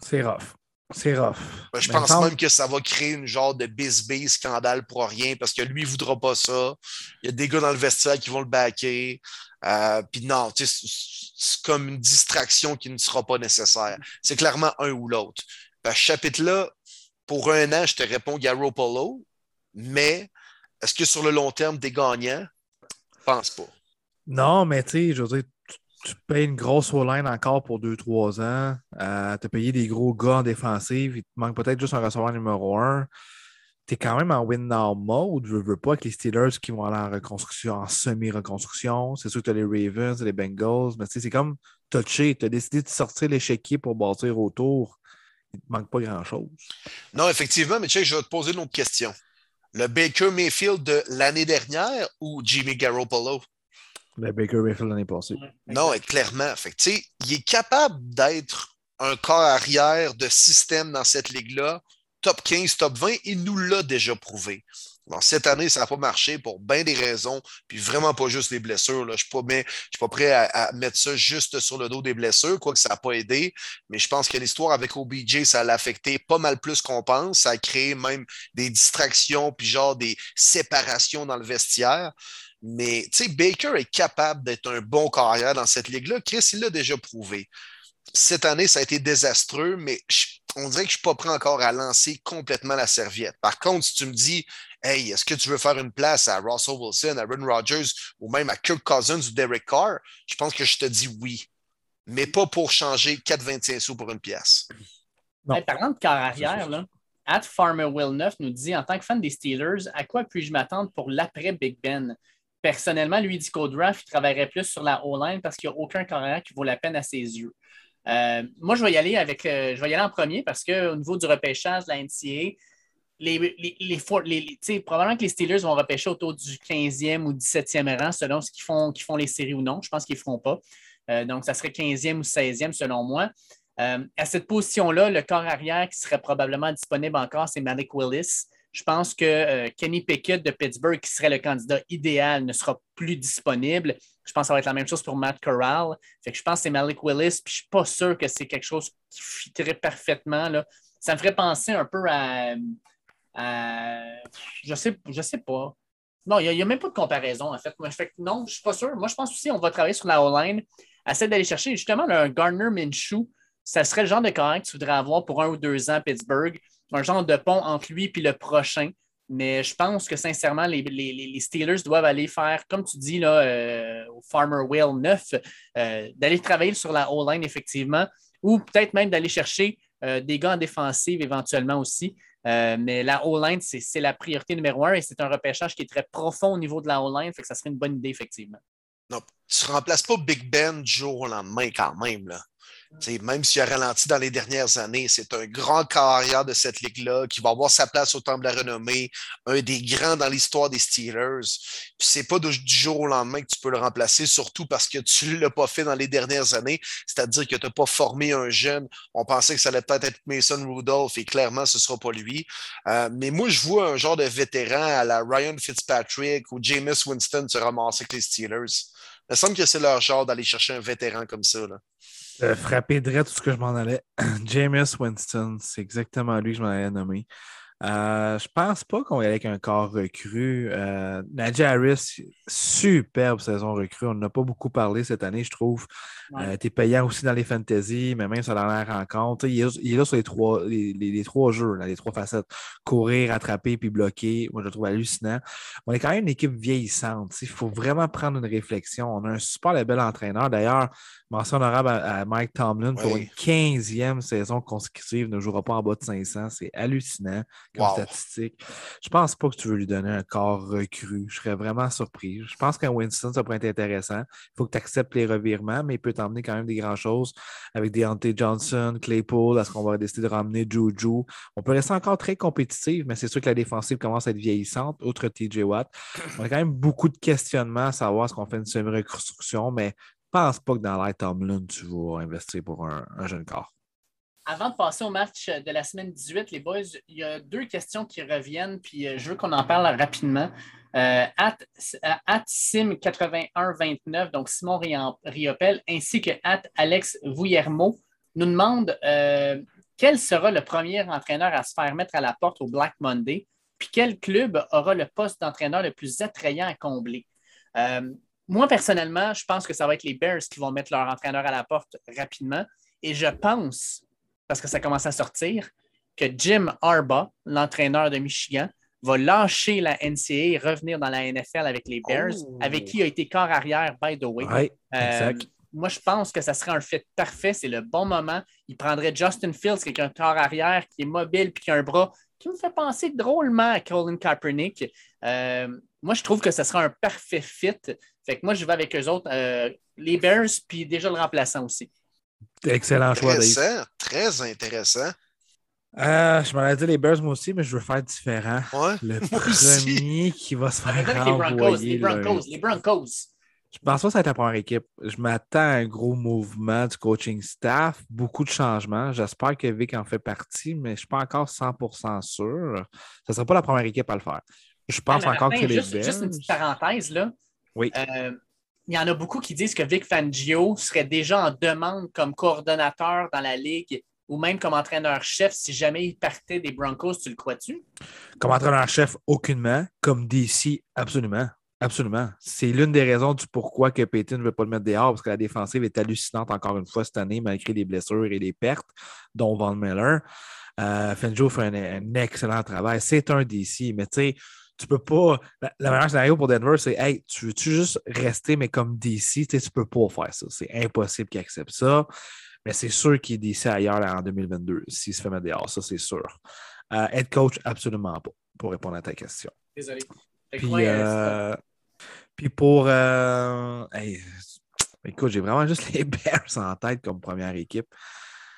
C'est rough. C'est rough. Ben, je Mais pense même que ça va créer une genre de bis-bis scandale pour rien parce que lui, il ne voudra pas ça. Il y a des gars dans le vestiaire qui vont le backer. Euh, Puis non, c'est comme une distraction qui ne sera pas nécessaire. C'est clairement un ou l'autre. Ben, ce chapitre-là, pour un an, je te réponds Garoppolo, mais est-ce que sur le long terme, t'es gagnant? Je pense pas. Non, mais tu sais, je veux dire, tu, tu payes une grosse O-line encore pour 2-3 ans. Euh, tu as payé des gros gars en défensive. Il te manque peut-être juste un receveur numéro 1. Tu es quand même en win-now mode. Je veux pas avec les Steelers qui vont aller en reconstruction, en semi-reconstruction. C'est sûr que tu as les Ravens, les Bengals, mais tu sais, c'est comme touché. Tu as décidé de sortir l'échiquier pour bâtir autour. Il te manque pas grand-chose. Non, effectivement, mais tu sais, je vais te poser une autre question. Le Baker Mayfield de l'année dernière ou Jimmy Garoppolo? Le Baker Mayfield l'année passée. Non, et clairement. Fait que, tu sais, il est capable d'être un corps arrière de système dans cette ligue-là, top 15, top 20, il nous l'a déjà prouvé. Bon, cette année, ça n'a pas marché pour bien des raisons, puis vraiment pas juste les blessures. Là. Je ne suis, pas- prêt à, à mettre ça juste sur le dos des blessures, quoique ça n'a pas aidé. Mais je pense que l'histoire avec OBJ, ça l'a affecté pas mal plus qu'on pense. Ça a créé même des distractions, puis genre des séparations dans le vestiaire. Mais tu sais, Baker est capable d'être un bon carrière dans cette ligue-là. Chris, il l'a déjà prouvé. Cette année, ça a été désastreux, mais je- on dirait que je ne suis pas prêt encore à lancer complètement la serviette. Par contre, si tu me dis, hey, est-ce que tu veux faire une place à Russell Wilson, à Aaron Rodgers ou même à Kirk Cousins ou Derek Carr, je pense que je te dis oui. Mais pas pour changer 4,25 sous pour une pièce. Hey, parlant de carrière C'est arrière, là, At Farmer Will 9 nous dit en tant que fan des Steelers, à quoi puis-je m'attendre pour l'après Big Ben? Personnellement, lui il dit qu'au draft, il travaillerait plus sur la O-line parce qu'il n'y a aucun carrière qui vaut la peine à ses yeux. Euh, moi, je vais y aller avec euh, je vais y aller en premier parce qu'au niveau du repêchage de la NCA, les, les, probablement que les Steelers vont repêcher autour du 15e ou 17e rang selon ce qu'ils font, qu'ils font les séries ou non. Je pense qu'ils ne feront pas. Euh, donc, ça serait 15e ou 16e selon moi. À cette position-là, le corps arrière qui serait probablement disponible encore, c'est Malik Willis. Je pense que Kenny Pickett de Pittsburgh, qui serait le candidat idéal, ne sera plus disponible. Je pense que ça va être la même chose pour Matt Corral. Fait que je pense que c'est Malik Willis, puis je suis pas sûr que c'est quelque chose qui fitterait parfaitement. Là. Ça me ferait penser un peu à. je sais, je sais pas. Non, il n'y a, même pas de comparaison, en fait. Moi, fait non, je ne suis pas sûr. Moi, je pense aussi qu'on va travailler sur la O-line. Essayer d'aller chercher justement un Gardner Minshew. Ça serait le genre de carrière que tu voudrais avoir pour un ou deux ans à Pittsburgh. Un genre de pont entre lui et le prochain. Mais je pense que sincèrement, les, les- les Steelers doivent aller faire, comme tu dis là, euh, au Farmer Whale 9, euh, d'aller travailler sur la O-line, effectivement, ou peut-être même d'aller chercher euh, des gars en défensive éventuellement aussi. Mais la O-line, c'est c'est la priorité numéro un et c'est un repêchage qui est très profond au niveau de la O-line, fait que ça serait une bonne idée, effectivement. Non, tu ne remplaces pas Big Ben du jour au lendemain quand même. Là. T'sais, même s'il a ralenti dans les dernières années, c'est un grand carrière de cette ligue-là qui va avoir sa place au Temple de la Renommée, un des grands dans l'histoire des Steelers. Puis c'est pas du jour au lendemain que tu peux le remplacer, surtout parce que tu l'as pas fait dans les dernières années, c'est-à-dire que tu n'as pas formé un jeune. On pensait que ça allait peut-être être Mason Rudolph et clairement, ce sera pas lui. Euh, mais moi, je vois un genre de vétéran à la Ryan Fitzpatrick ou Jameis Winston se ramasser avec les Steelers. Il me semble que c'est leur genre d'aller chercher un vétéran comme ça. Euh, frapper direct tout ce que je m'en allais. Jameis Winston, c'est exactement lui que je m'en allais nommer. Euh, je pense pas qu'on y allait avec un corps recru. Euh, Najee Harris, superbe saison recrue. On n'a pas beaucoup parlé cette année, je trouve. Ouais. Euh, T'es payant aussi dans les fantasy, mais même sur la rencontre. Il est, il est là sur les trois, les, les- les trois jeux, là, les trois facettes. Courir, attraper puis bloquer. Moi, je le trouve hallucinant. On est quand même une équipe vieillissante. Il faut vraiment prendre une réflexion. On a un super bel entraîneur. D'ailleurs, mention honorable à, à Mike Tomlin pour une 15e saison consécutive. Ne jouera pas en bas de 500. C'est hallucinant comme Wow. statistique. Je pense pas que tu veux lui donner un corps recru. Je serais vraiment surpris. Je pense qu'un Winston, ça pourrait être intéressant. Il faut que tu acceptes les revirements, mais il peut t'emmener quand même des grandes choses avec Deontay Johnson, Claypool. Est-ce qu'on va décider de ramener Juju? On peut rester encore très compétitif, mais c'est sûr que la défensive commence à être vieillissante, outre TJ Watt. On a quand même beaucoup de questionnements à savoir est-ce qu'on fait une semi-reconstruction, mais pense pas que dans l'air Tomlin, tu vas investir pour un, un jeune corps? Avant de passer au match de la semaine 18, les boys, il y a deux questions qui reviennent, puis euh, je veux qu'on en parle rapidement. Euh, at, Sim8129, donc Simon Riopel, ainsi que at Alex Vouillermo, nous demandent euh, quel sera le premier entraîneur à se faire mettre à la porte au Black Monday, puis quel club aura le poste d'entraîneur le plus attrayant à combler? Euh, moi, personnellement, je pense que ça va être les Bears qui vont mettre leur entraîneur à la porte rapidement. Et je pense, parce que ça commence à sortir, que Jim Arba, l'entraîneur de Michigan, va lâcher la NCA et revenir dans la NFL avec les Bears, Oh. avec qui il a été corps arrière, by the way. Euh, moi, je pense que ça serait un fit parfait. C'est le bon moment. Il prendrait Justin Fields, qui est un corps arrière, qui est mobile puis qui a un bras qui me fait penser drôlement à Colin Kaepernick. Euh, moi, je trouve que ce sera un parfait fit. Fait que moi, je vais avec eux autres, euh, les Bears, puis déjà le remplaçant aussi. Excellent choix, Dave. Intéressant, très intéressant. Euh, je m'en ai dit les Bears, moi aussi, mais je veux faire différent. Ouais. Le aussi. premier qui va se faire être les Broncos, les Broncos, les Broncos. Je pense pas que ça va être la première équipe. Je m'attends à un gros mouvement du coaching staff, beaucoup de changements. J'espère que Vic en fait partie, mais je ne suis pas encore 100% sûr. Ce ne sera pas la première équipe à le faire. Je pense Ah, encore Martin, que les juste, juste une petite parenthèse, là. Oui. Euh, il y en a beaucoup qui disent que Vic Fangio serait déjà en demande comme coordonnateur dans la ligue ou même comme entraîneur-chef si jamais il partait des Broncos. Tu le crois-tu? Comme entraîneur-chef, aucunement. Comme DC, absolument. Absolument. C'est l'une des raisons du pourquoi que Payton ne veut pas le mettre dehors, parce que la défensive est hallucinante encore une fois cette année, malgré les blessures et les pertes, dont Von Miller. Euh, Fangio fait un, un excellent travail. C'est un DC, mais tu sais, tu peux pas. La, la meilleure scénario pour Denver, c'est Hey, tu veux-tu juste rester, mais comme DC, tu sais, tu peux pas faire ça. C'est impossible qu'il accepte ça. Mais c'est sûr qu'il est DC ailleurs là, en 2022, s'il se fait mettre dehors, ça c'est sûr. Euh, head coach, absolument pas, pour répondre à ta question. Désolé. Puis, euh, euh, puis pour. euh, hey, écoute, j'ai vraiment juste les Bears en tête comme première équipe.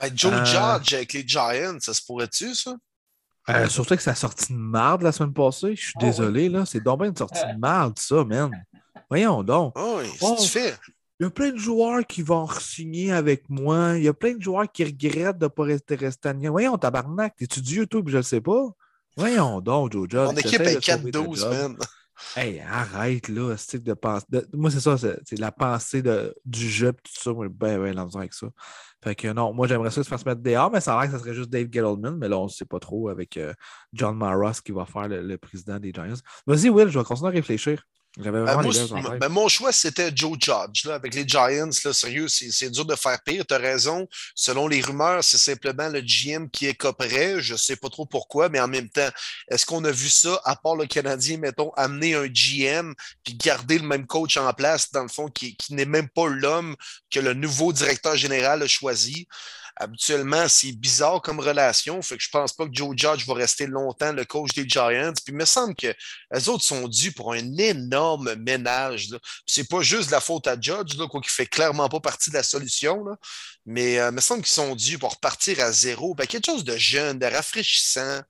Ben, Joe Euh, Judge avec les Giants, ça se pourrait-tu, ça? Euh, surtout que ça a sorti de marde la semaine passée. Je suis Oh, désolé, là. C'est donc bien une sortie de marde, ça, man. Voyons donc. Oh, oui, Oh. tu fais. Il y a plein de joueurs qui vont signer avec moi. Il y a plein de joueurs qui regrettent de ne pas rester York. Voyons, tabarnak, t'es-tu du YouTube, je ne sais pas? Voyons donc, Joe. Mon équipe est de sauver ta 4-12, job. man. Hey, arrête là, c'est de penser. Moi, c'est ça, c'est la pensée de, du jeu tout ça. Moi, ben, ben, l'envers avec ça. Fait que non, moi, j'aimerais ça se faire se mettre dehors, mais ça a l'air que ça serait juste Dave Gettleman, mais là, on ne sait pas trop avec euh, John Maros qui va faire le président des Giants. Vas-y, Will, je vais continuer à réfléchir. Ben, moi, ben, mon choix, c'était Joe Judge. Là, avec les Giants, là, sérieux, c'est c'est dur de faire pire. Tu as raison. Selon les rumeurs, c'est simplement le GM qui écoperait. Je ne sais pas trop pourquoi, mais en même temps, est-ce qu'on a vu ça, à part le Canadien, mettons, amener un GM puis garder le même coach en place, dans le fond, qui, qui n'est même pas l'homme que le nouveau directeur général a choisi? Habituellement, c'est bizarre comme relation. Fait que je pense pas que Joe Judge va rester longtemps le coach des Giants. Puis il me semble que les autres sont dus pour un énorme ménage. C'est pas juste la faute à Judge, là, quoi, qui fait clairement pas partie de la solution. là. Mais euh, il me semble qu'ils sont dus pour repartir à zéro. Ben, quelque chose de jeune, de rafraîchissant.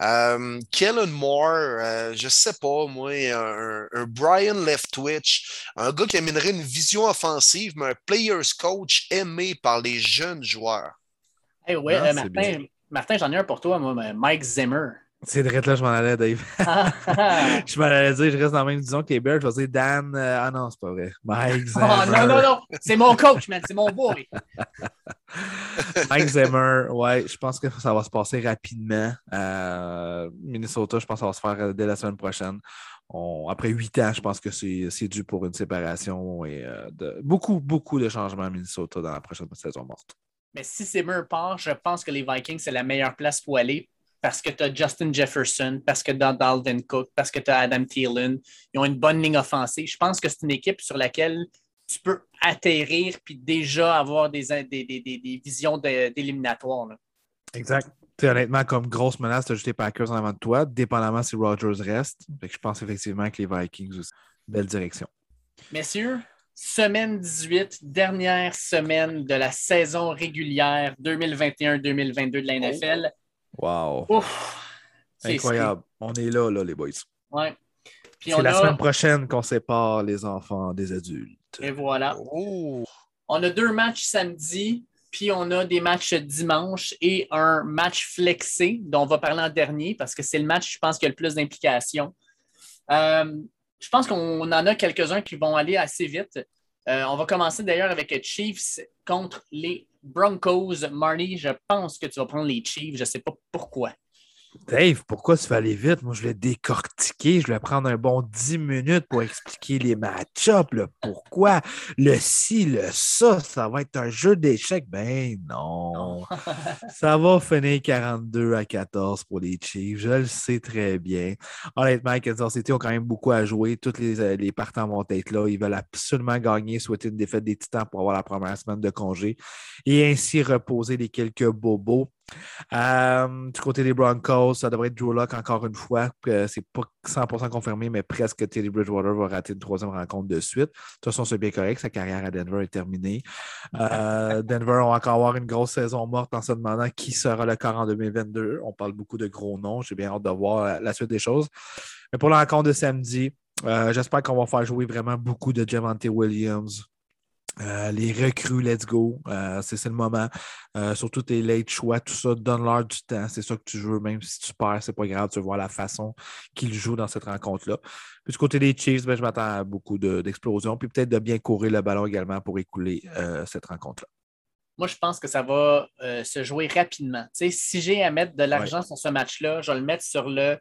Euh, Kellen Moore, euh, je sais pas, moi, un, un Brian Leftwich, un gars qui amènerait une vision offensive, mais un player's coach aimé par les jeunes joueurs. hey, ouais, Non, euh, Martin, Martin j'en ai un pour toi, moi, Mike Zimmer. C'est direct là, je m'en allais, Dave. Ah, je m'en allais dire, je reste dans la même vision que les Bears. Je vais dire Dan. euh, ah non, c'est pas vrai. Mike Oh, Zimmer. non, non, non, c'est mon coach, man, c'est mon boy. Mike Zimmer, ouais, je pense que ça va se passer rapidement. Euh, Minnesota, je pense que ça va se faire euh, dès la semaine prochaine. On- après huit ans, je pense que c'est c'est dû pour une séparation et euh, de, beaucoup, beaucoup de changements à Minnesota dans la prochaine saison morte. Mais si Zimmer part, je pense que les Vikings, c'est la meilleure place pour aller parce que tu as Justin Jefferson, parce que tu as Dalvin Cook, parce que tu as Adam Thielen. Ils ont une bonne ligne offensive. Je pense que c'est une équipe sur laquelle tu peux atterrir puis déjà avoir des, des, des, des- des visions d'éliminatoire. là. Exact. T'sais, honnêtement, comme grosse menace, tu as juste les Packers en avant de toi, dépendamment si Rodgers reste. Fait que je pense effectivement que les Vikings aussi. Belle direction. Messieurs, semaine 18, dernière semaine de la saison régulière 2021-2022 de la NFL. Wow. Ouf! Incroyable. On est là, là, les boys. c'est- Ouais. C'est la a, semaine prochaine qu'on sépare les enfants des adultes. et voilà. Oh! On a deux matchs samedi. Puis on a des matchs dimanche et un match flexé dont on va parler en dernier parce que c'est le match, je pense, qui a le plus d'implications. Euh, je pense qu'on en a quelques-uns qui vont aller assez vite. Euh, on va commencer d'ailleurs avec Chiefs contre les Broncos. Marnie, je pense que tu vas prendre les Chiefs. Je ne sais pas pourquoi. Dave, pourquoi tu vas aller vite? Moi, je l'ai décortiqué. Je vais prendre un bon 10 minutes pour expliquer les match-ups, le pourquoi, le si, le ça. Ça va être un jeu d'échecs. Ben non. ça va finir 42 à 14 pour les Chiefs. Je le sais très bien. Honnêtement, Kansas City ont quand même beaucoup à jouer. Tous les, euh, les partants vont être là. Ils veulent absolument gagner, souhaiter une défaite des Titans pour avoir la première semaine de congé et ainsi reposer les quelques bobos. Euh, du côté des Broncos, ça devrait être Drew Lock encore une fois. C'est pas 100% confirmé, mais presque Teddy Bridgewater va rater une troisième rencontre de suite. De toute façon, c'est bien correct. Sa carrière à Denver est terminée. Euh, Denver va encore avoir une grosse saison morte en se demandant qui sera le corps en 2022. On parle beaucoup de gros noms. J'ai bien hâte de voir la suite des choses. Mais pour la rencontre de samedi, euh, j'espère qu'on va faire jouer vraiment beaucoup de Javante Williams. Euh, les recrues, let's go. Euh, c'est le moment. Euh, surtout tes late choix, tout ça, donne-leur du temps. C'est ça que tu veux. Même si tu perds, c'est pas grave. Tu vas voir la façon qu'ils jouent dans cette rencontre-là. Puis du côté des Chiefs, ben, je m'attends à beaucoup d'explosions. puis peut-être de bien courir le ballon également pour écouler cette rencontre-là. Moi, je pense que ça va se jouer rapidement. si j'ai à mettre de l'argent sur ce match-là, je vais le mettre sur le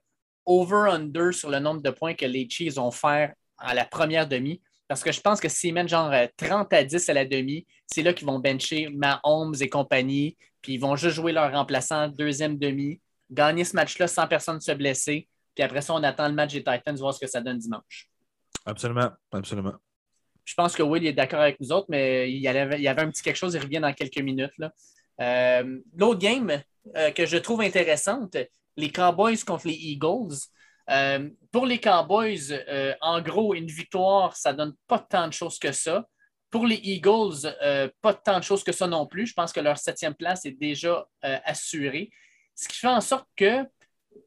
over-under sur le nombre de points que les Chiefs vont faire à la première demi. Parce que je pense que s'ils mettent genre 30 euh, à 10 à la demi, c'est là qu'ils vont bencher Mahomes et compagnie, puis ils vont juste jouer leur remplaçant deuxième demi, gagner ce match-là sans personne se blesser, puis après ça, on attend le match des Titans, voir ce que ça donne dimanche. Absolument, absolument. Je pense que Will est d'accord avec nous autres, mais il y, avait, il y avait un petit quelque chose, il revient dans quelques minutes. Euh, l'autre game euh, que je trouve intéressante, les Cowboys contre les Eagles. Euh, pour les Cowboys, euh, en gros, une victoire, ça ne donne pas tant de choses que ça. Pour les Eagles, euh, pas tant de choses que ça non plus. Je pense que leur septième place est déjà assurée. Ce qui fait en sorte que,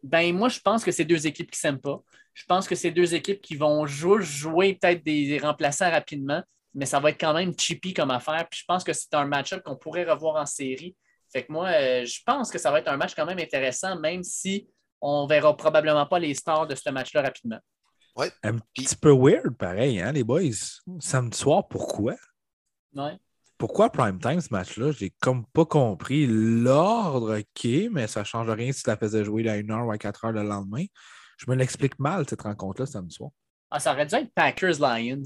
ben moi, je pense que c'est deux équipes qui ne s'aiment pas. Je pense que c'est deux équipes qui vont jouer, jouer peut-être des remplaçants rapidement, mais ça va être quand même cheapy comme affaire. Puis je pense que c'est un match-up qu'on pourrait revoir en série. Fait que moi, je pense que ça va être un match quand même intéressant, même si on verra probablement pas les stars de ce match-là rapidement. Ouais. Un petit peu weird, pareil, hein, les boys? Samedi soir, pourquoi? Ouais. Pourquoi prime time ce match-là? J'ai comme pas compris l'ordre, ok, mais ça ne change rien si tu la faisais jouer à 1h ou à 4h le lendemain. Je me l'explique mal, cette rencontre-là, samedi soir. Ah, ça aurait dû être Packers-Lions.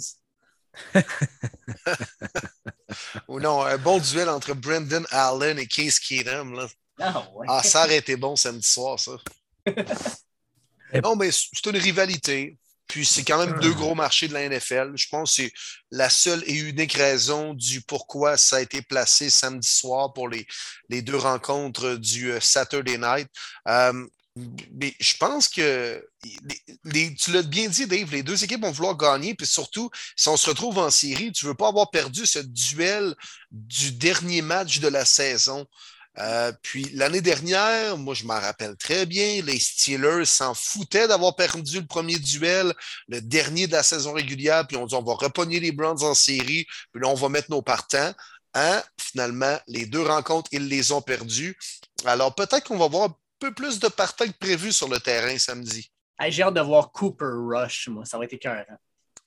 Ou non, un bon duel entre Brendan Allen et Case Keenum. Là. Ah, ouais. ah, ça aurait été bon samedi soir, ça non, mais c'est une rivalité. Puis c'est quand même deux gros marchés de la NFL. Je pense que c'est la seule et unique raison du pourquoi ça a été placé samedi soir pour les, les deux rencontres du euh, Saturday night. Euh, mais je pense que tu l'as bien dit, Dave, les deux équipes vont vouloir gagner. Puis surtout, si on se retrouve en série, tu ne veux pas avoir perdu ce duel du dernier match de la saison. Euh, puis l'année dernière, moi je m'en rappelle très bien, les Steelers s'en foutaient d'avoir perdu le premier duel, le dernier de la saison régulière, puis on dit on va repogner les Browns en série, puis là on va mettre nos partants. Hein? Finalement, les deux rencontres, ils les ont perdus. Alors peut-être qu'on va voir un peu plus de partants que prévu sur le terrain samedi. J'ai hâte de voir Cooper Rush, moi, ça va être écœurant.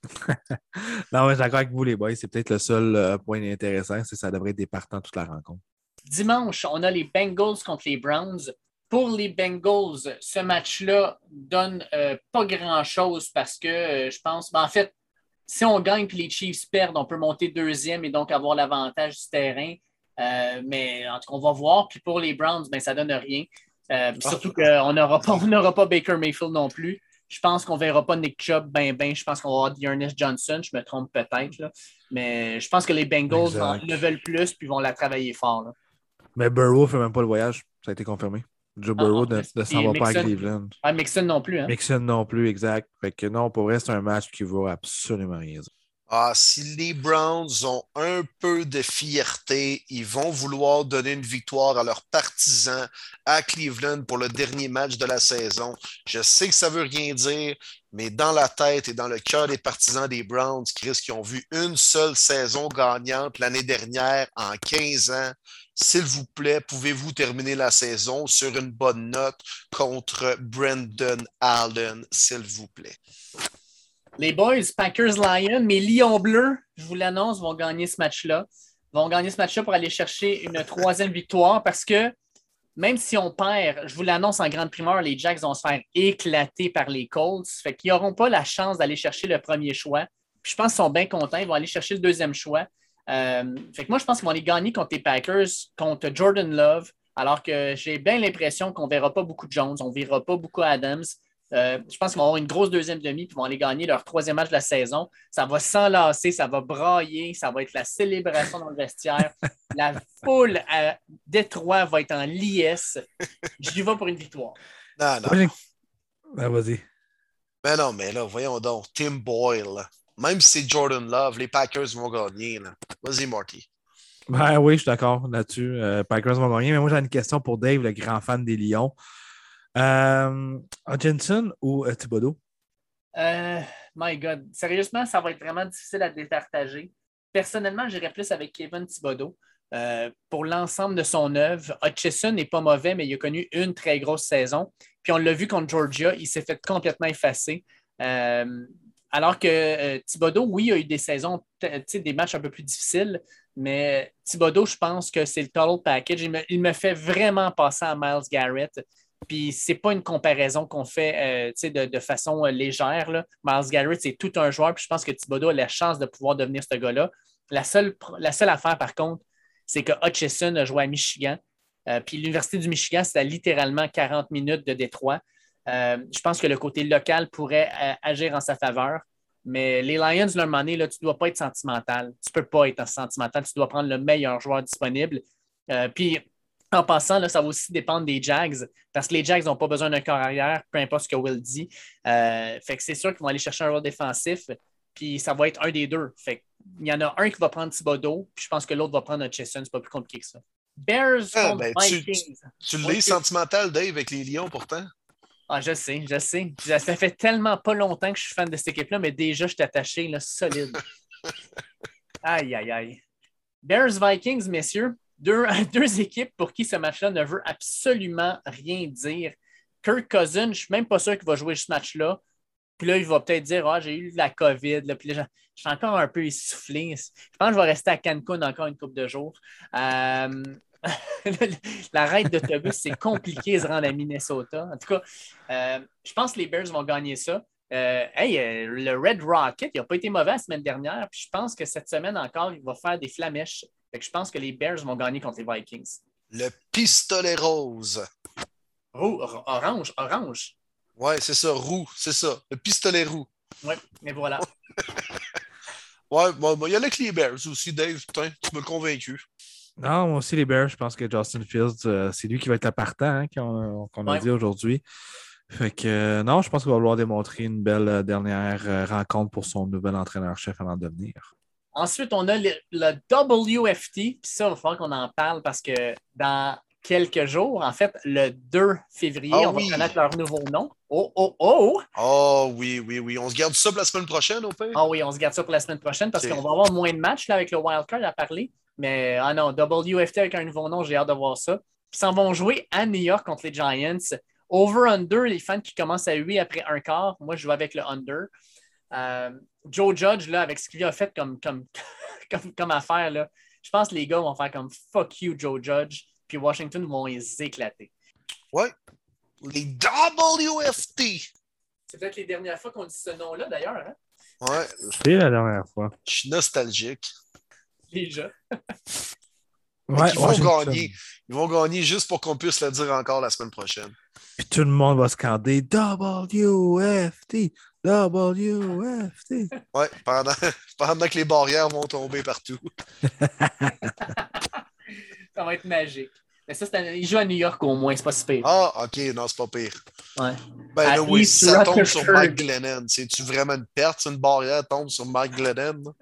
non, mais d'accord avec vous, les boys. C'est peut-être le seul euh, point intéressant, c'est que ça devrait être des partants toute la rencontre. Dimanche, on a les Bengals contre les Browns. Pour les Bengals, ce match-là donne euh, pas grand-chose parce que euh, je pense, ben, en fait, si on gagne et les Chiefs perdent, on peut monter deuxième et donc avoir l'avantage du terrain. Euh, mais en tout cas, on va voir. Puis pour les Browns, ben, ça donne rien. surtout qu'on n'aura pas, pas Baker Mayfield non plus. Je pense qu'on ne verra pas Nick Chubb ben ben. Je pense qu'on va avoir Dearness Johnson. Je me trompe peut-être. Mais je pense que les Bengals le veulent plus puis vont la travailler fort. Mais Burrow ne fait même pas le voyage. Ça a été confirmé. Joe ah, Burrow ne, s'en va pas à Cleveland. Mixon non plus. Hein? Mixon non plus, exact. Fait que non, pour vrai, c'est un match qui vaut absolument rien. Ah, si les Browns ont un peu de fierté, ils vont vouloir donner une victoire à leurs partisans à Cleveland pour le dernier match de la saison. Je sais que ça veut rien dire, mais dans la tête et dans le cœur des partisans des Browns, Chris, qui ont vu une seule saison gagnante l'année dernière en 15 ans, s'il vous plaît, pouvez-vous terminer la saison sur une bonne note contre Brendan Allen, s'il vous plaît? Les boys, Packers-Lions, mes Lions bleus, je vous l'annonce, vont gagner ce match-là. Vont gagner ce match-là pour aller chercher une troisième victoire parce que même si on perd, je vous l'annonce en grande primeur, les Jacks vont se faire éclater par les Colts. Fait qu'ils n'auront pas la chance d'aller chercher le premier choix. je pense qu'ils sont bien contents. Ils vont aller chercher le deuxième choix. Euh, fait que moi, je pense qu'ils vont aller gagner contre les Packers, contre Jordan Love, alors que j'ai bien l'impression qu'on ne verra pas beaucoup de Jones, on ne verra pas beaucoup Adams. Euh, je pense qu'ils vont avoir une grosse deuxième demi, puis vont aller gagner leur troisième match de la saison. Ça va s'enlacer, ça va brailler, ça va être la célébration dans le vestiaire. la foule à Détroit va être en liesse. J'y vais pour une victoire. Non, non. Ben, vas-y. Ben non, mais là, voyons donc. Tim Boyle. Même si c'est Jordan Love, les Packers vont gagner. Vas-y, Marty. Ben oui, je suis d'accord là-dessus. Euh, Packers vont gagner. Mais moi, j'ai une question pour Dave, le grand fan des Lions. Euh, Hutchinson ou euh, Thibodeau? Euh, my God. Sérieusement, ça va être vraiment difficile à départager. Personnellement, j'irais plus avec Kevin Thibodeau. Euh, pour l'ensemble de son œuvre, Hutchison n'est pas mauvais, mais il a connu une très grosse saison. Puis on l'a vu contre Georgia, il s'est fait complètement effacer. Alors que Thibodeau, oui, a eu des saisons, des matchs un peu plus difficiles, mais Thibodeau, je pense que c'est le total package. Il me, fait vraiment passer à Miles Garrett. Puis c'est pas une comparaison qu'on fait euh, de, façon euh, légère. Miles Garrett, c'est tout un joueur. Puis je pense que Thibodeau a la chance de pouvoir devenir ce gars-là. La seule, la seule affaire, par contre, c'est que Hutchison a joué à Michigan. Euh, puis l'Université du Michigan, c'est à littéralement 40 minutes de Détroit. Je pense que le côté local pourrait agir en sa faveur. Mais les Lions, leur moment là, tu ne dois pas être sentimental. Tu ne peux pas être sentimental. Tu dois prendre le meilleur joueur disponible. puis en passant, là, ça va aussi dépendre des Jags, parce que les Jags n'ont pas besoin d'un corps arrière, peu importe ce que Will dit. Euh, fait que c'est sûr qu'ils vont aller chercher un rôle défensif, puis ça va être un des deux. Fait il y en a un qui va prendre Thibodeau, puis je pense que l'autre va prendre Chesson. C'est pas plus compliqué que ça. Bears ah, ben, Vikings. Tu, tu l'es sentimental, Dave, avec les Lions, pourtant? Ah, je sais, je sais. Ça fait tellement pas longtemps que je suis fan de cette équipe-là, mais déjà, je suis attaché, là, solide. aïe, aïe, aïe. Bears Vikings, messieurs. deux, équipes pour qui ce match-là ne veut absolument rien dire. Kirk Cousins, je ne suis même pas sûr qu'il va jouer ce match-là. Puis là, il va peut-être dire Ah, j'ai eu la COVID. Puis là, je suis encore un peu essoufflé. Je pense que je vais rester à Cancun encore une couple de jours. Euh, la raide d'autobus, c'est compliqué de se rendre à Minnesota. En tout cas, euh, je pense que les Bears vont gagner ça. Euh, hey, le Red Rocket, il n'a pas été mauvais la semaine dernière. Puis je pense que cette semaine encore, il va faire des flamèches je pense que les Bears vont gagner contre les Vikings. Le pistolet rose. orange, orange. Ouais, c'est ça, roux, c'est ça. Le pistolet roux. Oui, mais voilà. ouais, bon, il y a les Bears aussi, Dave. Putain, tu m'as convaincu. Non, moi aussi, les Bears, je pense que Justin Fields, euh, c'est lui qui va être le partant hein, qu'on a dit aujourd'hui. Fait que euh, non, je pense qu'il va vouloir démontrer une belle euh, dernière rencontre pour son nouvel entraîneur-chef avant de venir. Ensuite, on a le, WFT. Puis ça, il va falloir qu'on en parle parce que dans quelques jours, en fait, le 2 février, ah on va connaître leur nouveau nom. Oh, oh, oh! Oh oui, oui, oui. On se garde ça pour la semaine prochaine, au pire? Ah oui, on se garde ça pour la semaine prochaine parce qu'on va avoir moins de matchs là, avec le wildcard à parler. Mais ah non, WFT avec un nouveau nom, j'ai hâte de voir ça. Ils s'en vont jouer à New York contre les Giants. Over-under, les fans qui commencent à 8 après un quart. Moi, je joue avec le under. Euh, Joe Judge, là, avec ce qu'il a fait comme, comme, comme, affaire, là, je pense que les gars vont faire comme fuck you, Joe Judge, puis Washington vont les éclater. Ouais. Les WFT. C'est peut-être les dernières fois qu'on dit ce nom-là, d'ailleurs. Hein? Ouais. C'est la dernière fois. Je suis nostalgique. Déjà. ouais, ils, vont gagner. ils vont gagner juste pour qu'on puisse le dire encore la semaine prochaine. Puis tout le monde va scander WFT, WFT. Ouais, pendant, pendant que les barrières vont tomber partout. Ça va être magique. Mais ça, c'est un- il joue à New York au moins, c'est pas si pire. Ah, ok, non, c'est pas pire. Ouais. Ben là, oui, si ça tombe sur Mike Glennon, c'est-tu vraiment une perte? si Une barrière tombe sur Mike Glennon?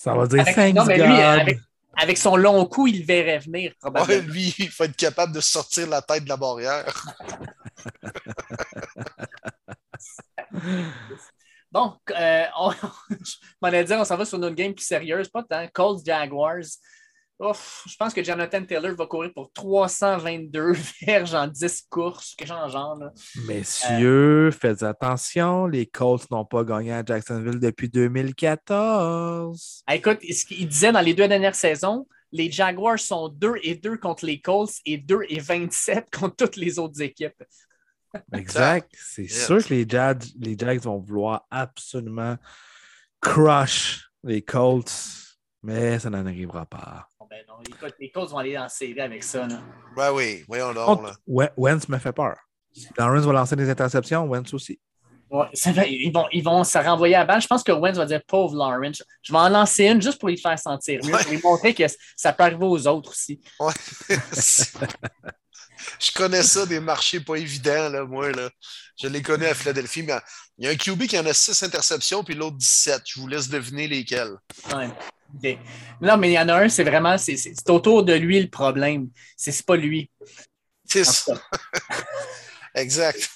Ça va dire Avec- thanks non, mais lui, avec, avec son long cou, il le verrait venir, Ouais, probablement. lui, il faut être capable de sortir la tête de la barrière. Bon, euh, on, je m'en allais dire, on s'en va sur une game plus sérieuse, pas tant. Colts Jaguars. Ouf, je pense que Jonathan Taylor va courir pour 322 verges en 10 courses, quelque chose en genre. là. Messieurs, faites attention, les Colts n'ont pas gagné à Jacksonville depuis 2014. Ah, écoute, ce qu'il disait dans les deux dernières saisons, les Jaguars sont 2 et 2 contre les Colts et 2 et 27 contre toutes les autres équipes. Exact. C'est Yes. sûr que les Jags, les Jags vont vouloir absolument crush les Colts, mais ça n'en arrivera pas. Ben non, écoute, les Colts vont aller en série avec ça. là. Ben oui, voyons donc. Là. Wen- Wentz me fait peur. Lawrence va lancer des interceptions, Wentz aussi. Ouais, vrai, ils, vont, ils vont se renvoyer à balle. Je pense que Wentz va dire pauvre Lawrence. Je vais en lancer une juste pour lui faire sentir mieux, Ouais. pour lui montrer que ça peut arriver aux autres aussi. Ouais. Je connais ça des marchés pas évidents, là, moi. Là. Je les connais à Philadelphie, mais il y a un QB qui en a 6 interceptions, puis l'autre 17. Je vous laisse deviner lesquels. Ouais. Non, mais il y en a un, c'est vraiment, c'est autour de lui le problème. C'est pas lui. C'est ça. Exact.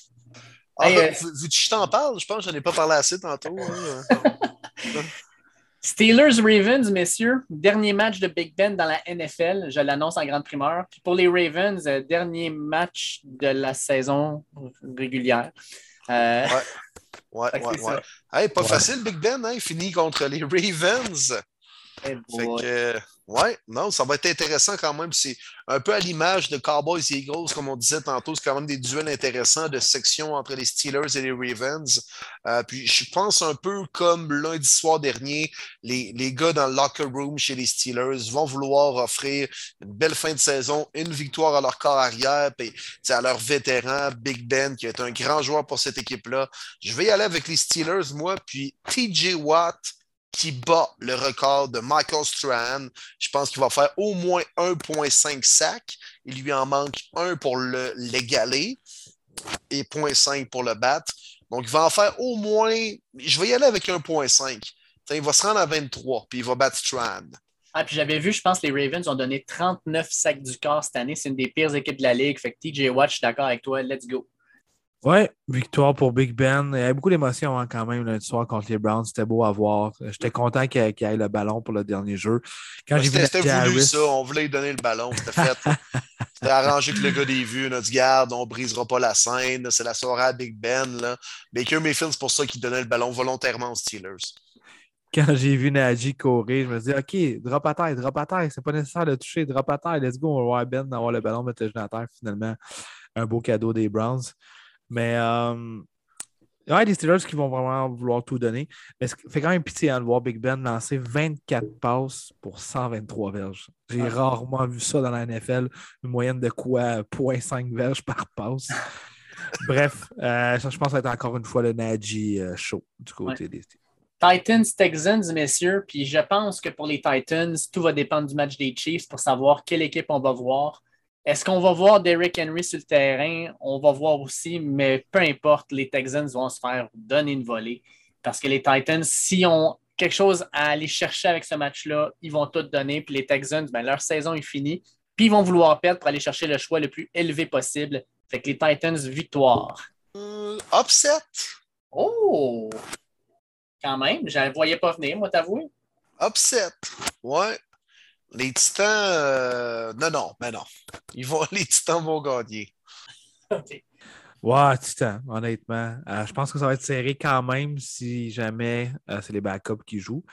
Ah, Hey, ben, euh, vu- vu que je t'en parle, je pense que je n'en ai pas parlé assez tantôt. hein. Steelers-Ravens, messieurs, dernier match de Big Ben dans la NFL. Je l'annonce en grande primeur. Puis pour les Ravens, euh, dernier match de la saison régulière. Euh, Ouais, ouais, ouais. ça. Hey, pas Ouais. facile, Big Ben, hein? Il finit contre les Ravens. Eh Fait boy. que, ouais, non, ça va être intéressant quand même. C'est un peu à l'image de Cowboys et Eagles, comme on disait tantôt. C'est quand même des duels intéressants de section entre les Steelers et les Ravens. Euh, puis je pense un peu comme lundi soir dernier, les, les gars dans le locker room chez les Steelers vont vouloir offrir une belle fin de saison, une victoire à leur corps arrière, puis à leur vétéran Big Ben, qui est un grand joueur pour cette équipe-là. Je vais y aller avec les Steelers, moi, puis TJ Watt qui bat le record de Michael Strahan. Je pense qu'il va faire au moins 1,5 sacs. Il lui en manque un pour le- l'égaler et 0,5 pour le battre. Donc, il va en faire au moins. Je vais y aller avec 1,5. T'sais, Il va se rendre à 23, puis il va battre Strahan. Ah, puis j'avais vu, je pense les Ravens ont donné 39 sacs du corps cette année. C'est une des pires équipes de la ligue. Fait que TJ Watt, je suis d'accord avec toi. Let's go. Ouais, victoire pour Big Ben. Il y avait beaucoup d'émotions hein, quand même lundi soir contre les Browns. C'était beau à voir. J'étais content qu'il y ait- qu'il y ait le ballon pour le dernier jeu. Quand j'ai vu C'était voulu, ça. On voulait lui donner le ballon. C'était fait. C'était arrangé que le gars des vues, notre garde, on brisera pas la scène. C'est la soirée à Big Ben. Là. Baker Mayfield, c'est pour ça qu'il donnait le ballon volontairement aux Steelers. quand j'ai vu Najee courir, je me suis dit, OK, drop à terre, drop à terre. C'est pas nécessaire de toucher, drop à terre. Let's go, on va voir Ben d'avoir le ballon, mettre le genou à terre. Finalement, un beau cadeau des Browns. Mais euh, ouais, les Steelers qui vont vraiment vouloir tout donner. Mais ça fait quand même pitié hein, de voir Big Ben lancer 24 passes pour 123 verges. J'ai Ouais. rarement vu ça dans la NFL, une moyenne de quoi 0.5 verges par passe. Bref, euh, ça, je pense que ça va être encore une fois le Najee euh, show du côté des Steelers. Titans, Texans, messieurs. Puis je pense que pour les Titans, tout va dépendre du match des Chiefs pour savoir quelle équipe on va voir. Est-ce qu'on va voir Derrick Henry sur le terrain? On va voir aussi, mais peu importe, les Texans vont se faire donner une volée. Parce que les Titans, s'ils ont quelque chose à aller chercher avec ce match-là, ils vont tout donner. Puis les Texans, ben, leur saison est finie. Puis ils vont vouloir perdre pour aller chercher le choix le plus élevé possible. Fait que les Titans, victoire. Euh, upset? Oh! Quand même, je ne voyais pas venir, moi, t'avouer. Upset. Ouais. Les Titans. euh, Non, non, mais non. Ils vont... Les Titans vont gagner. OK. Ouais, Titan, honnêtement. Euh, je pense que ça va être serré quand même si jamais euh, c'est les backups qui jouent.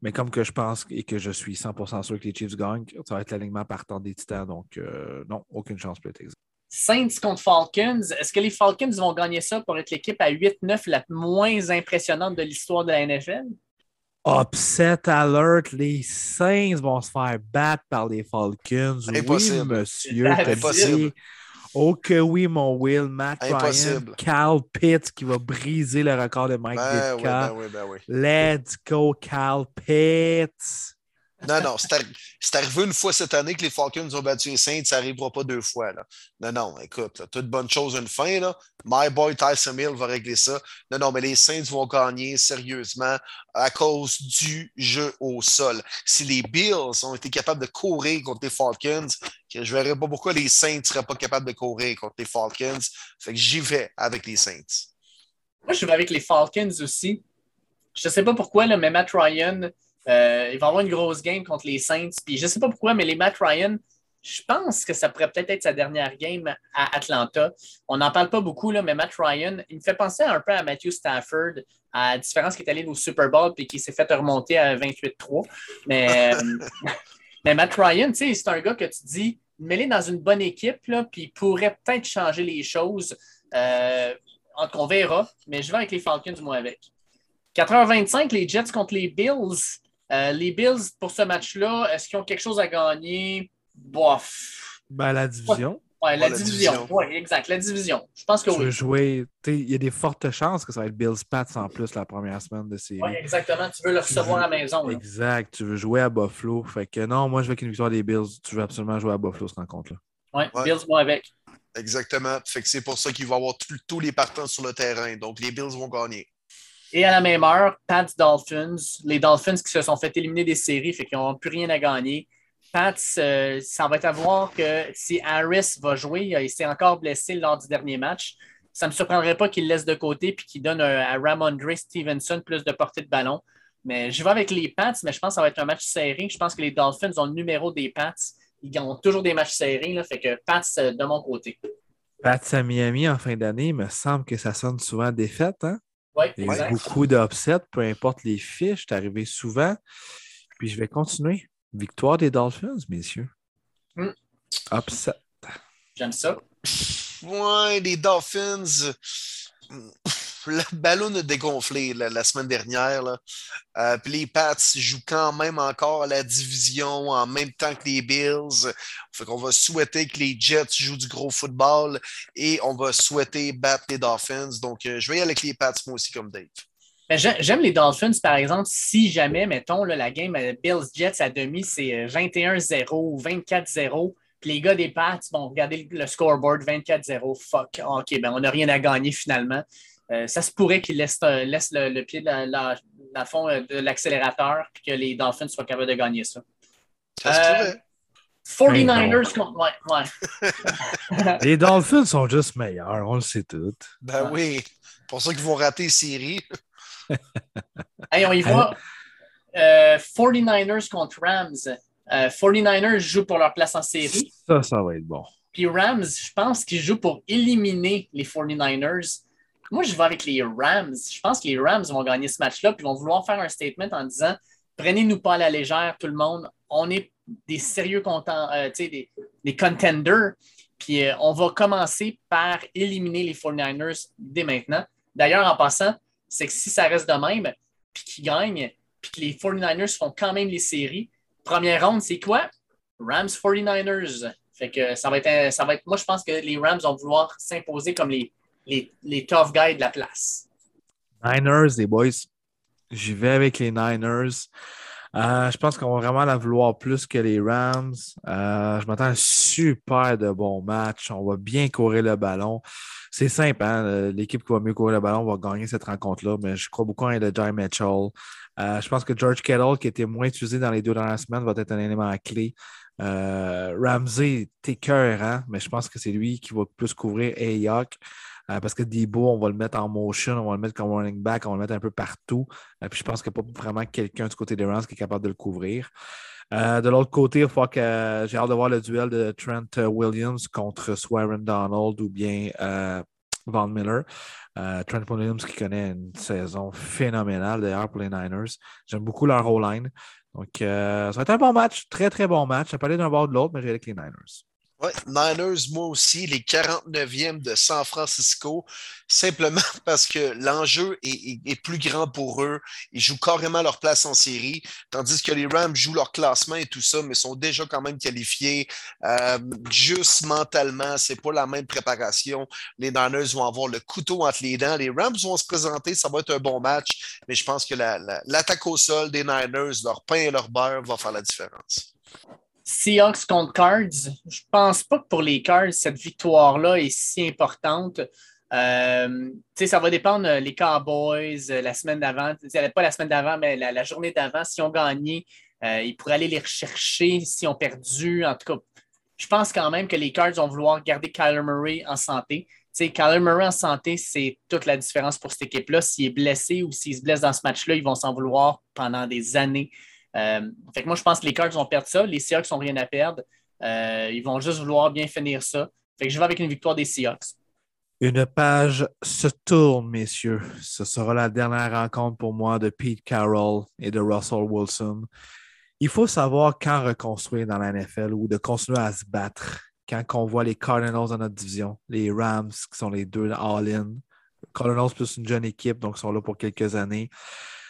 Mais comme que je pense et que je suis 100% sûr que les Chiefs gagnent, ça va être l'alignement partant des Titans. Donc, euh, non, aucune chance pour les Texans. Saints contre Falcons. Est-ce que les Falcons vont gagner ça pour être l'équipe à 8-9 la moins impressionnante de l'histoire de la NFL? Upset alert, les Saints vont se faire battre par les Falcons. Impossible. Oui, monsieur. Impossible. Oh que oui, mon Will, Matt Impossible. Ryan, Cal Pitts qui va briser le record de Mike Ben oui, Ditka. ben oui, ben oui. Let's go, Cal Pitts. Non, non, c'est arrivé une fois cette année que les Falcons ont battu les Saints, ça n'arrivera pas deux fois. Là. Non, non, écoute, toute bonne chose une fin. Là. My boy Tyson Hill va régler ça. Non, non, mais les Saints vont gagner sérieusement à cause du jeu au sol. Si les Bills ont été capables de courir contre les Falcons, je ne verrais pas pourquoi les Saints ne seraient pas capables de courir contre les Falcons. Fait que j'y vais avec les Saints. Moi, je vais avec les Falcons aussi. Je ne sais pas pourquoi, là, mais Matt Ryan, euh, il va avoir une grosse game contre les Saints. Puis je ne sais pas pourquoi, mais les Matt Ryan, je pense que ça pourrait peut-être être sa dernière game à Atlanta. On n'en parle pas beaucoup, là, mais Matt Ryan, il me fait penser un peu à Matthew Stafford, à la différence qu'il est allé au Super Bowl et qui s'est fait remonter à 28-3. Mais, mais Matt Ryan, c'est un gars que tu dis, mets dans une bonne équipe, là, puis il pourrait peut-être changer les choses. Euh, on verra, mais je vais avec les Falcons, moi, avec. 4h25, les Jets contre les Bills. Euh, les Bills, pour ce match-là, est-ce qu'ils ont quelque chose à gagner? Bof. Ben, la division. Oui, la, division. Oui, exact, la division. Je pense que tu oui. Veux jouer, il y a des fortes chances que ça va être Bills Pats en plus la première semaine de série. Oui, exactement. Tu veux le recevoir à la maison. Exact. Tu veux jouer à Buffalo. Fait que non, moi, je veux qu'une victoire des Bills. Tu veux absolument jouer à Buffalo, ce rencontre-là. Oui, ouais. Bills, moi avec. Exactement. Fait que c'est pour ça qu'il va avoir tous les partants sur le terrain. Donc, les Bills vont gagner. Et à la même heure, Pats Dolphins, les Dolphins qui se sont fait éliminer des séries, fait qu'ils n'ont plus rien à gagner. Pats, euh, ça va être à voir que si Harris va jouer, il s'est encore blessé lors du dernier match. Ça ne me surprendrait pas qu'il laisse de côté et qu'il donne à Ramondre Stevenson plus de portée de ballon. Mais je vais avec les Pats, mais je pense que ça va être un match serré. Je pense que les Dolphins ont le numéro des Pats. Ils ont toujours des matchs serrés, fait que Pats euh, de mon côté. Pats à Miami en fin d'année, il me semble que ça sonne souvent défaite. Hein? Oui, Il y a beaucoup d'upsets, peu importe les fiches, c'est arrivé souvent. Puis je vais continuer. Victoire des Dolphins, messieurs. Mm. Upset. J'aime ça. Ouais, les Dolphins. Le ballon a dégonflé la, semaine dernière. Euh, puis les Pats jouent quand même encore la division en même temps que les Bills. Fait qu'on va souhaiter que les Jets jouent du gros football et on va souhaiter battre les Dolphins. Donc, euh, je vais y aller avec les Pats, moi aussi, comme Dave. J'aime les Dolphins, par exemple, si jamais, mettons, la game euh, Bills-Jets à demi, c'est 21-0 ou 24-0. Puis les gars des Pats, bon, regardez le scoreboard, 24-0, fuck, OK, ben on n'a rien à gagner finalement. Euh, ça se pourrait qu'ils laissent, euh, le, pied dans la, fond de l'accélérateur puis que les Dolphins soient capables de gagner ça. Ça se pourrait. 49ers contre. Ouais, ouais. les Dolphins sont juste meilleurs, on le sait tout. Ben oui. Pour ça qu'ils vont rater les séries. hey, on y voit. 49ers contre Rams. 49ers jouent pour leur place en série. Ça, ça va être bon. Puis Rams, je pense qu'ils jouent pour éliminer les 49ers. Moi, je vais avec les Rams. Je pense que les Rams vont gagner ce match-là, puis vont vouloir faire un statement en disant prenez-nous pas à la légère, tout le monde. On est des sérieux contents, euh, des, des, contenders. Puis euh, on va commencer par éliminer les 49ers dès maintenant. D'ailleurs, en passant, c'est que si ça reste de même, puis qu'ils gagnent, puis que les 49ers font quand même les séries, première ronde, c'est quoi? Rams 49ers. Fait que ça va être, ça va être. Moi, je pense que les Rams vont vouloir s'imposer comme les, les, les tough guys de la place. Niners, les boys. J'y vais avec les Niners. Euh, je pense qu'on va vraiment la vouloir plus que les Rams. Euh, je m'attends à un super de bon match. On va bien courir le ballon. C'est simple, hein? l'équipe qui va mieux courir le ballon va gagner cette rencontre-là, mais je crois beaucoup en Jai Mitchell. Euh, je pense que George Kettle, qui était moins utilisé dans les deux dernières semaines, va être un élément clé. Ramsey, t'es cœur, hein? mais je pense que c'est lui qui va plus couvrir Ayok. Euh, parce que Debo, on va le mettre en motion, on va le mettre comme running back, on va le mettre un peu partout. Euh, puis je pense qu'il n'y a pas vraiment quelqu'un du côté des Rams qui est capable de le couvrir. Euh, de l'autre côté, il faut que j'ai hâte de voir le duel de Trent Williams contre soit Donald ou bien Von Miller. Trent Williams qui connaît une saison phénoménale d'ailleurs pour les Niners. J'aime beaucoup leur O-line. Donc, ça va être un bon match, très très bon match. Ça peut aller d'un bord de l'autre, mais j'ai avec les Niners. Oui, Niners, moi aussi, les 49e de San Francisco, simplement parce que l'enjeu est, plus grand pour eux. Ils jouent carrément leur place en série, tandis que les Rams jouent leur classement et tout ça, mais sont déjà quand même qualifiés. Euh, juste mentalement, c'est pas la même préparation. Les Niners vont avoir le couteau entre les dents. Les Rams vont se présenter, ça va être un bon match, mais je pense que l'attaque au sol des Niners, leur pain et leur beurre, va faire la différence. Seahawks contre Cards, je pense pas que pour les Cards, cette victoire-là est si importante. Euh, ça va dépendre euh, les Cowboys euh, la semaine d'avant, pas la semaine d'avant, mais la, journée d'avant. Si on gagné, ils pourraient aller les rechercher. Si on perdu, en tout cas, je pense quand même que les Cards vont vouloir garder Kyler Murray en santé. Kyler Murray en santé, c'est toute la différence pour cette équipe-là. S'il est blessé ou s'il se blesse dans ce match-là, ils vont s'en vouloir pendant des années. Fait que moi, je pense que les Cards vont perdre ça. Les Seahawks n'ont rien à perdre. ils vont juste vouloir bien finir ça. Fait que je vais avec une victoire des Seahawks. Une page se tourne, messieurs. Ce sera la dernière rencontre pour moi de Pete Carroll et de Russell Wilson. Il faut savoir quand reconstruire dans la NFL ou de continuer à se battre. Quand on voit les Cardinals dans notre division, les Rams qui sont les deux all-in, Cardinals plus une jeune équipe, donc sont là pour quelques années.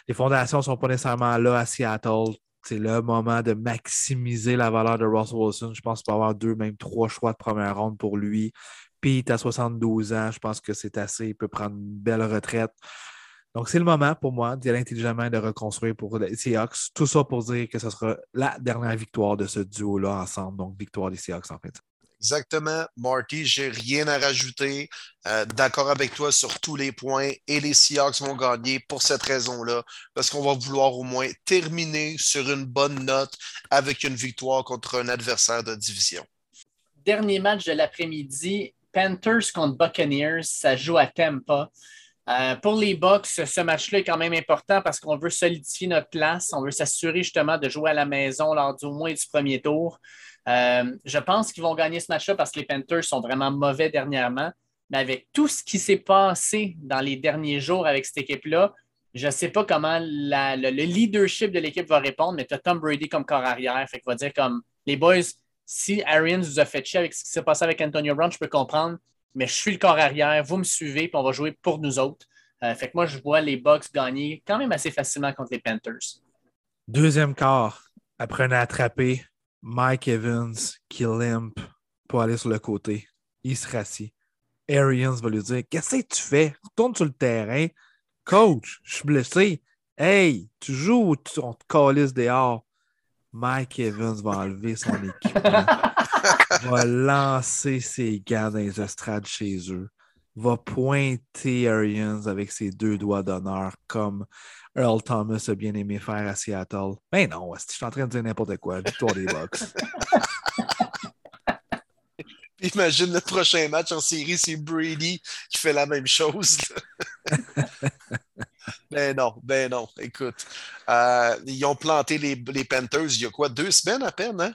Les fondations ne sont pas nécessairement là à Seattle. C'est le moment de maximiser la valeur de Russell Wilson. Je pense qu'il peut avoir deux, même trois choix de première ronde pour lui. Pete à 72 ans, je pense que c'est assez. Il peut prendre une belle retraite. Donc, c'est le moment pour moi d'y aller intelligemment de reconstruire pour les Seahawks. Tout ça pour dire que ce sera la dernière victoire de ce duo-là ensemble. Donc, victoire des Seahawks en fait. Exactement, Marty, j'ai rien à rajouter. Euh, d'accord avec toi sur tous les points et les Seahawks vont gagner pour cette raison-là, parce qu'on va vouloir au moins terminer sur une bonne note avec une victoire contre un adversaire de division. Dernier match de l'après-midi, Panthers contre Buccaneers, ça joue à Tampa. Euh, pour les Bucks, ce match-là est quand même important parce qu'on veut solidifier notre place. On veut s'assurer justement de jouer à la maison lors du moins du premier tour. Euh, je pense qu'ils vont gagner ce match-là parce que les Panthers sont vraiment mauvais dernièrement. Mais avec tout ce qui s'est passé dans les derniers jours avec cette équipe-là, je ne sais pas comment le, leadership de l'équipe va répondre, mais tu as Tom Brady comme corps arrière. Fait va dire comme les boys, si Arians vous a fait chier avec ce qui s'est passé avec Antonio Brown, je peux comprendre, mais je suis le corps arrière, vous me suivez, puis on va jouer pour nous autres. Euh, fait que moi, je vois les Bucks gagner quand même assez facilement contre les Panthers. Deuxième quart, après attrapé Mike Evans qui limp pour aller sur le côté. Il se rassit. Arians va lui dire Qu'est-ce que tu fais? Retourne sur le terrain. Coach, je suis blessé. Hey, tu joues ou on te calisse dehors? Mike Evans va enlever son équipement, va lancer ses gants dans les estrades chez eux, va pointer Arians avec ses deux doigts d'honneur comme Earl Thomas a bien aimé faire à Seattle. Mais ben non, je suis en train de dire n'importe quoi? Victoire des Bucks. Imagine le prochain match en série, c'est Brady qui fait la même chose. Ben non, ben non. Écoute, euh, ils ont planté les, les, Panthers il y a quoi, deux semaines à peine, hein?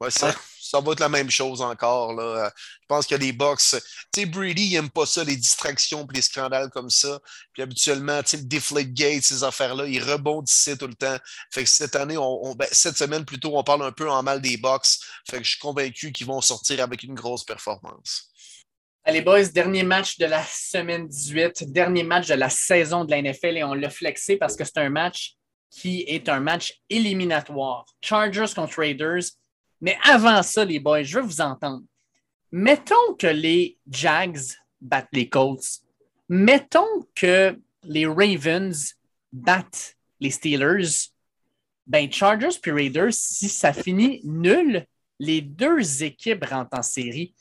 Ouais, ça, ça va être la même chose encore. Là. Je pense que les Bucks. Tu sais, Brady, il n'aime pas ça, les distractions et les scandales comme ça. Puis habituellement, tu sais, le Deflate Gate, ces affaires-là, ils rebondissaient tout le temps. Fait que cette année, on, ben, cette semaine plutôt, on parle un peu en mal des Bucks. Fait que je suis convaincu qu'ils vont sortir avec une grosse performance. Allez, boys, dernier match de la semaine 18, dernier match de la saison de la NFL et on l'a flexé parce que c'est un match qui est un match éliminatoire. Chargers contre Raiders. Mais avant ça, les boys, je veux vous entendre. Mettons que les Jags battent les Colts. Mettons que les Ravens battent les Steelers. Ben, Chargers puis Raiders, si ça finit nul, les deux équipes rentrent en série.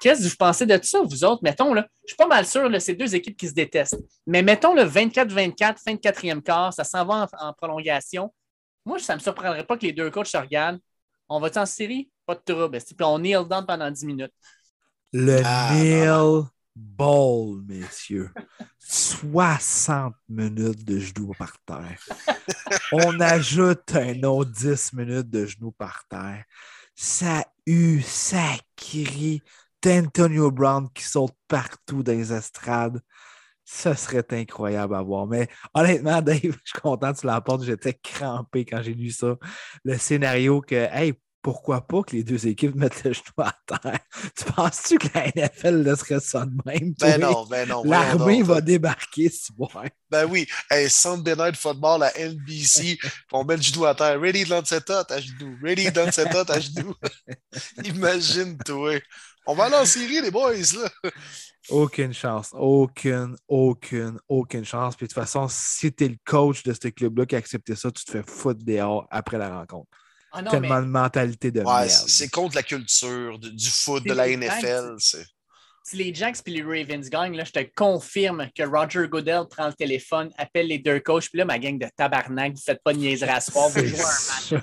Qu'est-ce que vous pensez de ça, vous autres? Mettons, là, je suis pas mal sûr, c'est deux équipes qui se détestent. Mais mettons le 24-24, fin de quatrième quart, ça s'en va en, prolongation. Moi, ça ne me surprendrait pas que les deux coachs se regardent. On va en série? Pas de trouble. Puis on kneel down pendant 10 minutes? Le ah, kneel ball, messieurs. 60 minutes de genoux par terre. on ajoute un autre 10 minutes de genoux par terre. Ça hue, ça crie, Antonio Brown qui saute partout dans les estrades. Ce serait incroyable à voir. Mais honnêtement, Dave, je suis content que tu l'apportes. J'étais crampé quand j'ai lu ça. Le scénario que, hey, pourquoi pas que les deux équipes mettent le genou à terre? Tu penses-tu que la NFL laisserait ça de même? Ben non, ben non. L'armée va débarquer, tu vois. Ben oui. Hey, Sunday Night Football à NBC, on met le genou à terre. Ready, Lancetta, à genoux. Ready, Lancetta, à genoux. Imagine-toi. On va aller en série, les boys, là. Aucune chance. Aucune, aucune, aucune chance. Puis de toute façon, si tu es le coach de ce club-là qui a accepté ça, tu te fais foutre dehors après la rencontre. Ah non, Tellement mais de mentalité de Ouais, merde. c'est contre la culture de- du foot, de la NFL. Si les Jacks et les Ravens gagnent, là, je te confirme que Roger Goodell prend le téléphone, appelle les deux coachs, puis là, ma gang de tabarnak, vous faites pas de niaiserie à ce soir, vous jouez un match.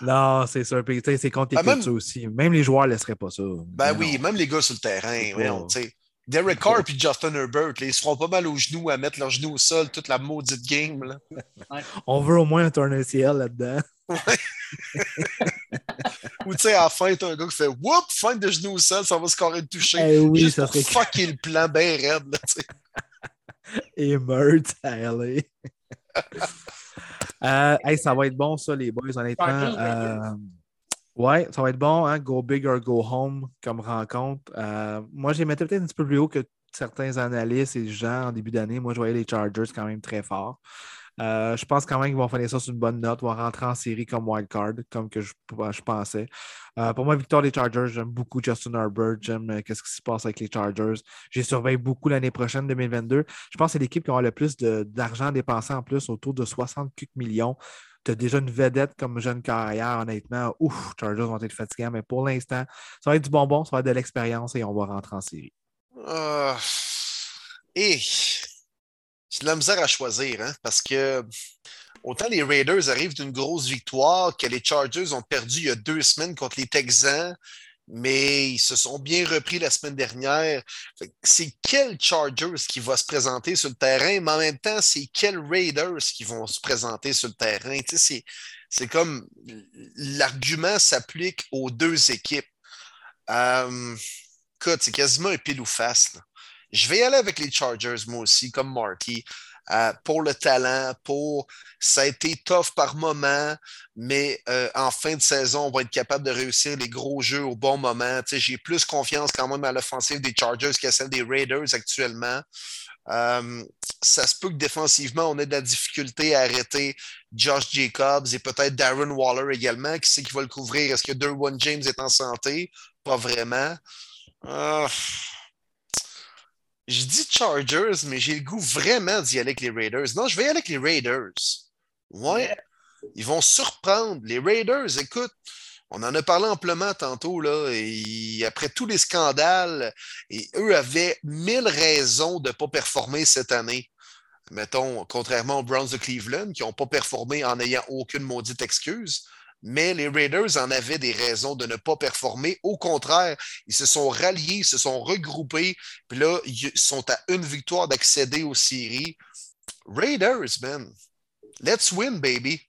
Non, c'est sûr. Puis, c'est contre les Ah, même- cultures aussi. Même les joueurs ne laisseraient pas ça. Ben Mais oui, non. même les gars sur le terrain. Tu sais. Derek Carr et Justin Herbert, là, ils se feront pas mal aux genoux à mettre leurs genoux au sol toute la maudite game. Là. On veut au moins un turn ACL là-dedans. Ou tu sais, à la fin, t'as un gars qui fait Whoop, fin de genoux au sol, ça va scorer de toucher. Eh oui, Juste ça pour serait fucker le plan bien raide. Là, tu sais. et meurt à LA. Euh, hey, ça va être bon, ça, les boys, honnêtement. Euh, ouais, ça va être bon, hein? Go big or go home comme rencontre. Euh, moi, les mettais peut-être un petit peu plus haut que certains analystes et gens en début d'année. Moi, je voyais les Chargers quand même très forts. Euh, je pense quand même qu'ils vont finir ça sur une bonne note, vont rentrer en série comme wildcard, comme que je, pensais. Euh, pour moi, victoire des Chargers, j'aime beaucoup Justin Herbert, j'aime euh, qu'est-ce qui se passe avec les Chargers. J'ai surveillé beaucoup l'année prochaine, 2022. Je pense que c'est l'équipe qui aura le plus d'argent dépensé en plus, autour de 60 quelques millions. Tu as déjà une vedette comme jeune carrière, honnêtement. Ouf, Chargers vont être fatigants, mais pour l'instant, ça va être du bonbon, ça va être de l'expérience et on va rentrer en série. Ah. et j'ai de la misère à choisir, hein, parce que autant les Raiders arrivent d'une grosse victoire que les Chargers ont perdu il y a deux semaines contre les Texans, mais ils se sont bien repris la semaine dernière. C'est quel Chargers qui va se présenter sur le terrain, mais en même temps, c'est quels Raiders qui vont se présenter sur le terrain? Tu sais, c'est, comme l'argument s'applique aux deux équipes. Euh, écoute, c'est quasiment un pile ou face. Je vais aller avec les Chargers, moi aussi, comme Marty. Euh, pour le talent, pour ça a été tough par moment, mais euh, en fin de saison, on va être capable de réussir les gros jeux au bon moment. J'ai plus confiance quand même à l'offensive des Chargers qu'à celle des Raiders actuellement. Euh, ça se peut que défensivement, on ait de la difficulté à arrêter Josh Jacobs et peut-être Darren Waller également. Qui c'est qui va le couvrir? Est-ce que Derwin James est en santé? Pas vraiment. Je dis Chargers, mais j'ai le goût vraiment d'y aller avec les Raiders. Non, je vais y aller avec les Raiders. Ouais. Ils vont surprendre. Les Raiders, écoute, on en a parlé amplement tantôt, là, et après tous les scandales, et eux avaient mille raisons de ne pas performer cette année. Mettons, contrairement aux Browns de Cleveland, qui n'ont pas performé en n'ayant aucune maudite excuse. Mais les Raiders en avaient des raisons de ne pas performer. Au contraire, ils se sont ralliés, ils se sont regroupés, puis là, ils sont à une victoire d'accéder aux séries. Raiders, man. Let's win, baby.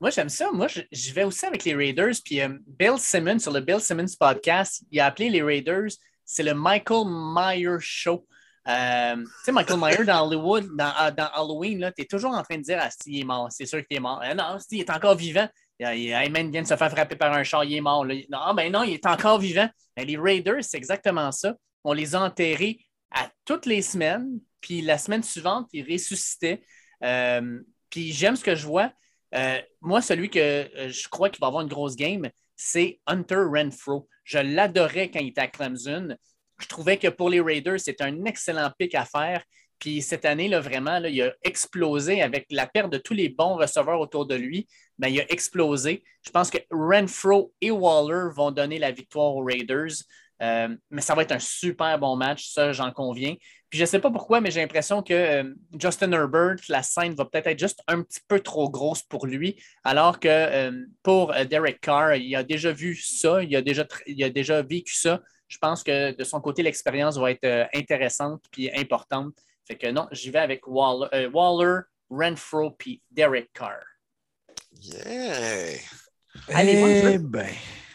Moi, j'aime ça. Moi, je, vais aussi avec les Raiders. Puis euh, Bill Simmons, sur le Bill Simmons podcast, il a appelé les Raiders, c'est le Michael Myers Show. Euh, tu sais, Michael Myers dans Hollywood, dans, euh, Halloween, tu es toujours en train de dire Ah, si, il est mort, c'est sûr qu'il est mort. Non, si, il est encore vivant. Il, il, hey, man, il vient de se faire frapper par un char, il est mort. Là. Non, ben non, il est encore vivant. Les Raiders, c'est exactement ça. On les a enterrés à toutes les semaines, puis la semaine suivante, ils ressuscitaient. Euh, puis j'aime ce que je vois. Euh, moi, celui que euh, je crois qu'il va avoir une grosse game, c'est Hunter Renfro. Je l'adorais quand il était à Clemson. Je trouvais que pour les Raiders, c'est un excellent pick à faire. Puis cette année, là, vraiment, là, il a explosé avec la perte de tous les bons receveurs autour de lui. Ben, il a explosé. Je pense que Renfro et Waller vont donner la victoire aux Raiders. Euh, mais ça va être un super bon match, ça, j'en conviens. Puis je ne sais pas pourquoi, mais j'ai l'impression que euh, Justin Herbert, la scène va peut-être être juste un petit peu trop grosse pour lui, alors que euh, pour Derek Carr, il a déjà vu ça, il a déjà, il a déjà vécu ça. Je pense que de son côté, l'expérience va être intéressante puis importante. Fait que non, j'y vais avec Waller, euh, Waller Renfro puis Derek Carr. Yeah! Allez, moi, je, veux, ben.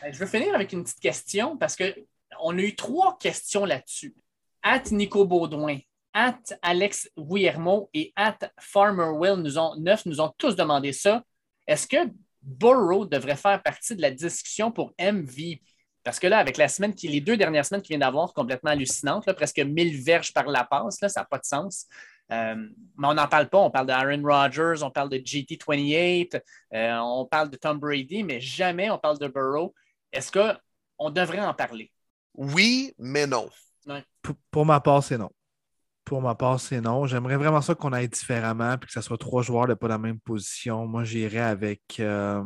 je veux finir avec une petite question parce qu'on a eu trois questions là-dessus. At Nico Baudouin, at Alex Guillermo et at Farmer Will nous ont, neuf nous ont tous demandé ça. Est-ce que Burrow devrait faire partie de la discussion pour MVP? Parce que là, avec la semaine qui, les deux dernières semaines qu'il vient d'avoir, complètement hallucinantes, là, presque 1000 verges par la passe, là, ça n'a pas de sens. Euh, mais on n'en parle pas. On parle d'Aaron Rodgers, on parle de GT28, euh, on parle de Tom Brady, mais jamais on parle de Burrow. Est-ce qu'on devrait en parler? Oui, mais non. Pour, ma part, c'est non. Pour ma part, c'est non. J'aimerais vraiment ça qu'on aille différemment puis que ce soit trois joueurs de pas la même position. Moi, j'irais avec euh,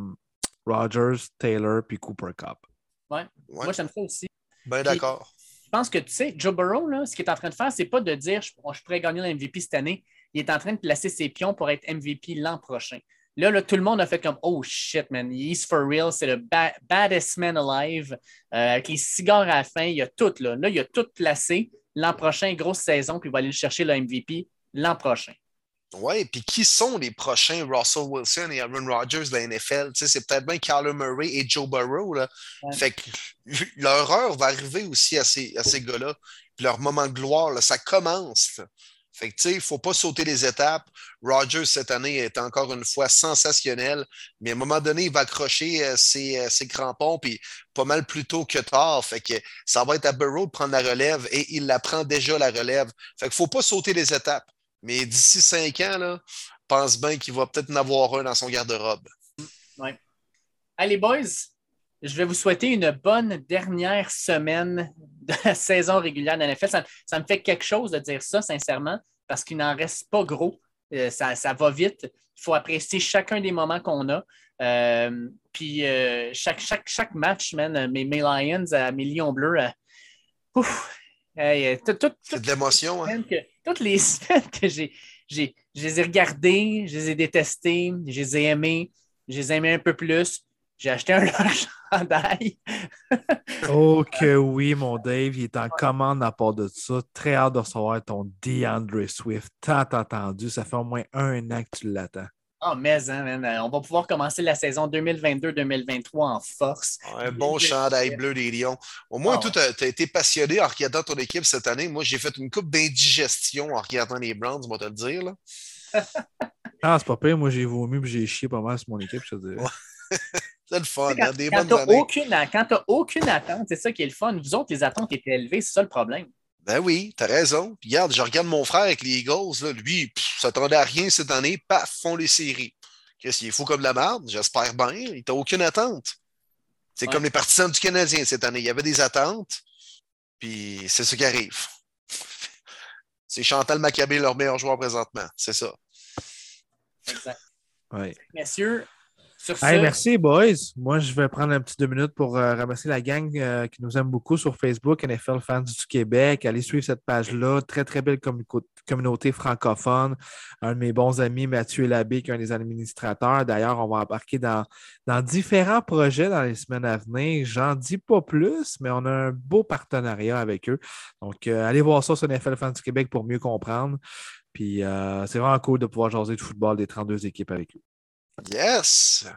Rogers, Taylor puis Cooper Cup. Ouais. Moi, j'aime ça aussi. Ben d'accord. Je pense que tu sais, Joe Burrow, là, ce qu'il est en train de faire, c'est pas de dire je, je pourrais gagner le MVP cette année. Il est en train de placer ses pions pour être MVP l'an prochain. Là, là, tout le monde a fait comme Oh shit, man, he's for real, c'est le baddest man alive. Euh, avec les cigares à la fin, il y a tout là. Là, il a tout placé. L'an prochain, grosse saison, puis il va aller le chercher le MVP l'an prochain. Oui, puis qui sont les prochains Russell Wilson et Aaron Rodgers de la NFL? c'est peut-être bien Kyler Murray et Joe Burrow. Là. Fait que leur heure va arriver aussi à ces, à ces gars-là. leur moment de gloire, là, ça commence. Fait que, tu sais, il ne faut pas sauter les étapes. Rodgers, cette année, est encore une fois sensationnel, mais à un moment donné, il va accrocher euh, ses, euh, ses, crampons, puis pas mal plus tôt que tard. Fait que ça va être à Burrow de prendre la relève, et il la prend déjà, la relève. Fait qu'il ne faut pas sauter les étapes. Mais d'ici cinq ans, là, pense bien qu'il va peut-être en avoir un dans son garde-robe. Oui. Allez, boys, je vais vous souhaiter une bonne dernière semaine de la saison régulière de NFL. Ça, ça, me fait quelque chose de dire ça, sincèrement, parce qu'il n'en reste pas gros. Euh, ça, va vite. Il faut apprécier chacun des moments qu'on a. Euh, puis euh, chaque match, man, mes, mes Lions, mes Lions bleus, ouf, c'est de l'émotion. Hein? toutes les semaines que j'ai, j'ai, je les ai regardés, je les ai détestés, je les ai aimés, je les ai aimés un peu plus. J'ai acheté un chandail. oh que oui, mon Dave, il est en commande à part de ça. Très hâte de recevoir ton DeAndre Swift. Tant attendu, ça fait au moins un an que tu l'attends. Ah, oh, mais hein, on va pouvoir commencer la saison 2022-2023 en force. Un bon chandail bleu des Lions. Au moins, ah, tu as, été passionné en regardant ton équipe cette année. Moi, j'ai fait une coupe d'indigestion en regardant les Browns, on va te le dire. Là. ah, c'est pas pire. Moi, j'ai vomi et j'ai chié pas mal sur mon équipe, je te dis. c'est le fun. Quand, des quand tu n'as aucune attente, c'est ça qui est le fun. Vous autres, les attentes étaient élevées, c'est ça le problème. Ben oui, t'as raison. Puis regarde, je regarde mon frère avec les Eagles, là, lui, il s'attendait à rien cette année, paf, font les séries. Qu'est-ce qu'il est fou comme de la merde? J'espère bien. Il n'a aucune attente. C'est comme les partisans du Canadien cette année. Il y avait des attentes, puis c'est ce qui arrive. C'est Chantal Maccabé, leur meilleur joueur présentement. C'est ça. Exact. Oui. Messieurs, merci, boys. Moi, je vais prendre un petit deux minutes pour euh, ramasser la gang euh, qui nous aime beaucoup sur Facebook, NFL Fans du Québec. Allez suivre cette page-là. Très, très belle communauté francophone. Un de mes bons amis, Mathieu Labbé, qui est un des administrateurs. D'ailleurs, on va embarquer dans, dans différents projets dans les semaines à venir. J'en dis pas plus, mais on a un beau partenariat avec eux. Donc, euh, allez voir ça sur NFL Fans du Québec pour mieux comprendre. Puis, c'est vraiment cool de pouvoir jaser de football des 32 équipes avec eux. Yes!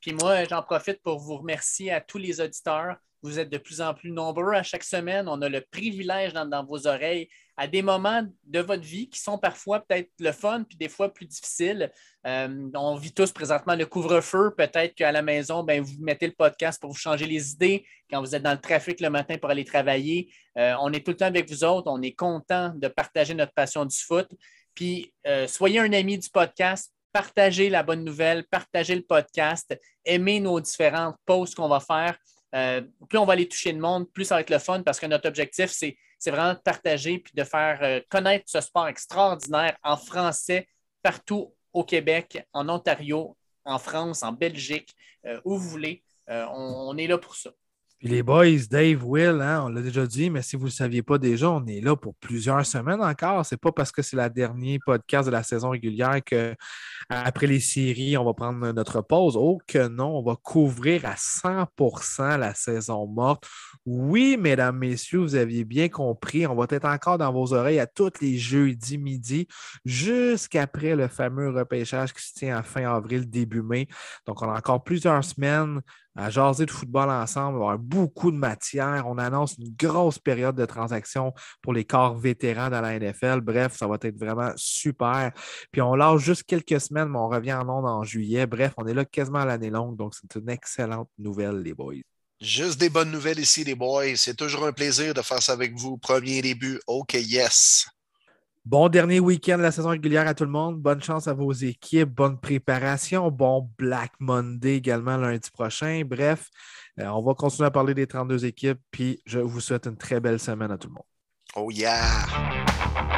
Puis moi, j'en profite pour vous remercier à tous les auditeurs. Vous êtes de plus en plus nombreux à chaque semaine. On a le privilège dans, vos oreilles à des moments de votre vie qui sont parfois peut-être le fun, puis des fois plus difficiles. Euh, on vit tous présentement le couvre-feu. Peut-être qu'à la maison, ben, vous mettez le podcast pour vous changer les idées quand vous êtes dans le trafic le matin pour aller travailler. Euh, on est tout le temps avec vous autres. On est content de partager notre passion du foot. Puis, euh, soyez un ami du podcast, partagez la bonne nouvelle, partagez le podcast, aimez nos différentes posts qu'on va faire. Euh, plus on va aller toucher le monde, plus ça va être le fun parce que notre objectif, c'est, vraiment de partager puis de faire euh, connaître ce sport extraordinaire en français partout au Québec, en Ontario, en France, en Belgique, euh, où vous voulez. on, est là pour ça. Puis les boys, Dave, Will, hein, on l'a déjà dit, mais si vous ne le saviez pas déjà, on est là pour plusieurs semaines encore. Ce n'est pas parce que c'est la dernière podcast de la saison régulière que après les séries, on va prendre notre pause. Oh que non, on va couvrir à 100% la saison morte. Oui, mesdames, messieurs, vous aviez bien compris. On va être encore dans vos oreilles à tous les jeudis midi jusqu'après le fameux repêchage qui se tient à fin avril, début mai. Donc, on a encore plusieurs semaines à jaser de football ensemble. Avoir beaucoup de matière. On annonce une grosse période de transaction pour les corps vétérans dans la NFL. Bref, ça va être vraiment super. Puis on lâche juste quelques semaines, mais on revient en ondes en juillet. Bref, on est là quasiment l'année longue. Donc, c'est une excellente nouvelle, les boys. Juste des bonnes nouvelles ici, les boys. C'est toujours un plaisir de faire ça avec vous. Premier début. OK, yes. Bon dernier week-end de la saison régulière à tout le monde. Bonne chance à vos équipes. Bonne préparation. Bon Black Monday également lundi prochain. Bref, euh, on va continuer à parler des 32 équipes. Puis je vous souhaite une très belle semaine à tout le monde. Oh yeah!